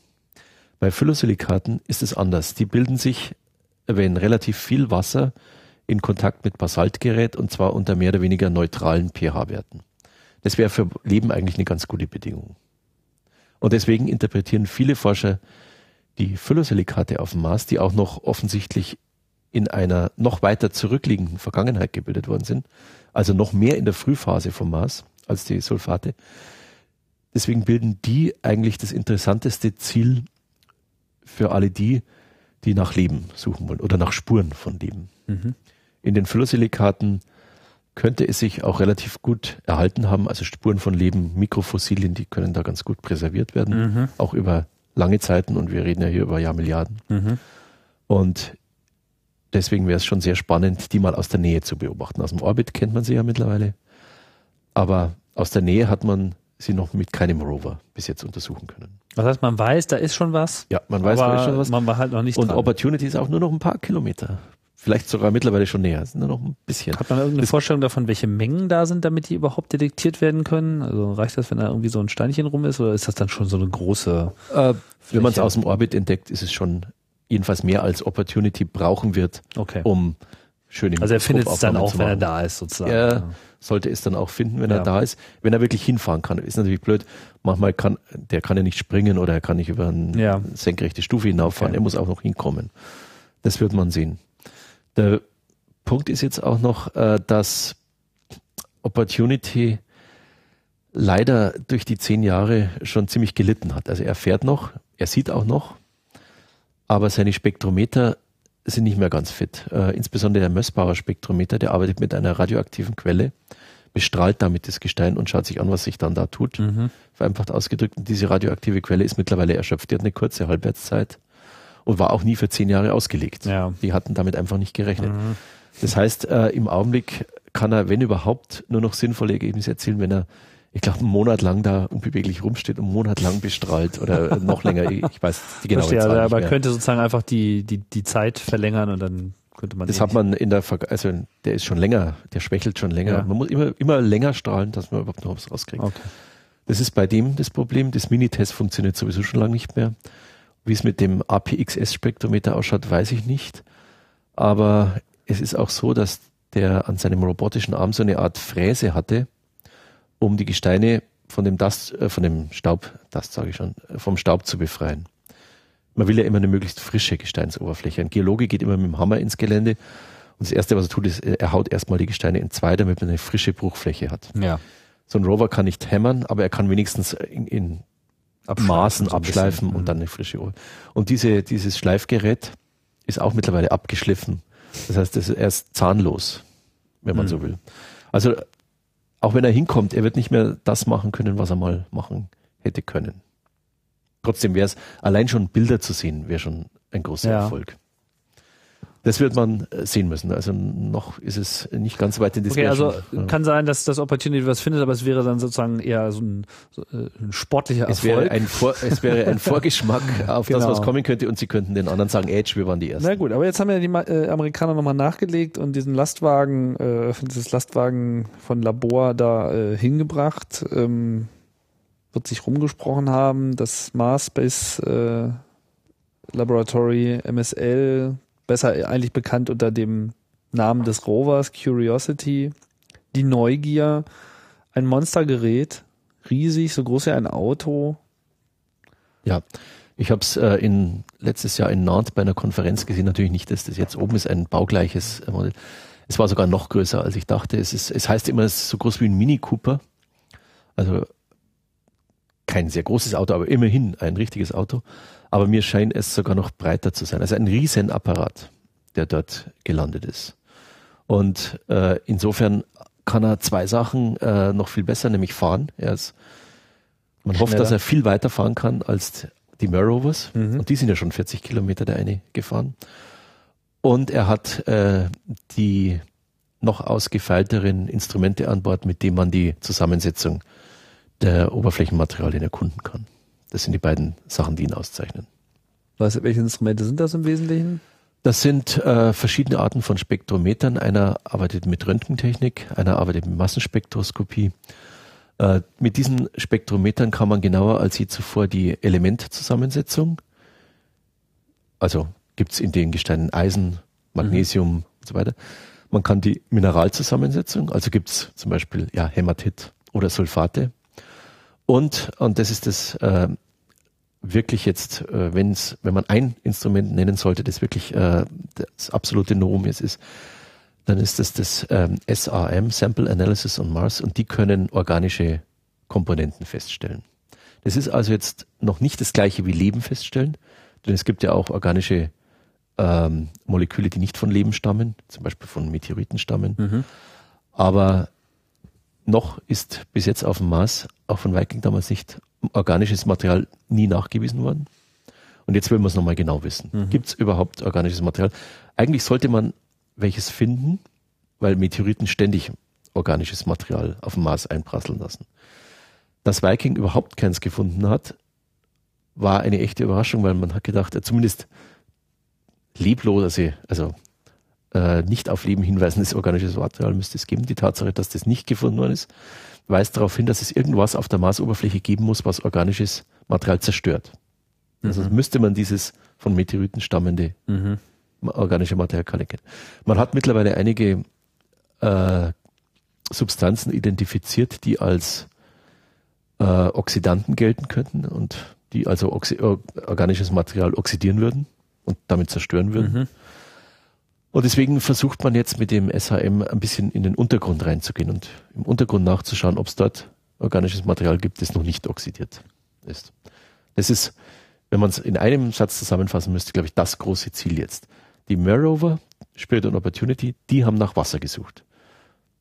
Bei Phyllossilikaten ist es anders. Die bilden sich, wenn relativ viel Wasser in Kontakt mit Basaltgerät und zwar unter mehr oder weniger neutralen pH-Werten. Das wäre für Leben eigentlich eine ganz gute Bedingung. Und deswegen interpretieren viele Forscher die Phyllosilikate auf dem Mars, die auch noch offensichtlich in einer noch weiter zurückliegenden Vergangenheit gebildet worden sind, also noch mehr in der Frühphase vom Mars als die Sulfate. Deswegen bilden die eigentlich das interessanteste Ziel für alle die, die nach Leben suchen wollen oder nach Spuren von Leben. Mhm. In den Phyllossilikaten könnte es sich auch relativ gut erhalten haben, also Spuren von Leben, Mikrofossilien, die können da ganz gut präserviert werden, mhm. auch über lange Zeiten und wir reden ja hier über Jahrmilliarden. Mhm. Und deswegen wäre es schon sehr spannend, die mal aus der Nähe zu beobachten. Aus dem Orbit kennt man sie ja mittlerweile, aber aus der Nähe hat man sie noch mit keinem Rover bis jetzt untersuchen können. Das heißt, man weiß, da ist schon was. Ja, man weiß, da ist schon was. Man war halt noch nicht Und dran. Opportunity ist auch nur noch ein paar Kilometer. Vielleicht sogar mittlerweile schon näher. Sind nur noch ein bisschen. Hat man irgendeine das Vorstellung davon, welche Mengen da sind, damit die überhaupt detektiert werden können? Also reicht das, wenn da irgendwie so ein Steinchen rum ist, oder ist das dann schon so eine große? Äh, wenn man es aus dem Orbit entdeckt, ist es schon jedenfalls mehr als Opportunity brauchen wird, okay. um schöne Also er findet es dann auch, wenn er da ist, sozusagen. Er sollte es dann auch finden, wenn ja. er da ist. Wenn er wirklich hinfahren kann. Ist natürlich blöd. Manchmal kann, der kann ja nicht springen oder er kann nicht über eine ja. senkrechte Stufe hinauffahren. Okay. Er muss auch noch hinkommen. Das wird man sehen. Der Punkt ist jetzt auch noch, äh, dass Opportunity leider durch die zehn Jahre schon ziemlich gelitten hat. Also er fährt noch, er sieht auch noch, aber seine Spektrometer sind nicht mehr ganz fit. Äh, insbesondere der Mössbauer Spektrometer, der arbeitet mit einer radioaktiven Quelle, bestrahlt damit das Gestein und schaut sich an, was sich dann da tut. Mhm. Vereinfacht ausgedrückt. Und diese radioaktive Quelle ist mittlerweile erschöpft. Die hat eine kurze Halbwertszeit und war auch nie für zehn Jahre ausgelegt. Ja. Die hatten damit einfach nicht gerechnet. Mhm. Das heißt, äh, im Augenblick kann er, wenn überhaupt, nur noch sinnvolle Ergebnisse erzielen, wenn er ich glaube, einen Monat lang da unbeweglich rumsteht und einen Monat lang bestrahlt oder noch länger. Ich weiß die genaue Verstehe, Zahl aber könnte sozusagen einfach die, die, die Zeit verlängern und dann könnte man. Das hat man in der, Ver also der ist schon länger, der schwächelt schon länger. Ja. Man muss immer, immer länger strahlen, dass man überhaupt noch was rauskriegt. Okay. Das ist bei dem das Problem. Das Minitest funktioniert sowieso schon lange nicht mehr. Wie es mit dem APXS-Spektrometer ausschaut, weiß ich nicht. Aber es ist auch so, dass der an seinem robotischen Arm so eine Art Fräse hatte, um die Gesteine von dem Dust, äh, von dem Staub, das sage ich schon, vom Staub zu befreien. Man will ja immer eine möglichst frische Gesteinsoberfläche. Ein Geologe geht immer mit dem Hammer ins Gelände und das erste, was er tut, ist, er haut erstmal die Gesteine in zwei, damit man eine frische Bruchfläche hat. Ja. So ein Rover kann nicht hämmern, aber er kann wenigstens in, in Maßen so abschleifen und mhm. dann eine frische Oberfläche. Und diese, dieses Schleifgerät ist auch mittlerweile abgeschliffen. Das heißt, es ist erst zahnlos, wenn man mhm. so will. Also auch wenn er hinkommt, er wird nicht mehr das machen können, was er mal machen hätte können. Trotzdem wäre es, allein schon Bilder zu sehen, wäre schon ein großer ja. Erfolg. Das wird man äh, sehen müssen. Also noch ist es nicht ganz weit in die Okay, also ja. kann sein, dass das Opportunity was findet, aber es wäre dann sozusagen eher so ein, so äh, ein sportlicher es Erfolg. Wäre ein Vor, es wäre ein Vorgeschmack auf genau. das, was kommen könnte und sie könnten den anderen sagen, Edge, wir waren die Ersten. Na gut, aber jetzt haben ja die äh, Amerikaner nochmal nachgelegt und diesen Lastwagen, äh, dieses Lastwagen von Labor da äh, hingebracht. Ähm, wird sich rumgesprochen haben, das Mars Space äh, Laboratory MSL besser eigentlich bekannt unter dem Namen des Rovers, Curiosity, die Neugier, ein Monstergerät, riesig, so groß wie ein Auto. Ja, ich habe es äh, in letztes Jahr in Nantes bei einer Konferenz gesehen. Natürlich nicht, dass das jetzt oben ist, ein baugleiches äh, Modell. Es war sogar noch größer, als ich dachte. Es, ist, es heißt immer, es ist so groß wie ein Mini Cooper. Also kein sehr großes Auto, aber immerhin ein richtiges Auto. Aber mir scheint es sogar noch breiter zu sein. Also ein Riesenapparat, der dort gelandet ist. Und äh, insofern kann er zwei Sachen äh, noch viel besser, nämlich fahren. Er ist, man Schneller. hofft, dass er viel weiter fahren kann als die Merrovers. Mhm. Und die sind ja schon 40 Kilometer der eine gefahren. Und er hat äh, die noch ausgefeilteren Instrumente an Bord, mit denen man die Zusammensetzung der Oberflächenmaterialien erkunden kann. Das sind die beiden Sachen, die ihn auszeichnen. Was, welche Instrumente sind das im Wesentlichen? Das sind äh, verschiedene Arten von Spektrometern. Einer arbeitet mit Röntgentechnik, einer arbeitet mit Massenspektroskopie. Äh, mit diesen Spektrometern kann man genauer als je zuvor die Elementzusammensetzung, also gibt es in den Gesteinen Eisen, Magnesium mhm. und so weiter. Man kann die Mineralzusammensetzung, also gibt's zum Beispiel ja, Hämatit oder Sulfate. Und, und das ist das äh, wirklich jetzt, äh, wenn's, wenn man ein Instrument nennen sollte, das wirklich äh, das absolute Novum jetzt ist, dann ist das das ähm, SAM, Sample Analysis on Mars, und die können organische Komponenten feststellen. Das ist also jetzt noch nicht das gleiche wie Leben feststellen, denn es gibt ja auch organische ähm, Moleküle, die nicht von Leben stammen, zum Beispiel von Meteoriten stammen. Mhm. Aber noch ist bis jetzt auf dem Mars, auch von Viking damals nicht, organisches Material nie nachgewiesen worden. Und jetzt will man es nochmal genau wissen. Mhm. Gibt es überhaupt organisches Material? Eigentlich sollte man welches finden, weil Meteoriten ständig organisches Material auf dem Mars einprasseln lassen. Dass Viking überhaupt keins gefunden hat, war eine echte Überraschung, weil man hat gedacht, zumindest leblose, also äh, nicht auf Leben hinweisendes organisches Material müsste es geben. Die Tatsache, dass das nicht gefunden worden ist, weist darauf hin, dass es irgendwas auf der Marsoberfläche geben muss, was organisches Material zerstört. Also mhm. müsste man dieses von Meteoriten stammende mhm. organische Material kennen. Man hat mittlerweile einige äh, Substanzen identifiziert, die als äh, Oxidanten gelten könnten und die also organisches Material oxidieren würden und damit zerstören würden. Mhm. Und deswegen versucht man jetzt mit dem SHM ein bisschen in den Untergrund reinzugehen und im Untergrund nachzuschauen, ob es dort organisches Material gibt, das noch nicht oxidiert ist. Das ist, wenn man es in einem Satz zusammenfassen müsste, glaube ich, das große Ziel jetzt. Die Mir Rover, Spirit and Opportunity, die haben nach Wasser gesucht.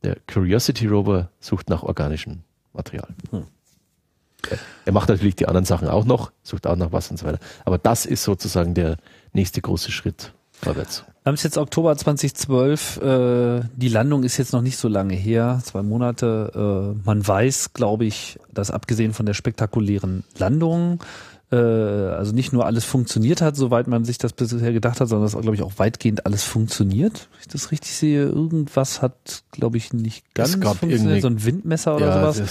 Der Curiosity Rover sucht nach organischem Material. Hm. Er macht natürlich die anderen Sachen auch noch, sucht auch nach Wasser und so weiter. Aber das ist sozusagen der nächste große Schritt vorwärts. Wir haben es jetzt Oktober 2012. Äh, die Landung ist jetzt noch nicht so lange her, zwei Monate. Äh, man weiß, glaube ich, dass abgesehen von der spektakulären Landung, äh, also nicht nur alles funktioniert hat, soweit man sich das bisher gedacht hat, sondern dass, glaube ich, auch weitgehend alles funktioniert. Wenn ich das richtig sehe, irgendwas hat, glaube ich, nicht ganz es gab funktioniert, so ein Windmesser oder ja, sowas.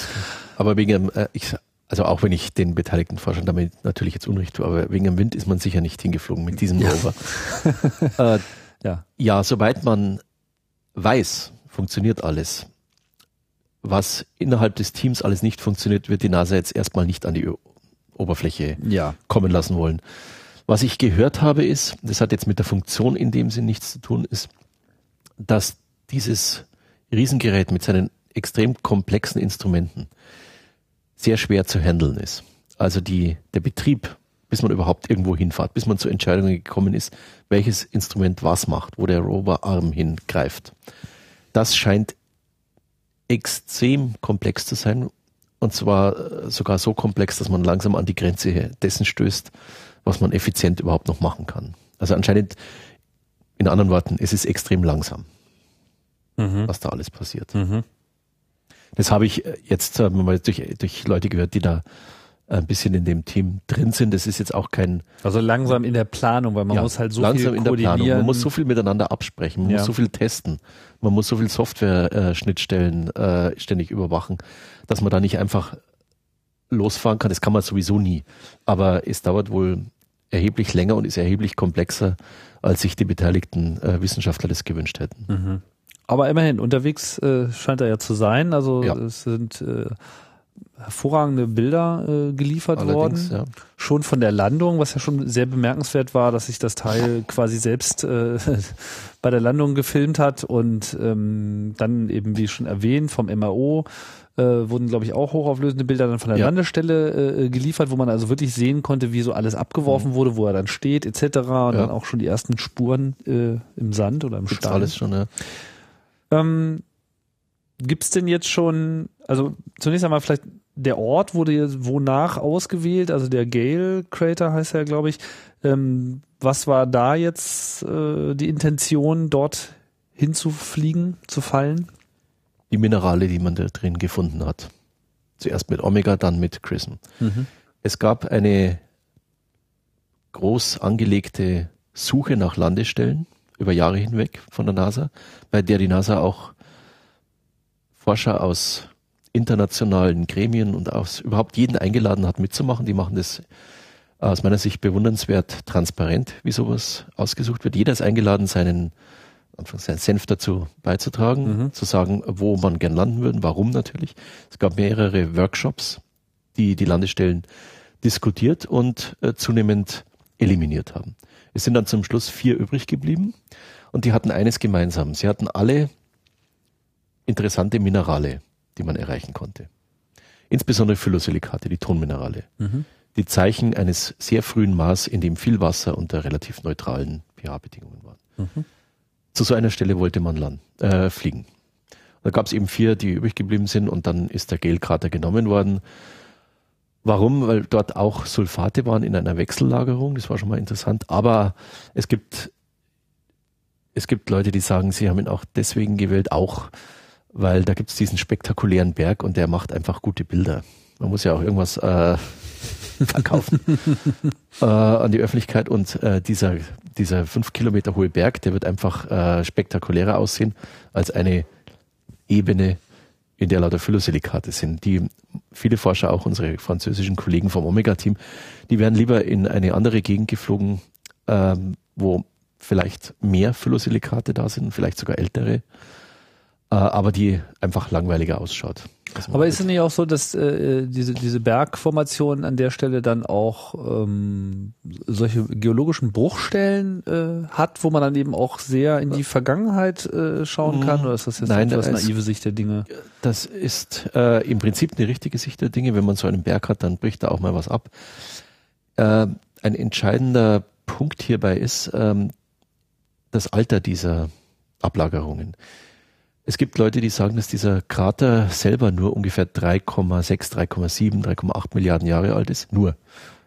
aber wegen, äh, ich also auch wenn ich den beteiligten Forschern damit natürlich jetzt Unrecht tue, aber wegen dem Wind ist man sicher nicht hingeflogen mit diesem ja. Rover. äh, ja. ja, soweit man weiß, funktioniert alles. Was innerhalb des Teams alles nicht funktioniert, wird die NASA jetzt erstmal nicht an die Oberfläche ja. kommen lassen wollen. Was ich gehört habe ist, das hat jetzt mit der Funktion in dem Sinn nichts zu tun, ist, dass dieses Riesengerät mit seinen extrem komplexen Instrumenten sehr schwer zu handeln ist. Also die, der Betrieb, bis man überhaupt irgendwo hinfahrt, bis man zu Entscheidungen gekommen ist, welches Instrument was macht, wo der Roverarm hingreift. Das scheint extrem komplex zu sein. Und zwar äh, sogar so komplex, dass man langsam an die Grenze dessen stößt, was man effizient überhaupt noch machen kann. Also anscheinend, in anderen Worten, es ist extrem langsam, mhm. was da alles passiert. Mhm. Das habe ich äh, jetzt äh, mal durch, durch Leute gehört, die da ein bisschen in dem Team drin sind. Das ist jetzt auch kein. Also langsam in der Planung, weil man ja, muss halt so langsam viel in der Planung. Man muss so viel miteinander absprechen. Man ja. muss so viel testen. Man muss so viel Software-Schnittstellen äh, ständig überwachen, dass man da nicht einfach losfahren kann. Das kann man sowieso nie. Aber es dauert wohl erheblich länger und ist erheblich komplexer, als sich die beteiligten äh, Wissenschaftler das gewünscht hätten. Mhm. Aber immerhin, unterwegs äh, scheint er ja zu sein. Also ja. es sind äh, hervorragende Bilder äh, geliefert Allerdings, worden. Ja. Schon von der Landung, was ja schon sehr bemerkenswert war, dass sich das Teil quasi selbst äh, bei der Landung gefilmt hat und ähm, dann eben, wie schon erwähnt, vom MAO äh, wurden, glaube ich, auch hochauflösende Bilder dann von der ja. Landestelle äh, geliefert, wo man also wirklich sehen konnte, wie so alles abgeworfen mhm. wurde, wo er dann steht, etc. Und ja. dann auch schon die ersten Spuren äh, im Sand oder im Gibt's Stein. alles schon, ja. Ähm, Gibt es denn jetzt schon, also zunächst einmal vielleicht der Ort wurde jetzt wonach ausgewählt, also der Gale Crater heißt er, glaube ich. Ähm, was war da jetzt äh, die Intention, dort hinzufliegen, zu fallen? Die Minerale, die man da drin gefunden hat. Zuerst mit Omega, dann mit Chrism. Mhm. Es gab eine groß angelegte Suche nach Landestellen über Jahre hinweg von der NASA, bei der die NASA auch Forscher aus internationalen Gremien und aus überhaupt jeden eingeladen hat mitzumachen. Die machen das aus meiner Sicht bewundernswert transparent, wie sowas ausgesucht wird. Jeder ist eingeladen, seinen seinen Senf dazu beizutragen, mhm. zu sagen, wo man gern landen würde, warum natürlich. Es gab mehrere Workshops, die die Landestellen diskutiert und äh, zunehmend eliminiert haben. Es sind dann zum Schluss vier übrig geblieben und die hatten eines gemeinsam. Sie hatten alle interessante Minerale, die man erreichen konnte. Insbesondere Phyllosilikate, die Tonminerale. Mhm. Die Zeichen eines sehr frühen Maß, in dem viel Wasser unter relativ neutralen pH-Bedingungen waren. Mhm. Zu so einer Stelle wollte man land, äh, fliegen. Da gab es eben vier, die übrig geblieben sind und dann ist der Gale-Krater genommen worden. Warum? Weil dort auch Sulfate waren in einer Wechsellagerung, das war schon mal interessant. Aber es gibt, es gibt Leute, die sagen, sie haben ihn auch deswegen gewählt, auch weil da gibt es diesen spektakulären Berg und der macht einfach gute Bilder. Man muss ja auch irgendwas äh, verkaufen äh, an die Öffentlichkeit und äh, dieser, dieser fünf Kilometer hohe Berg, der wird einfach äh, spektakulärer aussehen als eine Ebene in der lauter Phyllosilikate sind. Die viele Forscher, auch unsere französischen Kollegen vom Omega-Team, die werden lieber in eine andere Gegend geflogen, ähm, wo vielleicht mehr Phyllosilikate da sind, vielleicht sogar ältere, äh, aber die einfach langweiliger ausschaut. Aber ist es nicht auch so, dass äh, diese, diese Bergformation an der Stelle dann auch ähm, solche geologischen Bruchstellen äh, hat, wo man dann eben auch sehr in die Vergangenheit äh, schauen kann? Oder ist das jetzt Nein, etwas naive Sicht der Dinge? Das ist äh, im Prinzip eine richtige Sicht der Dinge. Wenn man so einen Berg hat, dann bricht da auch mal was ab. Äh, ein entscheidender Punkt hierbei ist ähm, das Alter dieser Ablagerungen. Es gibt Leute, die sagen, dass dieser Krater selber nur ungefähr 3,6, 3,7, 3,8 Milliarden Jahre alt ist. Nur.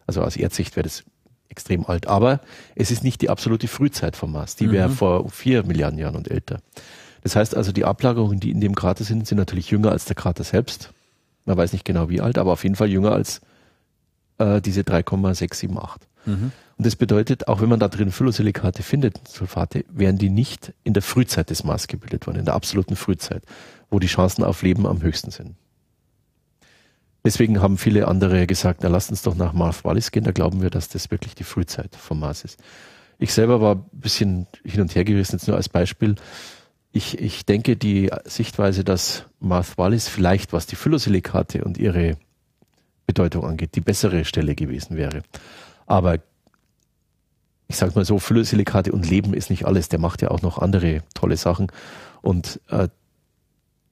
Also aus Erdsicht wäre das extrem alt. Aber es ist nicht die absolute Frühzeit vom Mars. Die wäre mhm. vor vier Milliarden Jahren und älter. Das heißt also, die Ablagerungen, die in dem Krater sind, sind natürlich jünger als der Krater selbst. Man weiß nicht genau wie alt, aber auf jeden Fall jünger als äh, diese 3,678. Mhm. Und das bedeutet, auch wenn man da drin Phyllosilikate findet, Sulfate, wären die nicht in der Frühzeit des Mars gebildet worden, in der absoluten Frühzeit, wo die Chancen auf Leben am höchsten sind. Deswegen haben viele andere gesagt, na lasst uns doch nach Mars Wallis gehen, da glauben wir, dass das wirklich die Frühzeit vom Mars ist. Ich selber war ein bisschen hin und her gerissen, jetzt nur als Beispiel. Ich, ich denke, die Sichtweise, dass Mars Wallis vielleicht, was die Phyllosilikate und ihre Bedeutung angeht, die bessere Stelle gewesen wäre. Aber ich sage mal so, Phyllosilikate und Leben ist nicht alles. Der macht ja auch noch andere tolle Sachen. Und äh,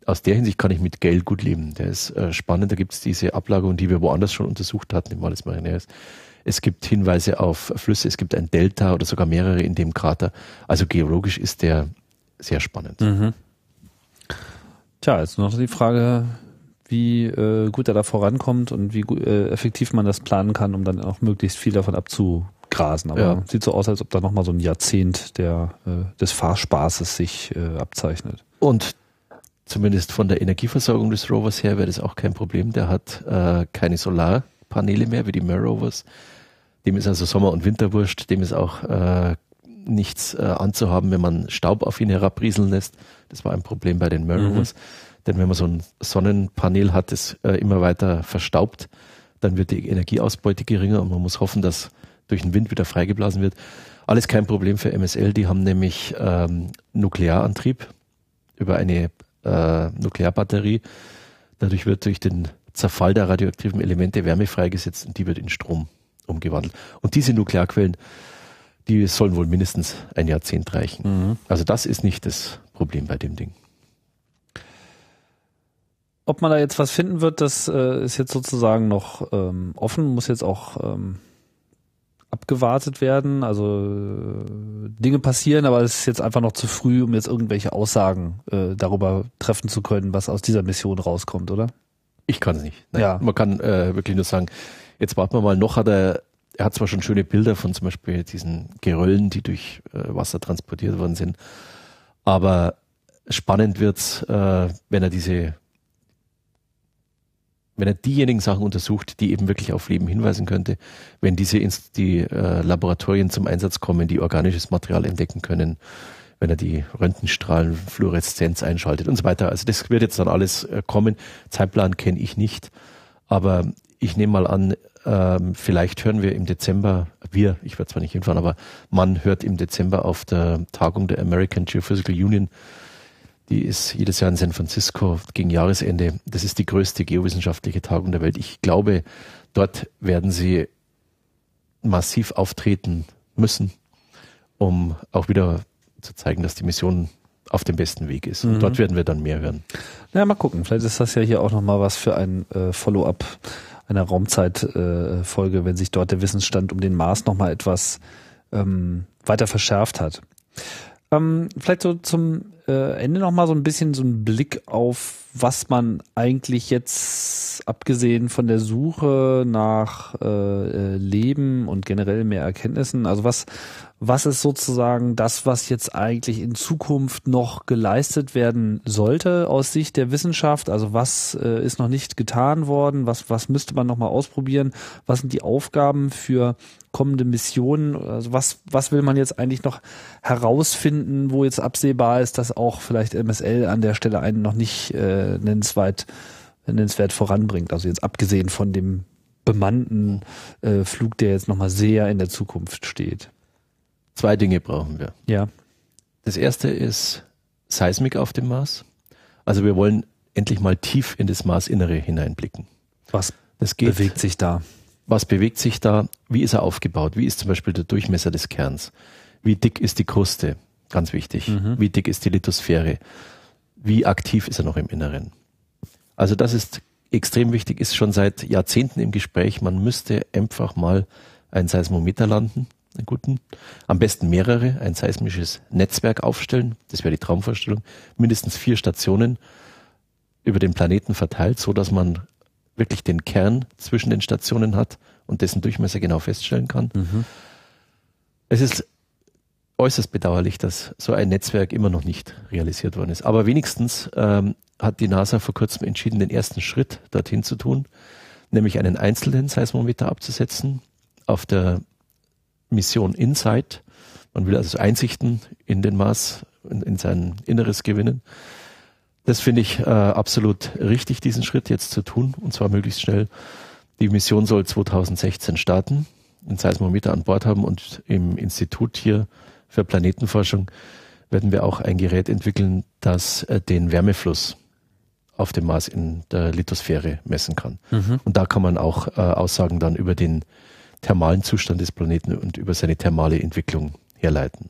aus der Hinsicht kann ich mit Gale gut leben. Der ist äh, spannend. Da gibt es diese Ablagerung, die wir woanders schon untersucht hatten, im Malles Marineris. Es gibt Hinweise auf Flüsse, es gibt ein Delta oder sogar mehrere in dem Krater. Also geologisch ist der sehr spannend. Mhm. Tja, jetzt noch die Frage, wie äh, gut er da vorankommt und wie äh, effektiv man das planen kann, um dann auch möglichst viel davon abzu grasen. Aber ja. sieht so aus, als ob da nochmal so ein Jahrzehnt der, äh, des Fahrspaßes sich äh, abzeichnet. Und zumindest von der Energieversorgung des Rovers her wäre das auch kein Problem. Der hat äh, keine Solarpaneele mehr wie die Mer Rovers. Dem ist also Sommer- und Winterwurscht. Dem ist auch äh, nichts äh, anzuhaben, wenn man Staub auf ihn herabrieseln lässt. Das war ein Problem bei den Mer Rovers. Mhm. Denn wenn man so ein Sonnenpanel hat, das äh, immer weiter verstaubt, dann wird die Energieausbeute geringer und man muss hoffen, dass durch den Wind wieder freigeblasen wird. Alles kein Problem für MSL, die haben nämlich ähm, Nuklearantrieb über eine äh, Nuklearbatterie. Dadurch wird durch den Zerfall der radioaktiven Elemente Wärme freigesetzt und die wird in Strom umgewandelt. Und diese Nuklearquellen, die sollen wohl mindestens ein Jahrzehnt reichen. Mhm. Also das ist nicht das Problem bei dem Ding. Ob man da jetzt was finden wird, das äh, ist jetzt sozusagen noch ähm, offen, muss jetzt auch ähm, abgewartet werden. Also äh, Dinge passieren, aber es ist jetzt einfach noch zu früh, um jetzt irgendwelche Aussagen äh, darüber treffen zu können, was aus dieser Mission rauskommt, oder? Ich kann es nicht. Nein. Ja. Man kann äh, wirklich nur sagen, jetzt warten wir mal, noch hat er, er hat zwar schon schöne Bilder von zum Beispiel diesen Geröllen, die durch äh, Wasser transportiert worden sind, aber spannend wird's, äh, wenn er diese wenn er diejenigen Sachen untersucht, die eben wirklich auf Leben hinweisen könnte, wenn diese Inst die äh, Laboratorien zum Einsatz kommen, die organisches Material entdecken können, wenn er die Röntgenstrahlenfluoreszenz einschaltet und so weiter. Also das wird jetzt dann alles äh, kommen. Zeitplan kenne ich nicht, aber ich nehme mal an, ähm, vielleicht hören wir im Dezember, wir, ich werde zwar nicht hinfahren, aber man hört im Dezember auf der Tagung der American Geophysical Union, die ist jedes Jahr in San Francisco gegen Jahresende. Das ist die größte geowissenschaftliche Tagung der Welt. Ich glaube, dort werden sie massiv auftreten müssen, um auch wieder zu zeigen, dass die Mission auf dem besten Weg ist. Und mhm. dort werden wir dann mehr hören. Ja, mal gucken. Vielleicht ist das ja hier auch nochmal was für ein äh, Follow-up einer Raumzeitfolge, äh, wenn sich dort der Wissensstand um den Mars nochmal etwas ähm, weiter verschärft hat. Ähm, vielleicht so zum äh, Ende nochmal so ein bisschen so ein Blick auf, was man eigentlich jetzt, abgesehen von der Suche nach äh, äh Leben und generell mehr Erkenntnissen, also was, was ist sozusagen das, was jetzt eigentlich in Zukunft noch geleistet werden sollte aus Sicht der Wissenschaft? Also was äh, ist noch nicht getan worden? Was, was müsste man noch mal ausprobieren? Was sind die Aufgaben für kommende Missionen? Also was, was will man jetzt eigentlich noch herausfinden, wo jetzt absehbar ist, dass auch vielleicht MSL an der Stelle einen noch nicht äh, nennenswert, nennenswert voranbringt? Also jetzt abgesehen von dem bemannten äh, Flug, der jetzt noch mal sehr in der Zukunft steht. Zwei Dinge brauchen wir. Ja. Das erste ist Seismik auf dem Mars. Also wir wollen endlich mal tief in das Marsinnere hineinblicken. Was bewegt sich da? Was bewegt sich da? Wie ist er aufgebaut? Wie ist zum Beispiel der Durchmesser des Kerns? Wie dick ist die Kruste? Ganz wichtig. Mhm. Wie dick ist die Lithosphäre? Wie aktiv ist er noch im Inneren? Also das ist extrem wichtig, ist schon seit Jahrzehnten im Gespräch. Man müsste einfach mal ein Seismometer landen einen guten. Am besten mehrere, ein seismisches Netzwerk aufstellen. Das wäre die Traumvorstellung. Mindestens vier Stationen über den Planeten verteilt, so dass man wirklich den Kern zwischen den Stationen hat und dessen Durchmesser genau feststellen kann. Mhm. Es ist äußerst bedauerlich, dass so ein Netzwerk immer noch nicht realisiert worden ist. Aber wenigstens ähm, hat die NASA vor kurzem entschieden, den ersten Schritt dorthin zu tun, nämlich einen einzelnen Seismometer abzusetzen auf der Mission Insight. Man will also Einsichten in den Mars, in, in sein Inneres gewinnen. Das finde ich äh, absolut richtig, diesen Schritt jetzt zu tun, und zwar möglichst schnell. Die Mission soll 2016 starten, einen Seismometer an Bord haben und im Institut hier für Planetenforschung werden wir auch ein Gerät entwickeln, das äh, den Wärmefluss auf dem Mars in der Lithosphäre messen kann. Mhm. Und da kann man auch äh, Aussagen dann über den thermalen Zustand des Planeten und über seine thermale Entwicklung herleiten.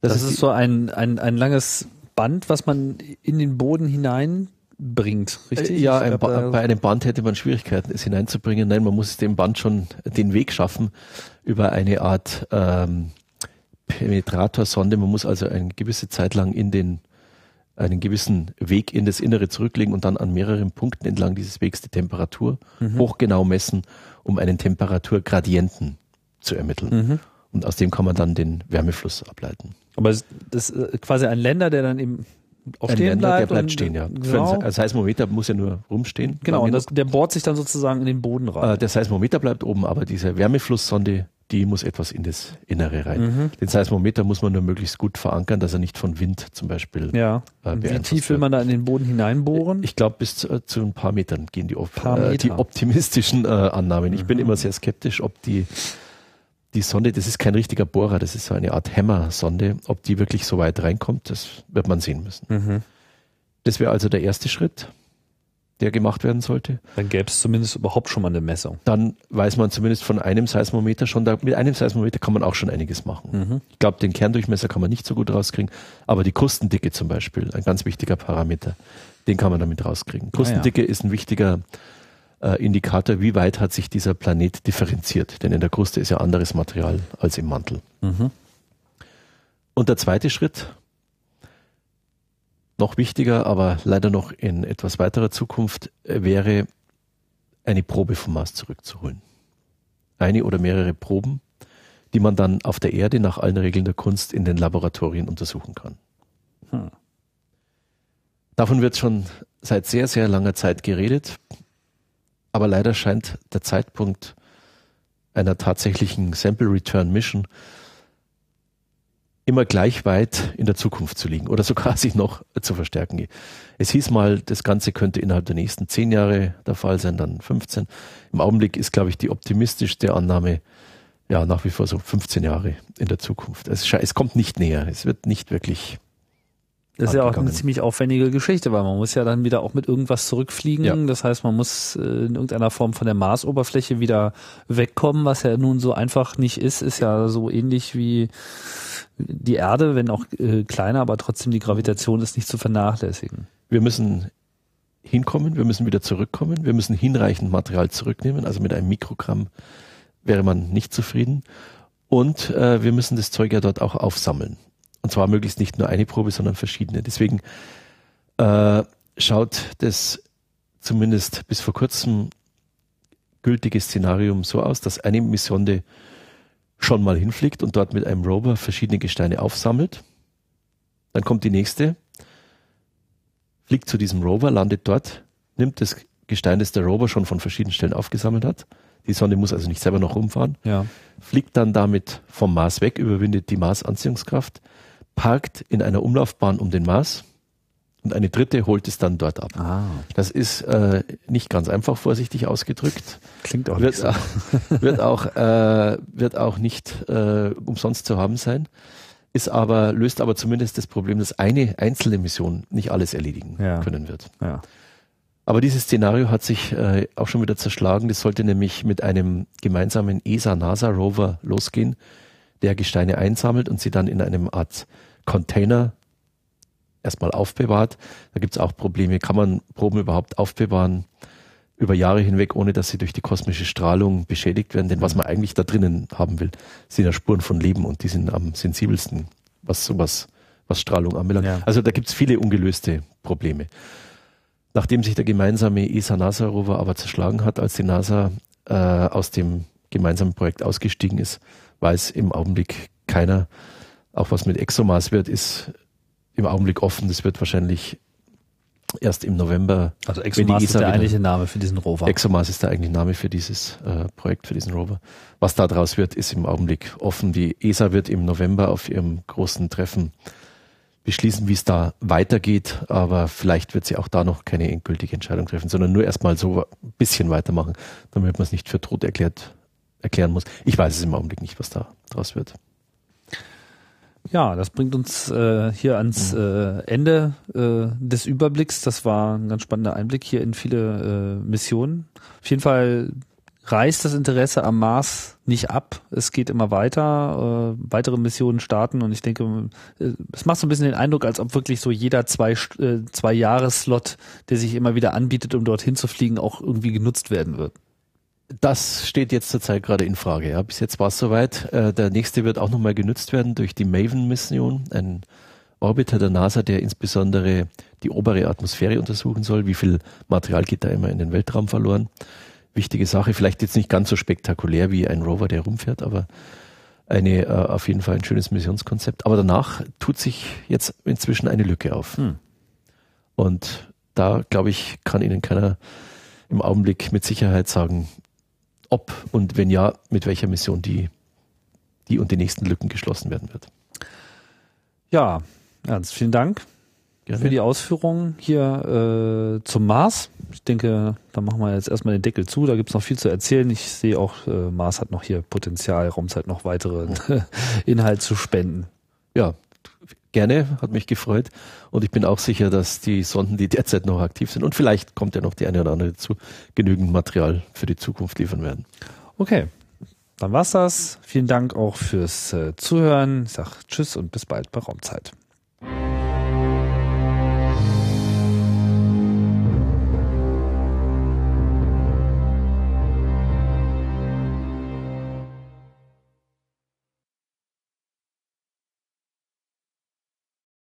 Das, das ist, ist so ein, ein, ein langes Band, was man in den Boden hineinbringt, richtig? Ja, ein bei einem Band hätte man Schwierigkeiten, es hineinzubringen. Nein, man muss dem Band schon den Weg schaffen über eine Art ähm, Penetratorsonde. Man muss also eine gewisse Zeit lang in den einen gewissen Weg in das Innere zurücklegen und dann an mehreren Punkten entlang dieses Wegs die Temperatur mhm. hochgenau messen um einen Temperaturgradienten zu ermitteln. Mhm. Und aus dem kann man dann den Wärmefluss ableiten. Aber das ist äh, quasi ein Länder, der dann eben auch ein stehen Länder, bleibt. Der bleibt stehen, ja. Genau. Ein Seismometer muss ja nur rumstehen. Genau, und das, der bohrt sich dann sozusagen in den Boden rein. Äh, der Seismometer bleibt oben, aber diese Wärmeflusssonde, die muss etwas in das Innere rein. Mhm. Den Seismometer muss man nur möglichst gut verankern, dass er nicht von Wind zum Beispiel. Ja. Äh, Wie tief will man da in den Boden hineinbohren? Ich glaube, bis zu, äh, zu, ein paar Metern gehen die, äh, die optimistischen äh, Annahmen. Ich mhm. bin immer sehr skeptisch, ob die die Sonde, das ist kein richtiger Bohrer, das ist so eine Art Hämmer-Sonde. Ob die wirklich so weit reinkommt, das wird man sehen müssen. Mhm. Das wäre also der erste Schritt der gemacht werden sollte. Dann gäbe es zumindest überhaupt schon mal eine Messung. Dann weiß man zumindest von einem Seismometer schon, da, mit einem Seismometer kann man auch schon einiges machen. Mhm. Ich glaube, den Kerndurchmesser kann man nicht so gut rauskriegen, aber die Krustendicke zum Beispiel, ein ganz wichtiger Parameter, den kann man damit rauskriegen. Krustendicke ah, ja. ist ein wichtiger äh, Indikator, wie weit hat sich dieser Planet differenziert, denn in der Kruste ist ja anderes Material als im Mantel. Mhm. Und der zweite Schritt, noch wichtiger, aber leider noch in etwas weiterer Zukunft, äh, wäre eine Probe vom Mars zurückzuholen. Eine oder mehrere Proben, die man dann auf der Erde nach allen Regeln der Kunst in den Laboratorien untersuchen kann. Hm. Davon wird schon seit sehr, sehr langer Zeit geredet, aber leider scheint der Zeitpunkt einer tatsächlichen Sample Return Mission immer gleich weit in der Zukunft zu liegen oder sogar sich noch zu verstärken. Es hieß mal, das Ganze könnte innerhalb der nächsten zehn Jahre der Fall sein, dann 15. Im Augenblick ist, glaube ich, die optimistischste Annahme, ja, nach wie vor so 15 Jahre in der Zukunft. Es, es kommt nicht näher. Es wird nicht wirklich das ist ja auch eine ziemlich aufwendige Geschichte, weil man muss ja dann wieder auch mit irgendwas zurückfliegen. Ja. Das heißt, man muss äh, in irgendeiner Form von der Marsoberfläche wieder wegkommen, was ja nun so einfach nicht ist, ist ja so ähnlich wie die Erde, wenn auch äh, kleiner, aber trotzdem die Gravitation ist nicht zu vernachlässigen. Wir müssen hinkommen, wir müssen wieder zurückkommen, wir müssen hinreichend Material zurücknehmen, also mit einem Mikrogramm wäre man nicht zufrieden. Und äh, wir müssen das Zeug ja dort auch aufsammeln. Und zwar möglichst nicht nur eine Probe, sondern verschiedene. Deswegen äh, schaut das zumindest bis vor kurzem gültige Szenarium so aus, dass eine Missionde schon mal hinfliegt und dort mit einem Rover verschiedene Gesteine aufsammelt. Dann kommt die nächste, fliegt zu diesem Rover, landet dort, nimmt das Gestein, das der Rover schon von verschiedenen Stellen aufgesammelt hat. Die Sonne muss also nicht selber noch rumfahren. Ja. Fliegt dann damit vom Mars weg, überwindet die Marsanziehungskraft, parkt in einer Umlaufbahn um den Mars und eine dritte holt es dann dort ab. Ah. Das ist äh, nicht ganz einfach vorsichtig ausgedrückt. Klingt auch wird, nicht so. wird auch äh, wird auch nicht äh, umsonst zu haben sein. Ist aber löst aber zumindest das Problem, dass eine einzelne Mission nicht alles erledigen ja. können wird. Ja. Aber dieses Szenario hat sich äh, auch schon wieder zerschlagen. Das sollte nämlich mit einem gemeinsamen ESA-NASA-Rover losgehen, der Gesteine einsammelt und sie dann in einem Art Container erstmal aufbewahrt. Da gibt es auch Probleme. Kann man Proben überhaupt aufbewahren über Jahre hinweg, ohne dass sie durch die kosmische Strahlung beschädigt werden? Denn was man eigentlich da drinnen haben will, sind ja Spuren von Leben und die sind am sensibelsten, was sowas, was Strahlung anbelangt. Ja. Also da gibt es viele ungelöste Probleme. Nachdem sich der gemeinsame ESA-NASA-Rover aber zerschlagen hat, als die NASA äh, aus dem gemeinsamen Projekt ausgestiegen ist, weiß im Augenblick keiner. Auch was mit ExoMars wird, ist im Augenblick offen. Das wird wahrscheinlich erst im November. Also ExoMars ist der eigentliche Name für diesen Rover. ExoMars ist der eigentliche Name für dieses äh, Projekt, für diesen Rover. Was da draus wird, ist im Augenblick offen. Die ESA wird im November auf ihrem großen Treffen beschließen, wie es da weitergeht, aber vielleicht wird sie auch da noch keine endgültige Entscheidung treffen, sondern nur erstmal so ein bisschen weitermachen, damit man es nicht für tot erklärt erklären muss. Ich weiß es im Augenblick nicht, was da draus wird. Ja, das bringt uns äh, hier ans mhm. äh, Ende äh, des Überblicks. Das war ein ganz spannender Einblick hier in viele äh, Missionen. Auf jeden Fall reißt das Interesse am Mars nicht ab. Es geht immer weiter, äh, weitere Missionen starten und ich denke, äh, es macht so ein bisschen den Eindruck, als ob wirklich so jeder zwei, äh, zwei Jahresslot, der sich immer wieder anbietet, um dorthin zu fliegen, auch irgendwie genutzt werden wird. Das steht jetzt zurzeit gerade in Frage. Ja. Bis jetzt war es soweit. Äh, der nächste wird auch nochmal genutzt werden durch die Maven-Mission, ein Orbiter der NASA, der insbesondere die obere Atmosphäre untersuchen soll. Wie viel Material geht da immer in den Weltraum verloren? Wichtige Sache, vielleicht jetzt nicht ganz so spektakulär wie ein Rover, der rumfährt, aber eine äh, auf jeden Fall ein schönes Missionskonzept. Aber danach tut sich jetzt inzwischen eine Lücke auf. Hm. Und da, glaube ich, kann Ihnen keiner im Augenblick mit Sicherheit sagen, ob und wenn ja, mit welcher Mission die, die und die nächsten Lücken geschlossen werden wird. Ja, Ernst, vielen Dank Gerne. für die Ausführungen hier äh, zum Mars. Ich denke, da machen wir jetzt erstmal den Deckel zu. Da gibt es noch viel zu erzählen. Ich sehe auch, äh, Mars hat noch hier Potenzial, Raumzeit noch weitere Inhalt zu spenden. Ja, gerne, hat mich gefreut. Und ich bin auch sicher, dass die Sonden, die derzeit noch aktiv sind, und vielleicht kommt ja noch die eine oder andere dazu, genügend Material für die Zukunft liefern werden. Okay, dann war's das. Vielen Dank auch fürs äh, Zuhören. Ich sag Tschüss und bis bald bei Raumzeit.